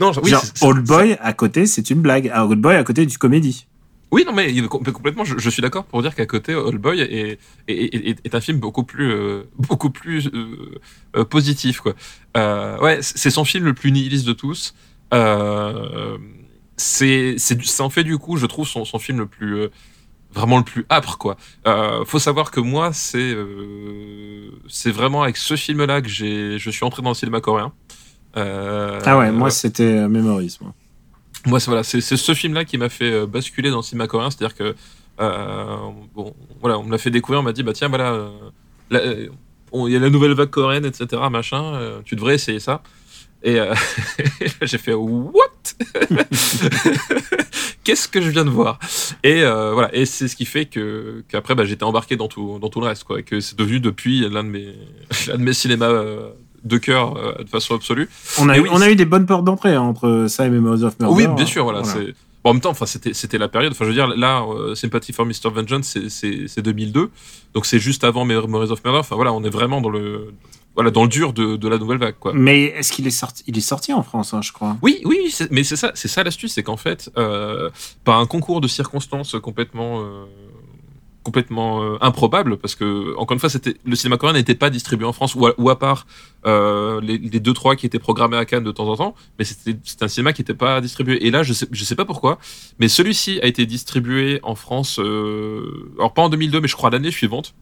Speaker 2: Non, oui,
Speaker 1: Genre, Old Boy à côté, c'est une blague. Ah, Old Boy à côté du comédie.
Speaker 2: Oui, non, mais complètement, je, je suis d'accord pour dire qu'à côté, All Boy est, est, est, est- est un film beaucoup plus, euh, beaucoup plus euh, euh, positif, quoi. Ouais, c'est son film le plus nihiliste de tous. Euh, c'est en fait du coup je trouve son, son film le plus euh, vraiment le plus âpre quoi euh, faut savoir que moi c'est euh, c'est vraiment avec ce film là que j'ai je suis entré dans le cinéma coréen Euh,
Speaker 1: Ah ouais, moi c'était Memories. Moi.
Speaker 2: moi c'est voilà c'est ce film là qui m'a fait basculer dans le cinéma coréen c'est à dire que bon voilà on me l'a fait découvrir on m'a dit bah tiens voilà il y a la nouvelle vague coréenne etc machin tu devrais essayer ça et euh, (laughs) j'ai fait what? (laughs) Qu'est-ce que je viens de voir? Et euh, voilà et c'est ce qui fait que qu'après bah, j'étais embarqué dans tout dans tout le reste quoi et que c'est devenu depuis l'un de mes (laughs) l'un de mes cinémas euh, de cœur de façon absolue
Speaker 1: On a, eu,
Speaker 2: oui,
Speaker 1: on a eu des bonnes portes d'entrée hein, entre ça et Memories of Murder.
Speaker 2: oui, bien sûr, voilà. c'est- Bon, en même temps, enfin, c'était c'était la période. Enfin, je veux dire, là, euh, Sympathy for Mr. Vengeance, c'est- c'est c'est 2002, donc c'est juste avant Memories of Murder. Enfin, voilà, on est vraiment dans le voilà dans le dur de, de la nouvelle vague, quoi.
Speaker 1: Mais est-ce qu'il est sorti Il est sorti en France, hein, je crois.
Speaker 2: Oui, oui, mais c'est ça, c'est ça l'astuce, c'est qu'en fait, euh, par un concours de circonstances complètement, euh, complètement euh, improbable, parce que encore une fois, c'était le cinéma coréen n'était pas distribué en France, ou à, ou à part euh, les, les deux trois qui étaient programmés à Cannes de temps en temps, mais c'était un cinéma qui n'était pas distribué. Et là, je sais, je sais pas pourquoi, mais celui-ci a été distribué en France, alors pas en 2002, mais je crois l'année suivante,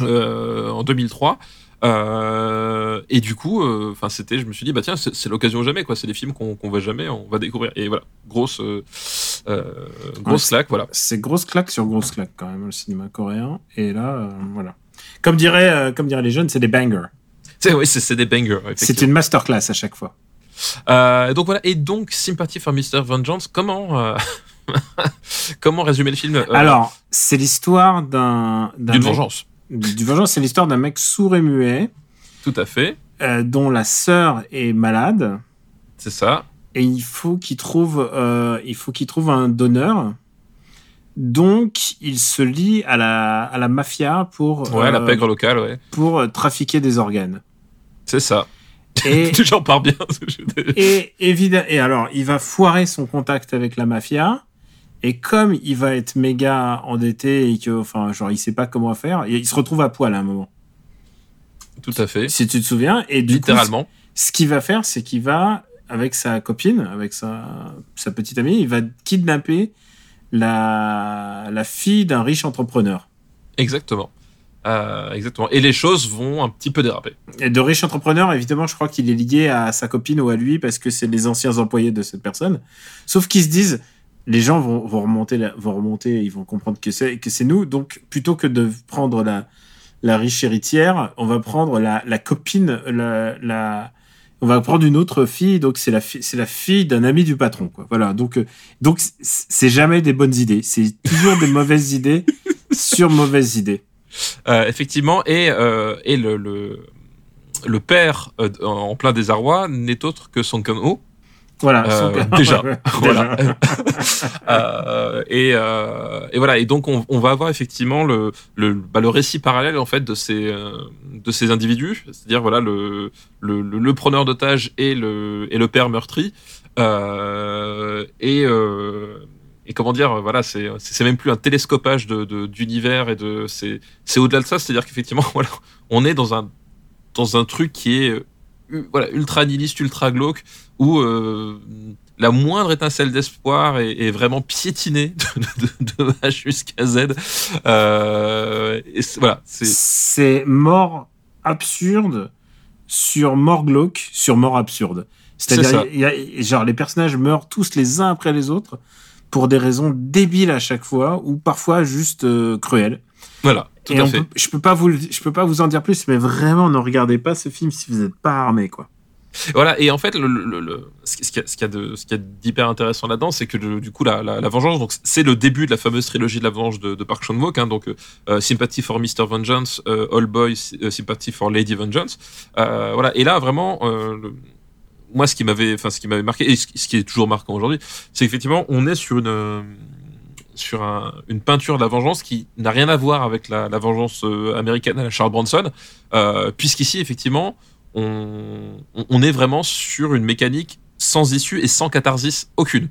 Speaker 2: en 2003. Euh, et du coup, euh, enfin, c'était, je me suis dit, bah tiens, c'est l'occasion jamais, quoi. C'est des films qu'on qu'on voit jamais, on va découvrir. Et voilà, grosse, euh, euh, grosse
Speaker 1: Ouais,
Speaker 2: claque, voilà.
Speaker 1: C'est grosse claque sur grosse claque quand même, le cinéma coréen. Et là, euh, voilà. Comme dirait, euh, comme diraient les jeunes, c'est des bangers.
Speaker 2: C'est oui, c'est des bangers.
Speaker 1: C'est une masterclass à chaque fois.
Speaker 2: Euh, donc voilà. Et donc, Sympathy for Mr. Vengeance. Comment, euh, (laughs) comment résumer le film
Speaker 1: Alors, c'est l'histoire d'un. d'un
Speaker 2: d'une vengeance.
Speaker 1: Vengeance, c'est l'histoire d'un mec sourd et muet
Speaker 2: Tout à fait.
Speaker 1: euh, dont la sœur est malade.
Speaker 2: C'est ça.
Speaker 1: et il faut qu'il trouve, euh, il faut qu'il trouve un donneur. Donc, il se lie à la, à la mafia pour,
Speaker 2: Ouais, la
Speaker 1: euh,
Speaker 2: pègre locale, ouais.
Speaker 1: pour euh, trafiquer des organes.
Speaker 2: C'est ça.
Speaker 1: Et, (laughs)
Speaker 2: J'en pars bien.
Speaker 1: et, évidemment, et alors, il va foirer son contact avec la mafia. Et comme il va être méga endetté et que, enfin, genre, il sait pas comment faire, il se retrouve à poil à un moment.
Speaker 2: Tout à fait.
Speaker 1: Si tu te souviens. Et du coup,
Speaker 2: Littéralement.
Speaker 1: ce qu'il va faire, c'est qu'il va, avec sa copine, avec sa, sa petite amie, il va kidnapper la, la fille d'un riche entrepreneur.
Speaker 2: Exactement. Euh, exactement. Et les choses vont un petit peu déraper.
Speaker 1: Et de riche entrepreneur, évidemment, je crois qu'il est lié à sa copine ou à lui parce que c'est les anciens employés de cette personne. Sauf qu'ils se disent, les gens vont, remonter, vont remonter, ils vont comprendre que c'est nous. Donc, plutôt que de prendre la, riche héritière, on va prendre la, copine, on va prendre une autre fille. Donc, c'est la, fille d'un ami du patron. Voilà. Donc, euh, donc, c'est jamais des bonnes idées. C'est toujours des mauvaises (laughs) idées sur mauvaises idées.
Speaker 2: Euh, effectivement, et, euh, le, père en plein désarroi n'est autre que Song Kang-ho.
Speaker 1: Voilà.
Speaker 2: Euh,
Speaker 1: Son-
Speaker 2: déjà. (laughs) (laughs) Voilà. (laughs) Euh, et, euh, et voilà. Et donc, on, on va avoir effectivement le, le, bah, le récit parallèle en fait de ces, euh, de ces individus, c'est-à-dire voilà le, le, le, le preneur d'otages et le, et le père meurtri. Euh, et, euh, et comment dire, voilà, c'est c'est même plus un télescopage de de- d'univers et de c'est c'est au-delà de ça, c'est-à-dire qu'effectivement, voilà, on est dans un dans un truc qui est voilà ultra nihiliste, ultra glauque, où euh, la moindre étincelle d'espoir est, est vraiment piétinée de, de, de H jusqu'à Z. Euh, et voilà, c'est
Speaker 1: mort absurde sur mort glauque sur mort absurde. C'est-à-dire, genre, les personnages meurent tous les uns après les autres pour des raisons débiles à chaque fois ou parfois juste euh, cruelles.
Speaker 2: Voilà, tout
Speaker 1: Et
Speaker 2: à fait.
Speaker 1: peut- je peux pas vous, je peux pas vous en dire plus, mais vraiment, ne regardez pas ce film si vous n'êtes pas armé, quoi.
Speaker 2: Voilà, et en fait, le, le- le- ce qui- ce qu'il y a- de- ce qu'il y a d'hyper intéressant là-dedans, c'est que le- du coup, la, la, la vengeance, donc c'est le début de la fameuse trilogie de la vengeance de, de Park Chan-wook, hein, donc euh, Sympathy for Mr. Vengeance, euh, All Boy, euh, Sympathy for Lady Vengeance. Euh, voilà, et là, vraiment, euh, le- moi, ce qui m'avait, enfin, ce qui m'avait marqué, et ce, ce qui est toujours marquant aujourd'hui, c'est qu'effectivement, on est sur une euh, sur un- une peinture de la vengeance qui n'a rien à voir avec la, vengeance euh, américaine à Charles Bronson, euh, puisqu'ici, effectivement, on, est vraiment sur une mécanique sans issue et sans catharsis aucune.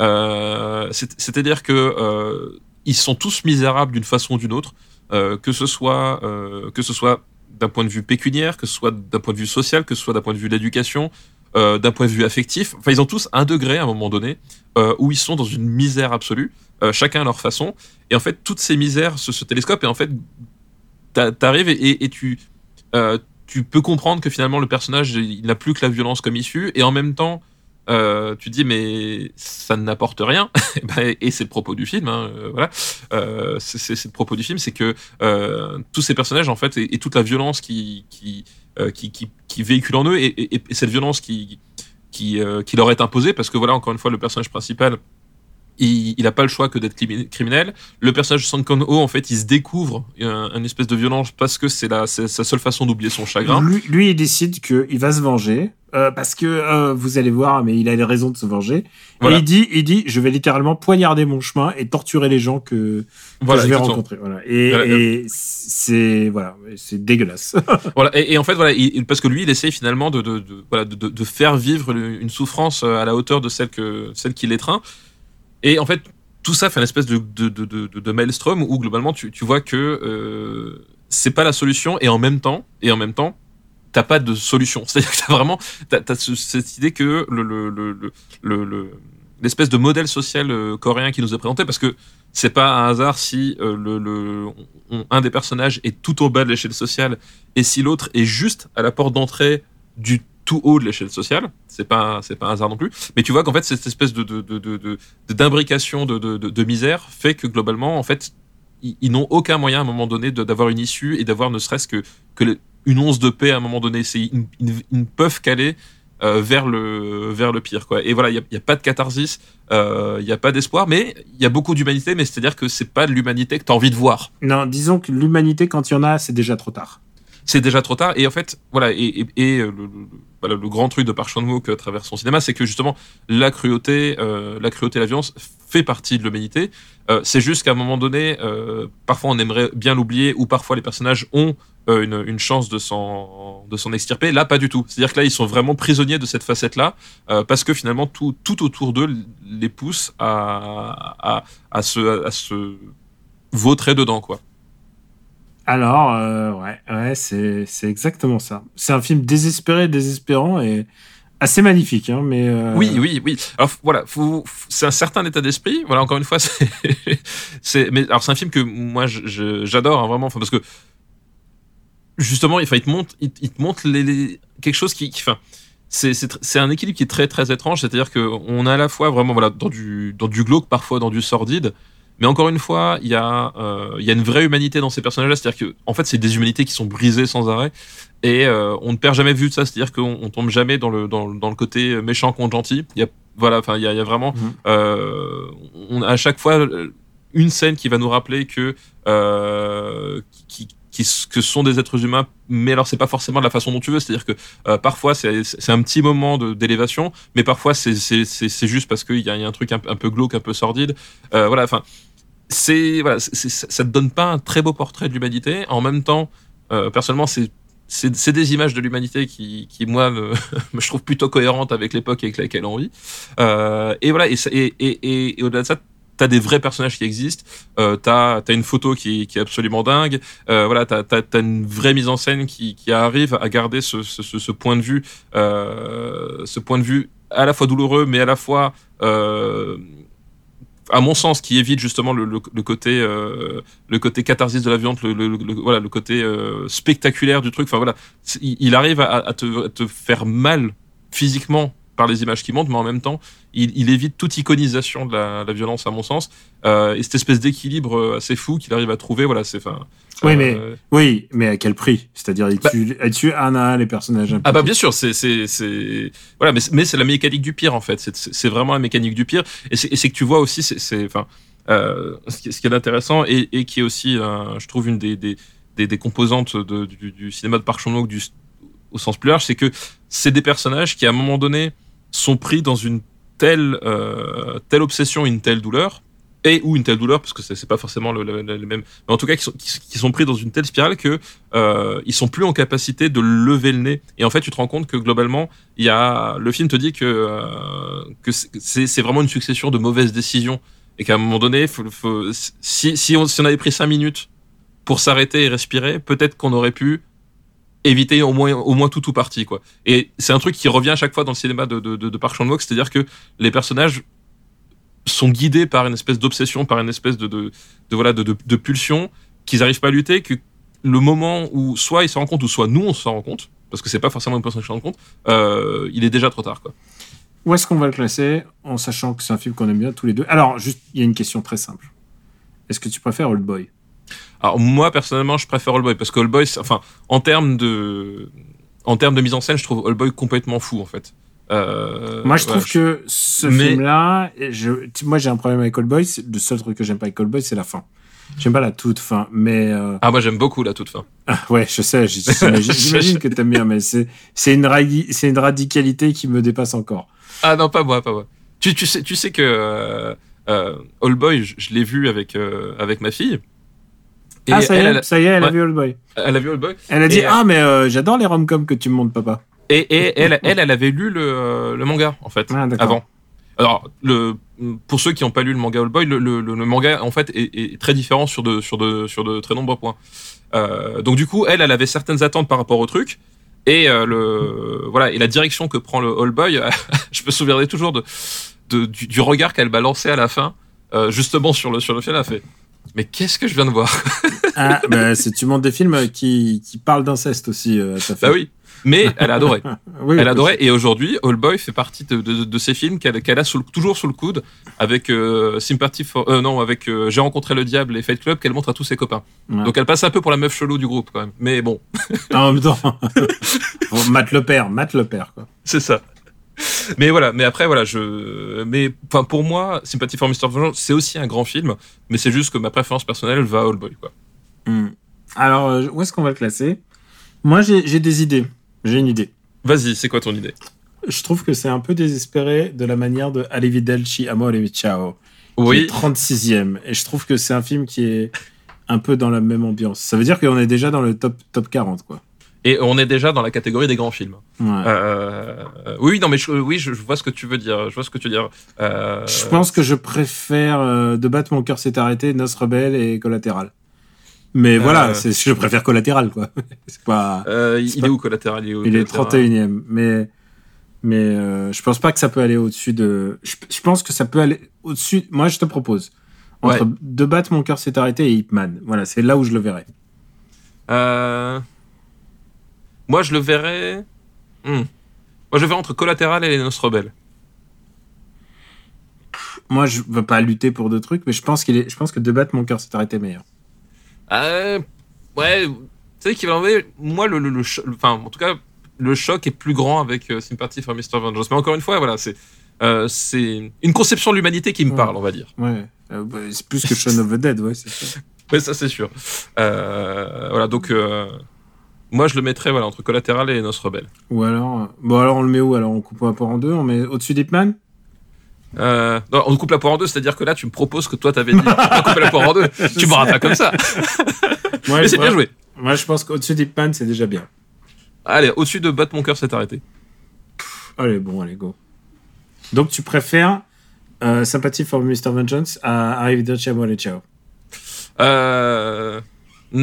Speaker 2: Euh, c'est- C'est-à-dire que ils sont tous misérables d'une façon ou d'une autre, que ce soit soit d'un point de vue pécuniaire, que ce soit d'un point de vue social, que ce soit d'un point de vue de l'éducation. d'un point de vue affectif. Enfin, ils ont tous un degré à un moment donné où ils sont dans une misère absolue, euh, chacun à leur façon. Et en fait, toutes ces misères se, se télescopent et en fait, t'a- t'arrives et, et, tu, euh, tu peux comprendre que finalement le personnage il n'a plus que la violence comme issue et en même temps. Euh, tu dis mais ça n'apporte rien (laughs) Ben, et c'est le propos du film hein, euh, voilà c'est le propos du film c'est que tous ces personnages en fait et, toute la violence qui qui, qui, qui, véhicule en eux et, et, et cette violence qui qui leur est imposée parce que voilà encore une fois le personnage principal il, il a pas le choix que d'être crimi- criminel. Le personnage de Son Kang-ho, en fait, il se découvre un, une espèce de violence parce que c'est sa seule façon d'oublier son chagrin.
Speaker 1: Lui, lui, il décide qu'il va se venger. euh, parce que euh, vous allez voir, mais il a des raisons de se venger.
Speaker 2: Voilà.
Speaker 1: Et il dit, il dit, je vais littéralement poignarder mon chemin et torturer les gens que, que
Speaker 2: Voilà,
Speaker 1: je vais
Speaker 2: exactement.
Speaker 1: rencontrer. Voilà. Et,
Speaker 2: Voilà.
Speaker 1: et c'est voilà, c'est dégueulasse. (laughs)
Speaker 2: Voilà, et, et en fait, voilà, il- parce que lui, il essaye finalement de, de, de- faire vivre une souffrance euh, à la hauteur de celle, que, celle qui l'étreint. Et en fait, tout ça fait une espèce de, de, de, de, de maelstrom où globalement, tu, tu vois que euh, c'est pas la solution, et en même temps, et en même temps, t'as pas de solution. (laughs) C'est-à-dire que t'as vraiment, t'as, t'as ce- cette idée que le, le, le, le, le- le- l'espèce de modèle social euh, coréen qui nous est présenté, parce que c'est pas un hasard si euh, le, le, un des personnages est tout au bas de l'échelle sociale et si l'autre est juste à la porte d'entrée du tout haut de l'échelle sociale, c'est pas c'est pas un hasard non plus. Mais tu vois qu'en fait cette espèce de d'imbrication de, misère fait que globalement en fait ils, n'ont aucun moyen à un moment donné d'avoir une issue et d'avoir ne serait-ce que une once de paix à un moment donné. C'est ils, ne peuvent qu'aller euh, vers le vers le pire quoi. Et voilà il y a, pas de catharsis, euh, il y a pas d'espoir, mais il y a beaucoup d'humanité. Mais c'est à dire que c'est pas de l'humanité que t'as envie de voir
Speaker 1: non, disons que l'humanité, quand il y en a, c'est déjà trop tard.
Speaker 2: C'est déjà trop tard. Et en fait, voilà, et, et, et, euh, le, le- le- grand truc de Park Chan-wook à travers son cinéma, c'est que justement la cruauté, euh, la cruauté, la violence fait partie de l'humanité. Euh, c'est juste qu'à un moment donné, euh, parfois on aimerait bien l'oublier, ou parfois les personnages ont euh, une, une chance de s'en de s'en extirper. Là, pas du tout. C'est-à-dire que là, ils sont vraiment prisonniers de cette facette-là, euh, parce que finalement tout tout autour d'eux les pousse à à, à se à se vautrer dedans, quoi.
Speaker 1: Alors, euh, ouais, ouais, c'est exactement ça. C'est un film désespéré, désespérant et assez magnifique, hein, mais euh,
Speaker 2: Oui, oui, oui. Voilà, c'est un certain état d'esprit. Voilà, encore une fois, (laughs) c'est, mais alors c'est un film que moi j'adore hein, vraiment, parce que justement, il te montre, il, te les, quelque chose qui, qui- c'est un équilibre qui est très très étrange. C'est-à-dire que on a à la fois vraiment voilà dans du dans du glauque, parfois dans du sordide. Mais encore une fois, il y a euh, il y a une vraie humanité dans ces personnages-là. C'est-à-dire que en fait, c'est des humanités qui sont brisées sans arrêt. Et euh, on ne perd jamais de vue de ça, c'est-à-dire qu'on on tombe jamais dans le, dans, le- dans le côté méchant contre gentil. Il y a, voilà, enfin, il y a, il y a vraiment,
Speaker 1: Mhm.
Speaker 2: euh, on a à chaque fois euh, une scène qui va nous rappeler que, euh, qui, qui, que ce sont des êtres humains, mais alors c'est pas forcément de la façon dont tu veux, c'est-à-dire que euh, parfois c'est c'est un petit moment d'élévation, mais parfois c'est c'est c'est c'est juste parce qu'il y y a un truc un, un peu glauque, un peu sordide. Euh, voilà, enfin, c'est voilà, ça te donne pas un très beau portrait de l'humanité. En même temps, euh, personnellement, c'est c'est des images de l'humanité qui, qui moi, me, (laughs) je trouve plutôt cohérentes avec l'époque avec laquelle on vit. Euh, et voilà, et, et, et, et, au-delà de ça, t'as des vrais personnages qui existent. Euh, t'as as une photo qui, qui est absolument dingue. Euh, voilà, t'as as, as une vraie mise en scène qui, qui arrive à garder ce, ce, ce, ce point de vue, euh, ce point de vue à la fois douloureux, mais à la fois euh, à mon sens, qui évite justement le, côté euh, le côté catharsis de la viande, le, le, voilà le côté euh, spectaculaire du truc. Enfin voilà, il arrive à, à te, à te faire mal physiquement par les images qui montent, mais en même temps, il, il évite toute iconisation de la, la violence, à mon sens. Euh, et cette espèce d'équilibre euh, assez fou qu'il arrive à trouver, voilà, c'est enfin.
Speaker 1: Oui,
Speaker 2: euh,
Speaker 1: mais- Oui, mais à quel prix? C'est-à-dire,
Speaker 2: Bah-
Speaker 1: tue, il tue un à un les personnages.
Speaker 2: Ah bah bien sûr, c'est c'est c'est voilà, mais c'est- mais c'est la mécanique du pire en fait. C'est vraiment la mécanique du pire. Et c'est et c'est que tu vois aussi, c'est c'est enfin euh, ce qui ce qui est intéressant et, et qui est aussi, euh, je trouve une des des des, des composantes de, du, du cinéma de Park Chan-wook du au sens plus large, c'est que c'est des personnages qui à un moment donné sont pris dans une telle euh, telle obsession, une telle douleur et ou une telle douleur parce que c'est pas forcément le, le- même. Mais en tout cas qui sont, qui, sont pris dans une telle spirale que euh, ils sont plus en capacité de lever le nez. Et en fait tu te rends compte que globalement il y a le film te dit que euh, que c'est vraiment une succession de mauvaises décisions. Et qu'à un moment donné si si on, avait pris cinq minutes pour s'arrêter et respirer peut-être qu'on aurait pu éviter au moins au moins tout ou partie quoi. Et c'est un truc qui revient à chaque fois dans le cinéma de de, de, de Park c'est-à-dire que les personnages sont guidés par une espèce d'obsession, par une espèce de de, de voilà de, de, de pulsion qu'ils n'arrivent pas à lutter, que le moment où soit ils s'en rendent compte ou soit nous on s'en rend compte, parce que c'est pas forcément une personne qui s'en rend compte, euh, il est déjà trop tard quoi.
Speaker 1: Où est-ce qu'on va le classer en sachant que c'est un film qu'on aime bien tous les deux? Alors, juste, il y a une question très simple. Est-ce que tu préfères Old Boy?
Speaker 2: Alors moi personnellement, je préfère All Boy parce que All Boy, enfin, en termes de, en termes de mise en scène, je trouve All Boy complètement fou en fait. Euh,
Speaker 1: Moi, je trouve que ce
Speaker 2: Mais-
Speaker 1: film-là, moi, j'ai un problème avec Old Boy. c'est- Le seul truc que j'aime pas avec Old Boy, c'est la fin. J'aime pas la toute fin, mais euh,
Speaker 2: Ah moi j'aime beaucoup la toute fin.
Speaker 1: ah, ouais, je sais, (laughs) j'imagine que t'aimes bien, mais c'est une une radicalité qui me dépasse encore.
Speaker 2: Ah non pas moi, pas moi. Tu, tu sais, tu sais que euh, euh, All Boy, je, je l'ai vu avec euh, avec ma fille. Et
Speaker 1: ah, ça y est,
Speaker 2: elle, elle,
Speaker 1: ça y est, elle a vu Old Boy.
Speaker 2: elle a vu All Boy.
Speaker 1: Elle a dit
Speaker 2: Et, euh,
Speaker 1: ah mais euh, j'adore les rom-coms que tu me montres, papa.
Speaker 2: Et, et elle, elle, elle avait lu le, le manga en fait
Speaker 1: Ah, d'accord.
Speaker 2: avant. Alors, le, pour ceux qui n'ont pas lu le manga All Boy, le, le, le manga en fait est, est très différent sur de, sur de, sur de très nombreux points. Euh, donc du coup, elle, elle avait certaines attentes par rapport au truc. Et euh, le voilà et la direction que prend le All Boy, (laughs) je me souviendrai toujours de, de du, du regard qu'elle balançait à la fin, euh, justement sur le sur le film, elle a fait. Mais qu'est-ce que je viens de voir?
Speaker 1: Ah, bah, c'est tu montres des films qui, qui parlent d'inceste aussi. Euh, à ta
Speaker 2: Bah oui. Mais elle a adoré. (laughs)
Speaker 1: Oui,
Speaker 2: Elle
Speaker 1: oui.
Speaker 2: adorait et aujourd'hui All Boy fait partie de, de, de ces films qu'elle a sous toujours sous le coude avec euh, Sympathy for euh, non avec euh, J'ai rencontré le diable et Fight Club qu'elle montre à tous ses copains.
Speaker 1: Ouais.
Speaker 2: Donc elle passe un peu pour la meuf chelou du groupe quand même. Mais bon, (laughs)
Speaker 1: En même temps, (laughs) Bon, Matt le père, Matt le père, quoi.
Speaker 2: c'est ça. Mais voilà, mais après voilà, je mais enfin pour moi Sympathy for Mr. Vengeance c'est aussi un grand film, mais c'est juste que ma préférence personnelle va à All Boy quoi.
Speaker 1: Hmm. Alors, euh, où est-ce qu'on va le classer? Moi, j'ai des idées. J'ai une idée.
Speaker 2: Vas-y, c'est quoi ton idée?
Speaker 1: Je trouve que c'est un peu désespéré de la manière de Arrivederci, Amore e Ciao. qui est
Speaker 2: Oui.
Speaker 1: 36e. Et je trouve que c'est un film qui est un peu dans la même ambiance. Ça veut dire qu'on est déjà dans le top, top 40, quoi.
Speaker 2: Et on est déjà dans la catégorie des grands films.
Speaker 1: Ouais.
Speaker 2: Euh, euh, oui, non, mais je, oui, je, je vois ce que tu veux dire. Je vois ce que tu veux dire. Euh,
Speaker 1: Je pense que je préfère euh, De battre mon cœur s'est arrêté, Noce rebelle et Collatéral. Mais voilà,
Speaker 2: Euh.
Speaker 1: c'est, je préfère Collatéral, quoi. (laughs) c'est pas,
Speaker 2: Euh, il
Speaker 1: C'est
Speaker 2: est
Speaker 1: pas-
Speaker 2: où collatéral? Il est, où,
Speaker 1: il est
Speaker 2: Collatéral?
Speaker 1: 31e. Mais, mais euh, je pense pas que ça peut aller au-dessus de. Je, je pense que ça peut aller au-dessus. Moi, je te propose. Entre
Speaker 2: Ouais.
Speaker 1: De battre mon cœur s'est arrêté et Hitman. Voilà, c'est là où je le verrai.
Speaker 2: Euh, Moi, je le verrais. Hmm. Moi, je verrais entre collatéral et les noces rebelles.
Speaker 1: Moi, je veux pas lutter pour deux trucs, mais je pense qu'il est, je pense que De battre mon cœur s'est arrêté est meilleur.
Speaker 2: Euh, ouais, tu sais qu'il va enlever. Moi, le, le, enfin, en tout cas, le choc est plus grand avec euh, Sympathy for Mr. Vengeance. Mais encore une fois, voilà, c'est. euh, c'est une conception de l'humanité qui me
Speaker 1: Ouais.
Speaker 2: parle, on va dire.
Speaker 1: Ouais. Euh, bah, c'est plus que Shaun of the Dead, ouais, c'est ça. (laughs)
Speaker 2: Ouais, ça c'est sûr. Voilà, donc moi je le mettrais voilà entre collatéral et noces rebelles.
Speaker 1: Ou alors, bon, alors on le met où Alors on coupe un rapport en deux, on met au-dessus d'Hitman?
Speaker 2: Euh, non, on coupe la poire en deux, c'est-à-dire que là tu me proposes que toi t'avais dit on coupe la poire en deux. (laughs) tu m'auras pas comme ça. (laughs)
Speaker 1: Ouais,
Speaker 2: Mais c'est bien joué.
Speaker 1: Moi, je pense qu'au-dessus d'Hitman, c'est déjà bien.
Speaker 2: Allez, au-dessus de battre mon cœur s'est arrêté.
Speaker 1: Allez, bon, allez, go. Donc, tu préfères euh, Sympathy for Mr. Vengeance à Arrivederci Amore Ciao
Speaker 2: Euh,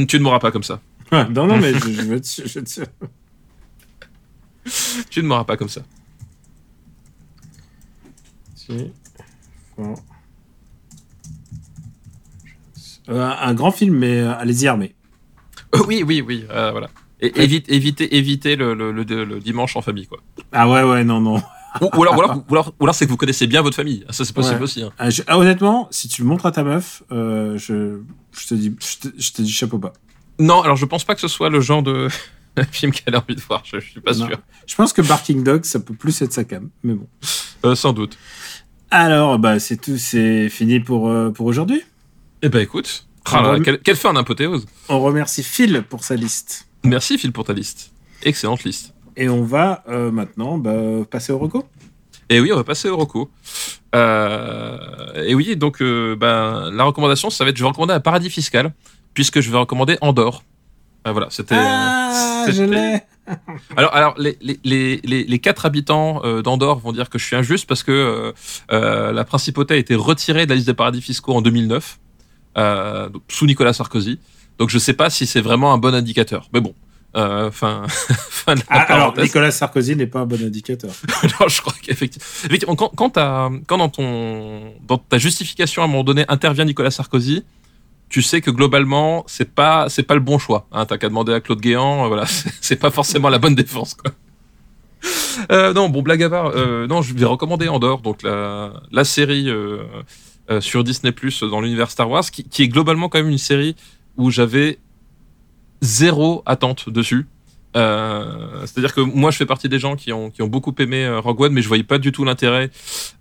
Speaker 2: tu ne m'auras pas comme ça. (laughs)
Speaker 1: Non, non, mais je, je être sûr.
Speaker 2: Tu ne m'auras pas comme ça.
Speaker 1: Si. Bon. Euh, un grand film, mais euh, allez-y armé.
Speaker 2: Euh, oui, oui, oui, euh, voilà. Et évite, évitez, évitez le, le, le, le dimanche en famille, quoi.
Speaker 1: Ah ouais, ouais, non, non.
Speaker 2: Ou, ou alors, ou alors, ou alors, alors c'est que vous connaissez bien votre famille. Ça, c'est possible
Speaker 1: Ouais.
Speaker 2: aussi. hein.
Speaker 1: Ah, je- ah, honnêtement, si tu le montres à ta meuf, je, je te dis, je te, je te dis chapeau bas.
Speaker 2: Non, alors je pense pas que ce soit le genre de (laughs) film qu'elle a envie de voir. Je, je suis pas
Speaker 1: Non.
Speaker 2: sûr.
Speaker 1: Je pense que Barking Dog, ça peut plus être sa cam, mais bon.
Speaker 2: Sans doute.
Speaker 1: Alors, bah, c'est tout, c'est fini pour, euh, pour aujourd'hui.
Speaker 2: Eh ben écoute, ah quelle, quelle fin d'apothéose.
Speaker 1: On remercie Phil pour sa liste.
Speaker 2: Merci Phil pour ta liste. Excellente liste.
Speaker 1: Et on va euh, maintenant bah, passer au reco.
Speaker 2: Et oui, on va passer au Rocco. Euh, et oui, donc euh, ben, la recommandation, ça va être, je vais recommander un paradis fiscal, puisque je vais recommander Andorre. Euh, voilà, c'était.
Speaker 1: Ah, je l'ai. (laughs)
Speaker 2: Alors, alors les, les, les, quatre habitants euh, d'Andorre vont dire que je suis injuste parce que euh, euh, la principauté a été retirée de la liste des paradis fiscaux en 2009, euh, sous Nicolas Sarkozy. Donc je sais pas si c'est vraiment un bon indicateur. Mais bon, Euh, Fin, (laughs) fin de la
Speaker 1: Ah, alors. Nicolas Sarkozy n'est pas un bon indicateur. (laughs)
Speaker 2: non, je crois qu'effectivement, effectivement, quand, quand, quand dans ton, dans ta justification à un moment donné intervient Nicolas Sarkozy, tu sais que globalement c'est pas, c'est pas le bon choix. Hein, T'as qu'à demander à Claude Guéant, euh, voilà, (laughs) c'est pas forcément la bonne défense. Quoi. Euh, non, bon, blague à part, euh, non, je vais recommander Andorre, donc la, la série euh, euh, sur Disney Plus dans l'univers Star Wars, qui, qui est globalement quand même une série où j'avais zéro attente dessus. Euh, C'est-à-dire que moi, je fais partie des gens qui ont, beaucoup aimé euh, Rogue One, mais je voyais pas du tout l'intérêt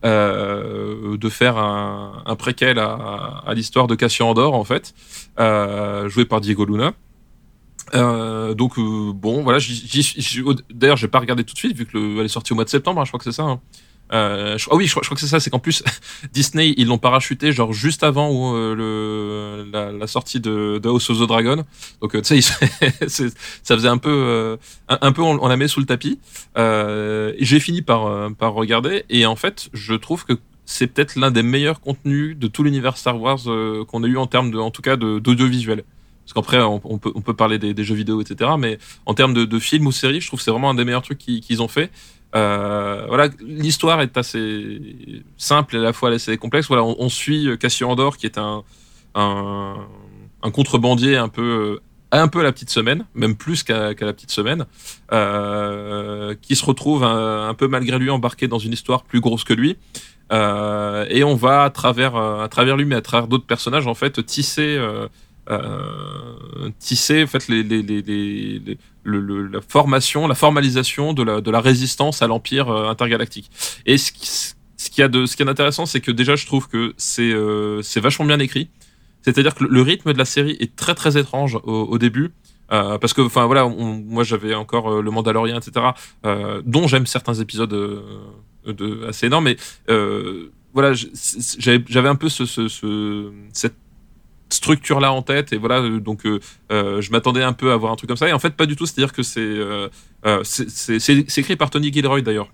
Speaker 2: euh, de faire un, préquel à, l'histoire de Cassian Andor, en fait, joué par Diego Luna. Donc bon, voilà. D'ailleurs, j'ai pas regardé tout de suite vu que le, est sortie au mois de septembre. hein, je crois que c'est ça. hein. Euh, ah oui, je, crois- que c'est ça. C'est qu'en plus (laughs) Disney ils l'ont parachuté genre juste avant euh, le, la, sortie de, de House of the Dragon. Donc euh, tu sais, (laughs) ça faisait un peu, euh, un, peu on, la met sous le tapis. Euh, j'ai fini par par regarder et en fait, je trouve que c'est peut-être l'un des meilleurs contenus de tout l'univers Star Wars qu'on a eu en termes de, en tout cas, d'audiovisuel. Parce qu'après, on, on peut, on peut parler des, jeux vidéo, etc. Mais en termes de, de films ou séries, je trouve que c'est vraiment un des meilleurs trucs qu'ils ont fait. Euh, voilà, l'histoire est assez simple et à la fois assez complexe. Voilà, on, suit Cassian Andor, qui est un, contrebandier un peu, euh, un peu à la petite semaine, même plus qu'à la petite semaine, euh, qui se retrouve un, peu malgré lui embarqué dans une histoire plus grosse que lui. Et on va à travers, à travers lui, mais à travers d'autres personnages, en fait, tisser, tisser, en fait, les, les, les, le, la formation, la formalisation de la, de la résistance à l'empire euh, intergalactique. Et ce qui, ce qu'il y a de, ce qui est intéressant, c'est que déjà, je trouve que c'est, euh, c'est vachement bien écrit. C'est-à-dire que le- rythme de la série est très très étrange au, au début. Euh, parce que, enfin voilà, on- moi j'avais encore euh, le Mandalorian, etc., euh, dont j'aime certains épisodes euh, de, assez énormes, mais euh, voilà, j'avais un peu ce, ce, ce- cette structure là en tête et voilà euh, donc euh, euh, je m'attendais un peu à voir un truc comme ça et en fait pas du tout c'est à dire que c'est euh, c'est- écrit par Tony Gilroy d'ailleurs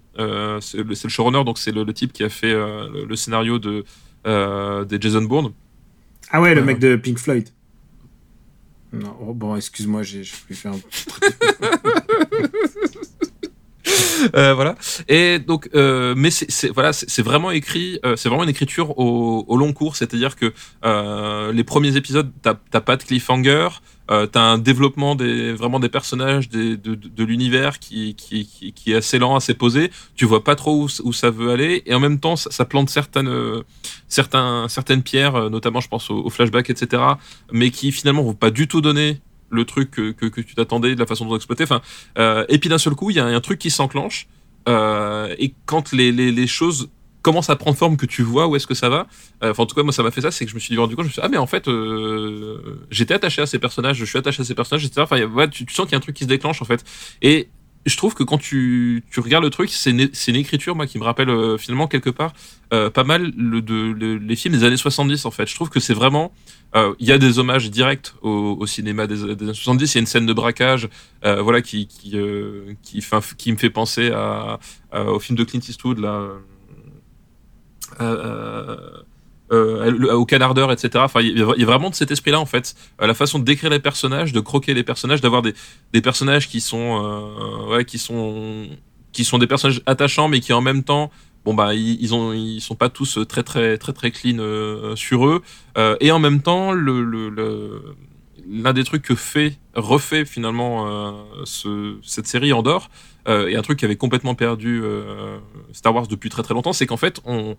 Speaker 2: c'est le, showrunner donc c'est le, le type qui a fait le, le scénario de des Jason Bourne
Speaker 1: Ah ouais, le mec de Pink Floyd. Non, oh, bon, excuse-moi, j'ai fait un. (laughs) (laughs)
Speaker 2: Euh, voilà. Et donc, euh, mais c'est voilà, c'est vraiment écrit, euh, c'est vraiment une écriture au, au long cours, c'est-à-dire que euh, les premiers épisodes, t'as pas de cliffhanger, euh, t'as un développement des vraiment des personnages, des, de, de, l'univers qui, qui, qui, est assez lent, assez posé. Tu vois pas trop où, où ça veut aller, et en même temps, ça, ça plante certaines euh, certains certaines pierres, euh, notamment je pense aux, aux flashbacks, etc., mais qui finalement vont pas du tout donner le truc que, que, que tu t'attendais de la façon dont exploiter. Enfin, euh, et puis d'un seul coup, il y a un truc qui s'enclenche. Euh, et quand les, les, les choses commencent à prendre forme, que tu vois où est-ce que ça va. euh, Enfin, en tout cas, moi, ça m'a fait ça, c'est que je me suis rendu compte, je me suis dit, ah, mais en fait, euh, j'étais attaché à ces personnages, je suis attaché à ces personnages, etc. Enfin, tu, tu sens qu'il y a un truc qui se déclenche, en fait. Et je trouve que quand tu, tu regardes le truc, c'est une, une écriture, moi, qui me rappelle euh, finalement quelque part euh, pas mal le, de, le- les films des années 70, en fait. Je trouve que c'est vraiment. euh, Il y a des hommages directs au, au cinéma des, des années 70. Il y a une scène de braquage, euh, voilà, qui qui euh, qui, fin- qui me fait penser à, à- au film de Clint Eastwood là. Euh, euh, au canardeur, etc. Enfin, il y, a- vraiment de cet esprit-là en fait, Euh, la façon de décrire les personnages, de croquer les personnages, d'avoir des, personnages qui sont, euh, qui sont, qui sont des personnages attachants, mais qui en même temps, bon bah, ils, ont, sont pas tous très très très très clean euh, sur eux, Euh, et en même temps, l'un des trucs que fait, refait finalement euh, ce, cette série Andorre, euh, et un truc qui avait complètement perdu euh, Star Wars depuis très très longtemps, c'est qu'en fait on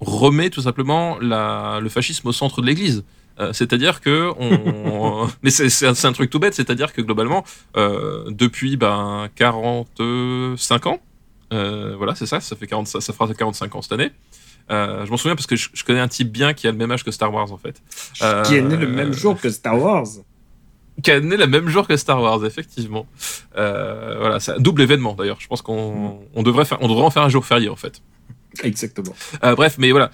Speaker 2: remet tout simplement la, le fascisme au centre de l'Église. Euh, c'est-à-dire que on, (laughs) mais c'est, un, truc tout bête, c'est-à-dire que globalement, euh, depuis ben 45 ans, euh, voilà, c'est ça, ça fait 40, ça, ça fera 45 ans cette année. Je m'en souviens parce que je, je connais un type bien qui a le même âge que Star Wars en fait.
Speaker 1: Qui est né le même jour que Star Wars.
Speaker 2: qui est né le même jour que Star Wars, effectivement. Voilà, c'est un double événement d'ailleurs. Je pense qu'on on devrait faire, on devrait en faire un jour férié en fait.
Speaker 1: Exactement.
Speaker 2: Euh, bref, mais voilà.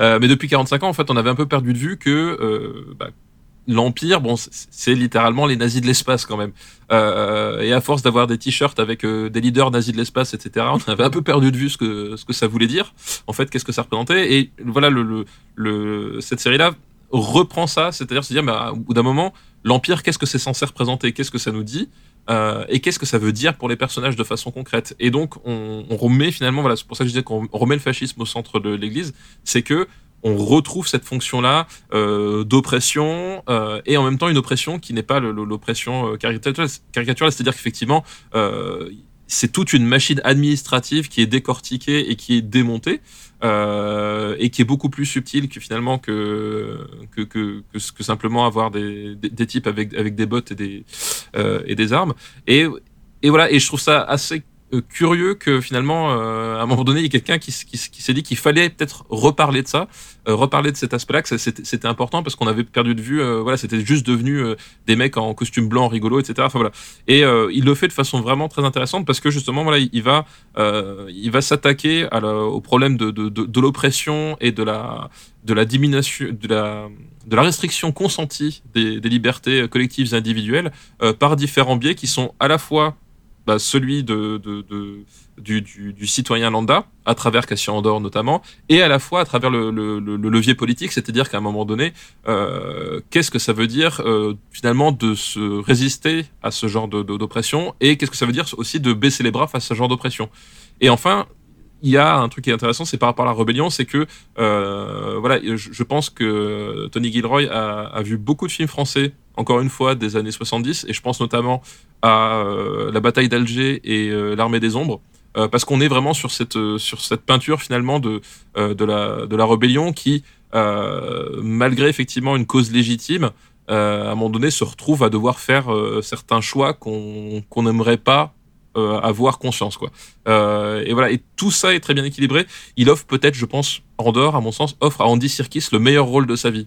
Speaker 2: Euh, mais depuis 45 ans, en fait, on avait un peu perdu de vue que euh, bah, l'Empire, bon, c'est- littéralement les nazis de l'espace quand même. Euh, et à force d'avoir des t-shirts avec euh, des leaders nazis de l'espace, etc., on avait un peu perdu de vue ce que ce que ça voulait dire. En fait, qu'est-ce que ça représentait Et voilà, le, le, le cette série-là reprend ça, c'est-à-dire se dire, bah, au bout d'un moment, l'Empire, qu'est-ce que c'est censé représenter? Qu'est-ce que ça nous dit? Euh, et qu'est-ce que ça veut dire pour les personnages de façon concrète? Et donc, on, on remet finalement, voilà, c'est pour ça que je disais qu'on remet le fascisme au centre de l'Église, c'est que on retrouve cette fonction-là euh, d'oppression euh, et en même temps une oppression qui n'est pas l'oppression caricaturale, c'est-à-dire qu'effectivement, c'est toute une machine administrative qui est décortiquée et qui est démontée et qui est beaucoup plus subtile que finalement que que, que, que, que simplement avoir des, des, des types avec, avec des bottes et des, euh, et des armes. Et, et voilà, et je trouve ça assez euh, curieux que finalement, euh, à un moment donné, il y ait quelqu'un qui, s'est dit qu'il fallait peut-être reparler de ça, euh, reparler de cet aspect-là, que c'était important parce qu'on avait perdu de vue, euh, voilà, c'était juste devenu euh, des mecs en costume blanc rigolo, etc. Enfin voilà. Et euh, il le fait de façon vraiment très intéressante parce que justement, voilà, il, va, euh, il va s'attaquer au problème de, l'oppression et de la, diminution, de la, restriction consentie des, libertés collectives et individuelles euh, par différents biais qui sont à la fois bah, celui de, de, de- du, du, du citoyen lambda, à travers Cassian Andor notamment, et à la fois à travers le, le, le- le levier politique, c'est-à-dire qu'à un moment donné, euh, qu'est-ce que ça veut dire euh, finalement de se résister à ce genre d'oppression, et qu'est-ce que ça veut dire aussi de baisser les bras face à ce genre d'oppression? Et enfin, il y a un truc qui est intéressant, c'est par rapport à la rébellion, c'est que euh, voilà, je, je pense que Tony Gilroy a, a vu beaucoup de films français, encore une fois, des années 70, et je pense notamment à euh, la bataille d'Alger et euh, l'armée des ombres, euh, parce qu'on est vraiment sur cette sur cette peinture finalement de de la de la rébellion qui, malgré effectivement une cause légitime, à un moment donné se retrouve à devoir faire certains choix qu'on n'aimerait pas avoir conscience quoi. Et voilà, et tout ça est très bien équilibré. Il offre peut-être, je pense, Andorre, à mon sens, offre à Andy Serkis le meilleur rôle de sa vie.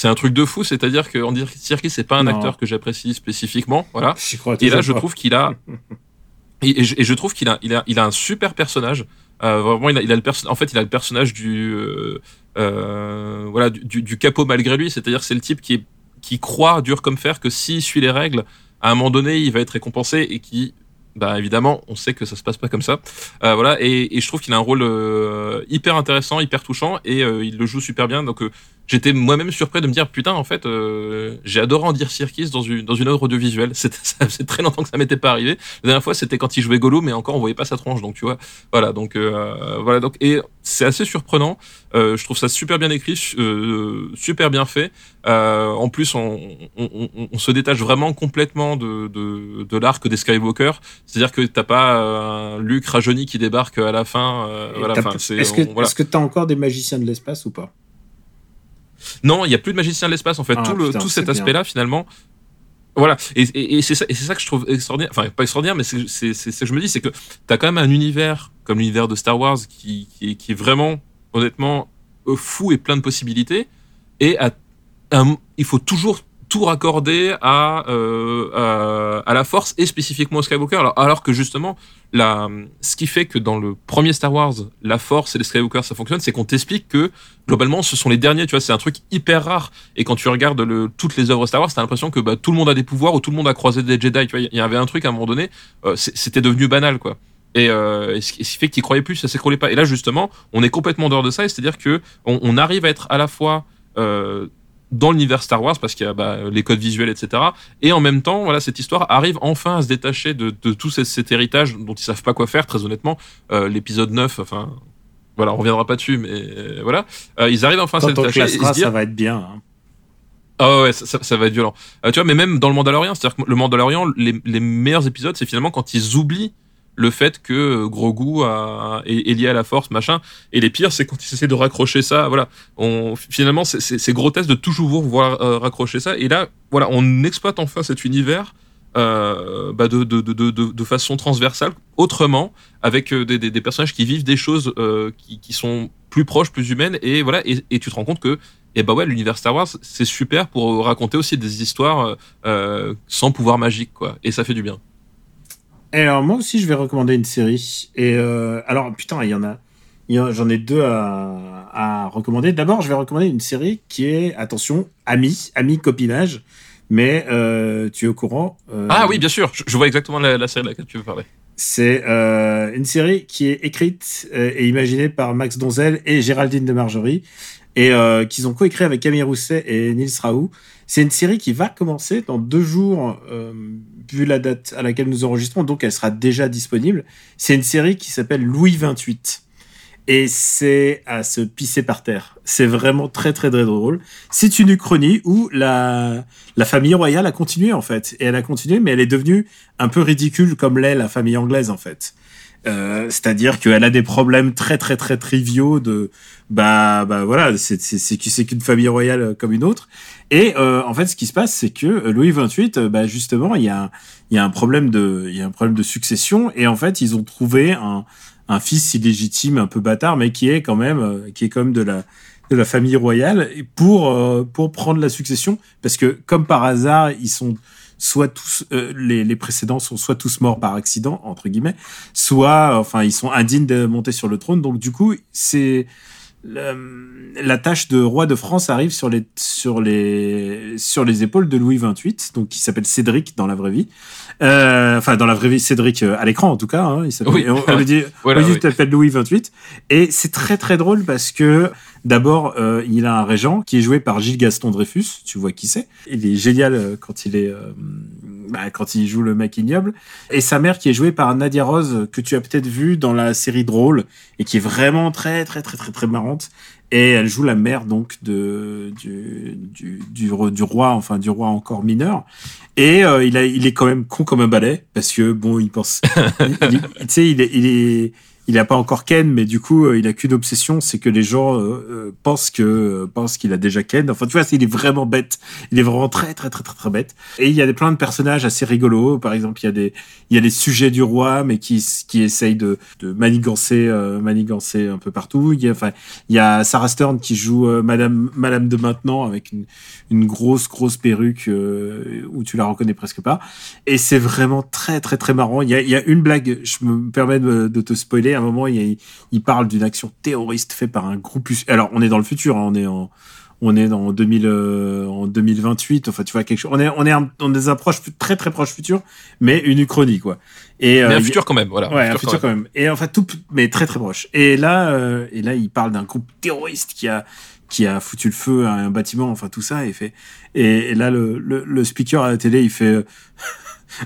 Speaker 2: C'est un truc de fou, c'est-à-dire que Andy Serkis c'est pas un
Speaker 1: Non.
Speaker 2: acteur que j'apprécie spécifiquement, voilà.
Speaker 1: Crois
Speaker 2: Et là, je trouve qu'il a, (laughs) et, et je, et je trouve qu'il a, il a, il a un super personnage. Euh, vraiment, il a, il a le perso- en fait, il a le personnage du, euh, euh, voilà, du, du, du capot malgré lui. C'est-à-dire, c'est le type qui est, qui croit dur comme fer que s'il suit les règles, à un moment donné, il va être récompensé et qui, bah évidemment, on sait que ça se passe pas comme ça. Euh, voilà, et, et je trouve qu'il a un rôle euh, hyper intéressant, hyper touchant, et euh, il le joue super bien. Donc euh, j'étais moi-même surpris de me dire putain, en fait, euh, j'ai adoré en dire Sirkis dans une dans une œuvre audiovisuelle. (laughs) Ça faisait très longtemps que ça m'était pas arrivé. La dernière fois, c'était quand il jouait Golo, mais encore on voyait pas sa tronche. Donc tu vois, voilà. Donc euh, voilà. Donc et c'est assez surprenant. Euh, je trouve ça super bien écrit, euh, super bien fait. Euh, en plus, on, on, on, on se détache vraiment complètement de, de, de l'arc des Skywalker. C'est-à-dire que t'as pas euh, un Luke rajeuni qui débarque à la fin. voilà, c'est,
Speaker 1: Est-ce que
Speaker 2: voilà.
Speaker 1: est-ce que t'as encore des magiciens de l'espace ou pas?
Speaker 2: Non, il y a plus de magicien de l'espace en fait.
Speaker 1: Ah,
Speaker 2: tout le,
Speaker 1: putain,
Speaker 2: tout cet aspect-là finalement. Voilà, et, et, et c'est ça, que je trouve extraordinaire. Enfin, pas extraordinaire, mais c'est ce que je me dis, c'est que t'as quand même un univers comme l'univers de Star Wars qui qui, est- qui est vraiment honnêtement euh, fou et plein de possibilités. Et à, un- il faut toujours tout raccorder à, euh, à à la Force et spécifiquement au Skywalker. Alors, alors que justement, la, ce qui fait que dans le premier Star Wars, la Force et les Skywalker ça fonctionne, c'est qu'on t'explique que globalement, ce sont les derniers. Tu vois, c'est un truc hyper rare. Et quand tu regardes le, toutes les œuvres Star Wars, t'as l'impression que bah, tout le monde a des pouvoirs ou tout le monde a croisé des Jedi. Tu vois, il y avait un truc à un moment donné, euh, c'était devenu banal, quoi. Et, euh, ce qui fait que tu croyais plus, ça s'écroulait pas. Et là, justement, on est complètement dehors de ça. C'est-à-dire que on, on arrive à être à la fois euh, dans l'univers Star Wars parce qu'il y a bah, les codes visuels, etc. Et en même temps, voilà, cette histoire arrive enfin à se détacher de, de tout cet, cet héritage dont ils savent pas quoi faire. Très honnêtement, Euh, l'épisode 9, enfin, voilà, on reviendra pas dessus, mais euh, voilà, Euh, ils arrivent enfin à se détacher et se
Speaker 1: classera,
Speaker 2: dire
Speaker 1: ça va être bien. hein.
Speaker 2: ah ouais, ça, ça- ça va être violent. Euh, tu vois, mais même dans le Mandalorian, c'est-à-dire que le Mandalorian, les, les meilleurs épisodes, c'est finalement quand ils oublient le fait que euh, Grogu a, est, lié à la Force, machin. Et les pires, c'est quand ils essaient de raccrocher ça. Voilà, on finalement, c'est- grotesque de toujours voir euh, raccrocher ça. Et là, voilà, on exploite enfin cet univers. Euh, bah de, façon transversale, autrement, avec euh, des, personnages qui vivent des choses qui, sont plus proches, plus humaines, et voilà, et, tu te rends compte que et bah ouais, l'univers Star Wars, c'est super pour raconter aussi des histoires sans pouvoir magique, quoi. Et ça fait du bien.
Speaker 1: Et alors moi aussi je vais recommander une série. Et euh, alors putain il y en a, j'en ai deux à, à recommander. D'abord je vais recommander une série qui est attention ami, ami copinage. Mais euh, tu es au courant euh,
Speaker 2: Ah oui, bien sûr, je, je vois exactement la, la série de laquelle tu veux parler.
Speaker 1: C'est euh, une série qui est écrite euh, et imaginée par Max Donzel et Géraldine de Margerie. et euh, qu'ils ont coécrit avec Camille Rousset et Nils Raoult. C'est une série qui va commencer dans deux jours, euh, vu la date à laquelle nous enregistrons, donc elle sera déjà disponible. C'est une série qui s'appelle Louis 28 et c'est à se pisser par terre. C'est vraiment très très très drôle. C'est une uchronie où la famille royale a continué en fait, et elle a continué, mais elle est devenue un peu ridicule comme l'est la famille anglaise en fait. Euh, c'est-à-dire qu'elle a des problèmes très très très triviaux de bah bah voilà c'est qu'une famille royale comme une autre et euh, en fait ce qui se passe c'est que Louis XXVIII bah justement il y a y a un problème de il y a un problème de succession. Et en fait ils ont trouvé un un fils illégitime un peu bâtard mais qui est quand même euh, qui est même de la de la famille royale pour euh, pour prendre la succession. Parce que comme par hasard ils sont soit tous euh, les, les précédents sont soit tous morts par accident entre guillemets soit enfin ils sont indignes de monter sur le trône. Donc du coup c'est la, la tâche de roi de France arrive sur les sur les sur les épaules de Louis XXVIII donc qui s'appelle Cédric dans la vraie vie euh, enfin dans la vraie vie Cédric euh, à l'écran en tout cas hein, il
Speaker 2: Oui.
Speaker 1: on, on lui dit (laughs)
Speaker 2: Voilà,
Speaker 1: on lui dit
Speaker 2: oui.
Speaker 1: t'appelles Louis XXVIII et c'est très très drôle parce que d'abord euh, il a un régent qui est joué par Gilles Gaston Dreyfus tu vois qui c'est il est génial euh, quand il est euh, bah, quand il joue le mec ignoble. Et sa mère qui est jouée par Nadia Rose que tu as peut-être vu dans la série Drôle et qui est vraiment très très très très très marrante. Et elle joue la mère donc de du du, du, ro- du roi enfin du roi encore mineur. Et euh, il a il est quand même con comme un balai parce que bon il pense (laughs) tu sais il est il est il a pas encore Ken, mais du coup, euh, il a qu'une obsession, c'est que les gens euh, euh, pensent que pensent qu'il a déjà Ken. Enfin, tu vois, il est vraiment bête. Il est vraiment très très très très très bête. Et il y a des plein de personnages assez rigolos. Par exemple, il y a des il y a des sujets du roi, mais qui qui essayent de de manigancer manigancer un peu partout. Il y a enfin il y a Sarah Stern qui joue Madame Madame de maintenant avec une une grosse grosse perruque où tu la reconnais presque pas. Et c'est vraiment très très très marrant. Il y a, il y a une blague, je me permets de te spoiler. À un moment, il, il parle d'une action terroriste faite par un groupuscule. Alors, on est dans le futur, hein, on est en on est dans 2000 euh, en 2028. Enfin, tu vois quelque chose. On est on est un- dans des approches très très proches futur, mais une uchronie quoi. Et euh,
Speaker 2: Mais un futur quand même, voilà.
Speaker 1: Ouais, un futur quand même. Et enfin tout, mais très très proche. Et là, euh, et là, il parle d'un groupe terroriste qui a qui a foutu le feu à un bâtiment, enfin tout ça, et fait. Et, et là, le, le, le speaker à la télé, il fait euh,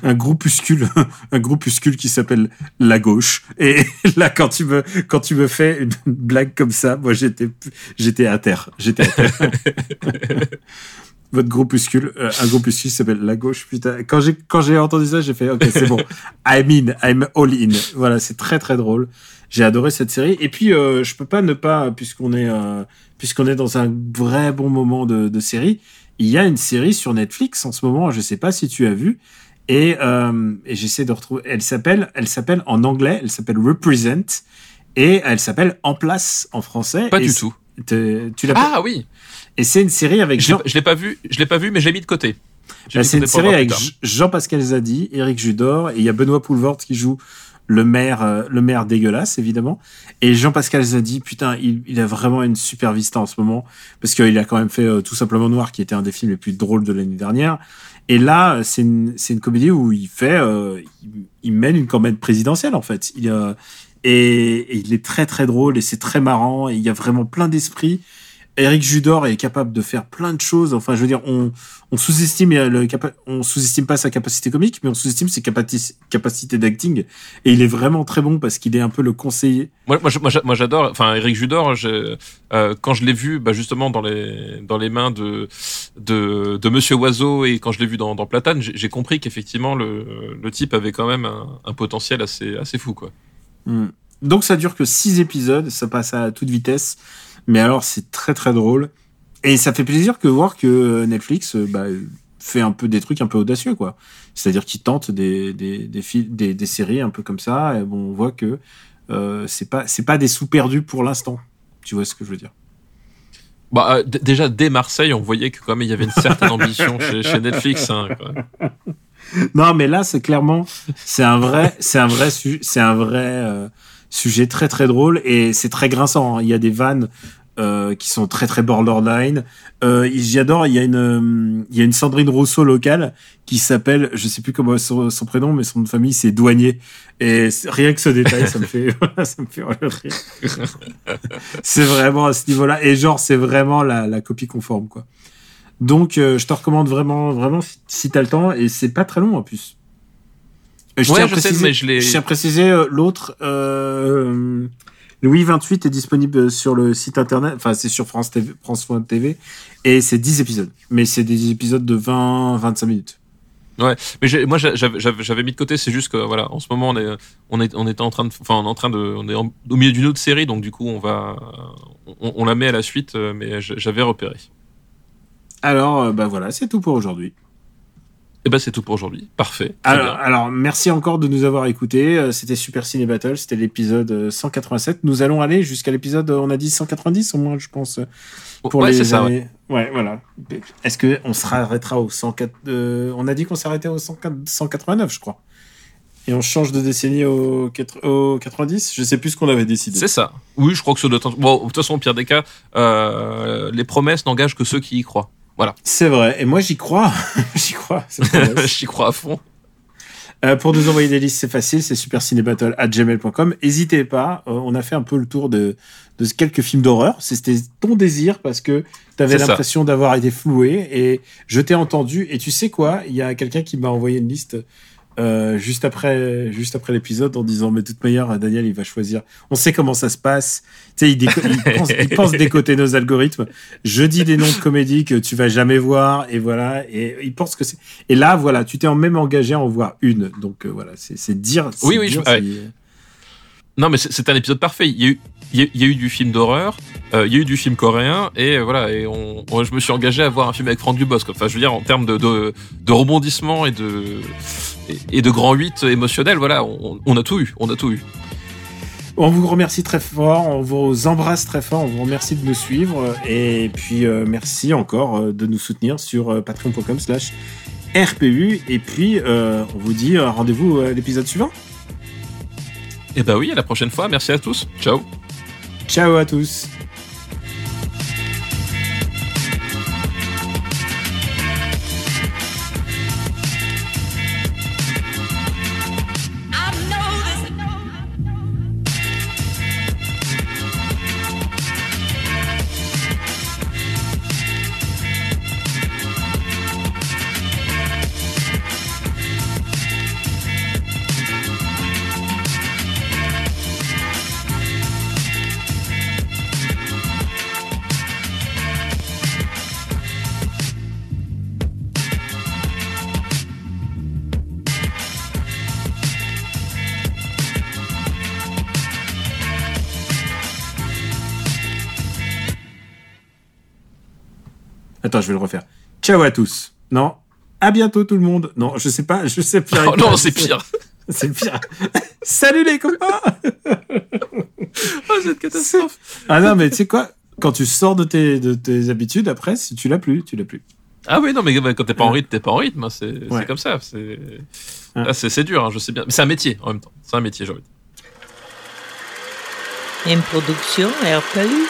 Speaker 1: un groupuscule, (laughs) un groupuscule qui s'appelle la gauche. Et (laughs) là, quand tu me quand tu me fais une blague comme ça, moi j'étais j'étais à terre, j'étais à terre. (laughs) Votre groupuscule, euh, un groupuscule qui s'appelle la gauche. Putain, quand j'ai quand j'ai entendu ça, j'ai fait ok, c'est bon. I'm in, I'm all in. Voilà, c'est très très drôle. J'ai adoré cette série. Et puis, euh, je peux pas ne pas, puisqu'on est euh, puisqu'on est dans un vrai bon moment de, de série, il y a une série sur Netflix en ce moment. Je sais pas si tu as vu. Et, euh, et j'essaie de retrouver. Elle s'appelle, elle s'appelle en anglais, elle s'appelle Represent, et elle s'appelle En place en français.
Speaker 2: Pas
Speaker 1: Et
Speaker 2: du tout.
Speaker 1: te- Tu l'as
Speaker 2: Ah oui,
Speaker 1: Et c'est une série avec
Speaker 2: je
Speaker 1: Jean.
Speaker 2: je l'ai pas vu, je l'ai pas vu, mais je l'ai mis de côté. J'ai
Speaker 1: Bah,
Speaker 2: de
Speaker 1: c'est une série avec Jean-Pascal Zadi, Eric Judor, et il y a Benoît Poulvord qui joue le maire, euh, le maire dégueulasse, évidemment. Et Jean-Pascal Zadi, putain, il, il a vraiment une super vista en ce moment, parce qu'il a quand même fait euh, Tout simplement Noir, qui était un des films les plus drôles de l'année dernière. Et là, c'est une, une comédie où il fait, euh, il, mène une campagne présidentielle, en fait. Il, euh, et il est très très drôle, et c'est très marrant, et il y a vraiment plein d'esprit. Eric Judor est capable de faire plein de choses. Enfin, je veux dire, on, on sous-estime le on sous-estime pas sa capacité comique, mais on sous-estime ses capacités d'acting. Et il est vraiment très bon parce qu'il est un peu le conseiller.
Speaker 2: Moi, moi, j'adore. Enfin, Eric Judor, euh, quand je l'ai vu, bah, justement dans les dans les mains de de, de Monsieur Oiseau et quand je l'ai vu dans, dans Platane, j'ai compris qu'effectivement le, le type avait quand même un, un potentiel assez assez fou, quoi.
Speaker 1: Hmm. Donc ça dure que six épisodes, ça passe à toute vitesse. Mais alors c'est très très drôle. Et ça fait plaisir que voir que Netflix euh, bah, fait un peu des trucs un peu audacieux, quoi. C'est-à-dire qu'ils tentent des, des, des, des, des séries un peu comme ça. Et bon, on voit que euh, c'est pas, c'est pas des sous perdus pour l'instant. Tu vois ce que je veux dire?
Speaker 2: Bah, euh, déjà dès Marseille, on voyait que quand même il y avait une certaine ambition chez, chez Netflix. Hein, quoi.
Speaker 1: Non, mais là, c'est clairement, c'est un vrai, c'est un vrai, c'est un vrai euh, sujet très très drôle et c'est très grinçant. hein. Il y a des vannes euh, qui sont très très borderline. Euh, J'adore, il y a une euh, il y a une Sandrine Rousseau locale qui s'appelle, je sais plus comment son, son prénom, mais son nom de famille c'est Douanier. Et rien que ce détail, ça me fait (laughs) ça me fait rire. (laughs) c'est vraiment à ce niveau-là. Et genre, c'est vraiment la, la copie conforme, quoi. Donc, euh, je te recommande vraiment, vraiment, si, si t'as le temps, et c'est pas très long en plus. Euh,
Speaker 2: Ouais,
Speaker 1: tiens à
Speaker 2: je sais,
Speaker 1: préciser-
Speaker 2: mais je l'ai-
Speaker 1: tiens à préciser, euh, l'autre, euh, Louis 28 est disponible sur le site internet, enfin, c'est sur France TV, France TV, et c'est 10 épisodes. Mais c'est des épisodes de 20, 25 minutes.
Speaker 2: Mais j'ai- moi, j'a- j'avais mis de côté. C'est juste que voilà, en ce moment, on est, on est, on était en train de, enfin, on est en train de, on est en- au milieu d'une autre série, donc du coup, on va, on, on la met à la suite, euh, mais j'avais repéré.
Speaker 1: Alors, euh, bah voilà, c'est tout pour aujourd'hui.
Speaker 2: Et ben, c'est tout pour aujourd'hui. Parfait.
Speaker 1: Alors, merci encore de nous avoir écoutés. Euh, C'était Super Ciné Battle, c'était l'épisode euh, 187. Nous allons aller jusqu'à l'épisode, on a dit 190 au moins, je pense, euh, pour
Speaker 2: ouais,
Speaker 1: les
Speaker 2: ça. ouais.
Speaker 1: voilà. Est-ce que on se arrêtera au 104 euh, On a dit qu'on s'arrêtait au 104 189, je crois. Et on change de décennie au, 4 au 90 Je sais plus ce qu'on avait décidé.
Speaker 2: C'est ça. Oui, je crois que ça doit Bon, de toute façon, au pire des cas, euh, les promesses n'engagent que ceux qui y croient. Voilà.
Speaker 1: C'est vrai. Et moi, j'y crois. (laughs) j'y crois. (laughs)
Speaker 2: J'y crois à fond.
Speaker 1: Euh, pour nous envoyer des listes, c'est facile, c'est supercinébattle@gmail.com. N'hésitez pas, euh, on a fait un peu le tour de, de quelques films d'horreur. C'était ton désir parce que tu avais l'impression d'avoir été floué et je t'ai entendu. Et tu sais quoi? Il y a quelqu'un qui m'a envoyé une liste euh, juste après, juste après l'épisode en disant mais de toute manière, Daniel, il va choisir. On sait comment ça se passe. Tu sais, il, il pense, il pense (laughs) décoter nos algorithmes. Je dis des noms de comédies que tu vas jamais voir et voilà. Et il pense que c'est. Et là, voilà, tu t'es en même engagé à en voir une. Donc euh, voilà, c'est c'est dire.
Speaker 2: Oui, oui, je- ouais. Non, mais c'est un épisode parfait. Il y a eu, du film d'horreur, euh, il y a eu du film coréen, et voilà. Et je me suis engagé à voir un film avec Franck Dubosc. Enfin, je veux dire, en termes de, de, rebondissement et de, grand 8 émotionnel, voilà, on, a tout eu. On a tout eu.
Speaker 1: On vous remercie très fort, on vous embrasse très fort, on vous remercie de nous suivre et puis euh, merci encore euh, de nous soutenir sur patreon.com slash RPU et puis on vous dit rendez-vous à l'épisode suivant.
Speaker 2: Et bah oui, à la prochaine fois. Merci à tous. Ciao.
Speaker 1: Ciao à tous. Attends, je vais le refaire. Ciao à tous. Non. À bientôt tout le monde. Non, je sais pas, je sais plus.
Speaker 2: Oh non, c'est pire. (laughs)
Speaker 1: C'est pire. Salut les copains.
Speaker 2: Oh, cette catastrophe.
Speaker 1: Ah non, mais tu sais quoi? Quand tu sors de tes, de tes habitudes, après, si tu l'as plus, tu l'as plus.
Speaker 2: Ah oui, non, mais quand t'es pas en rythme, t'es pas en rythme. hein, C'est
Speaker 1: Ouais.
Speaker 2: comme ça. C'est c'est c'est dur, hein, je sais bien. Mais c'est un métier en même temps. C'est un métier, j'ai envie de dire.
Speaker 4: Une production RPU.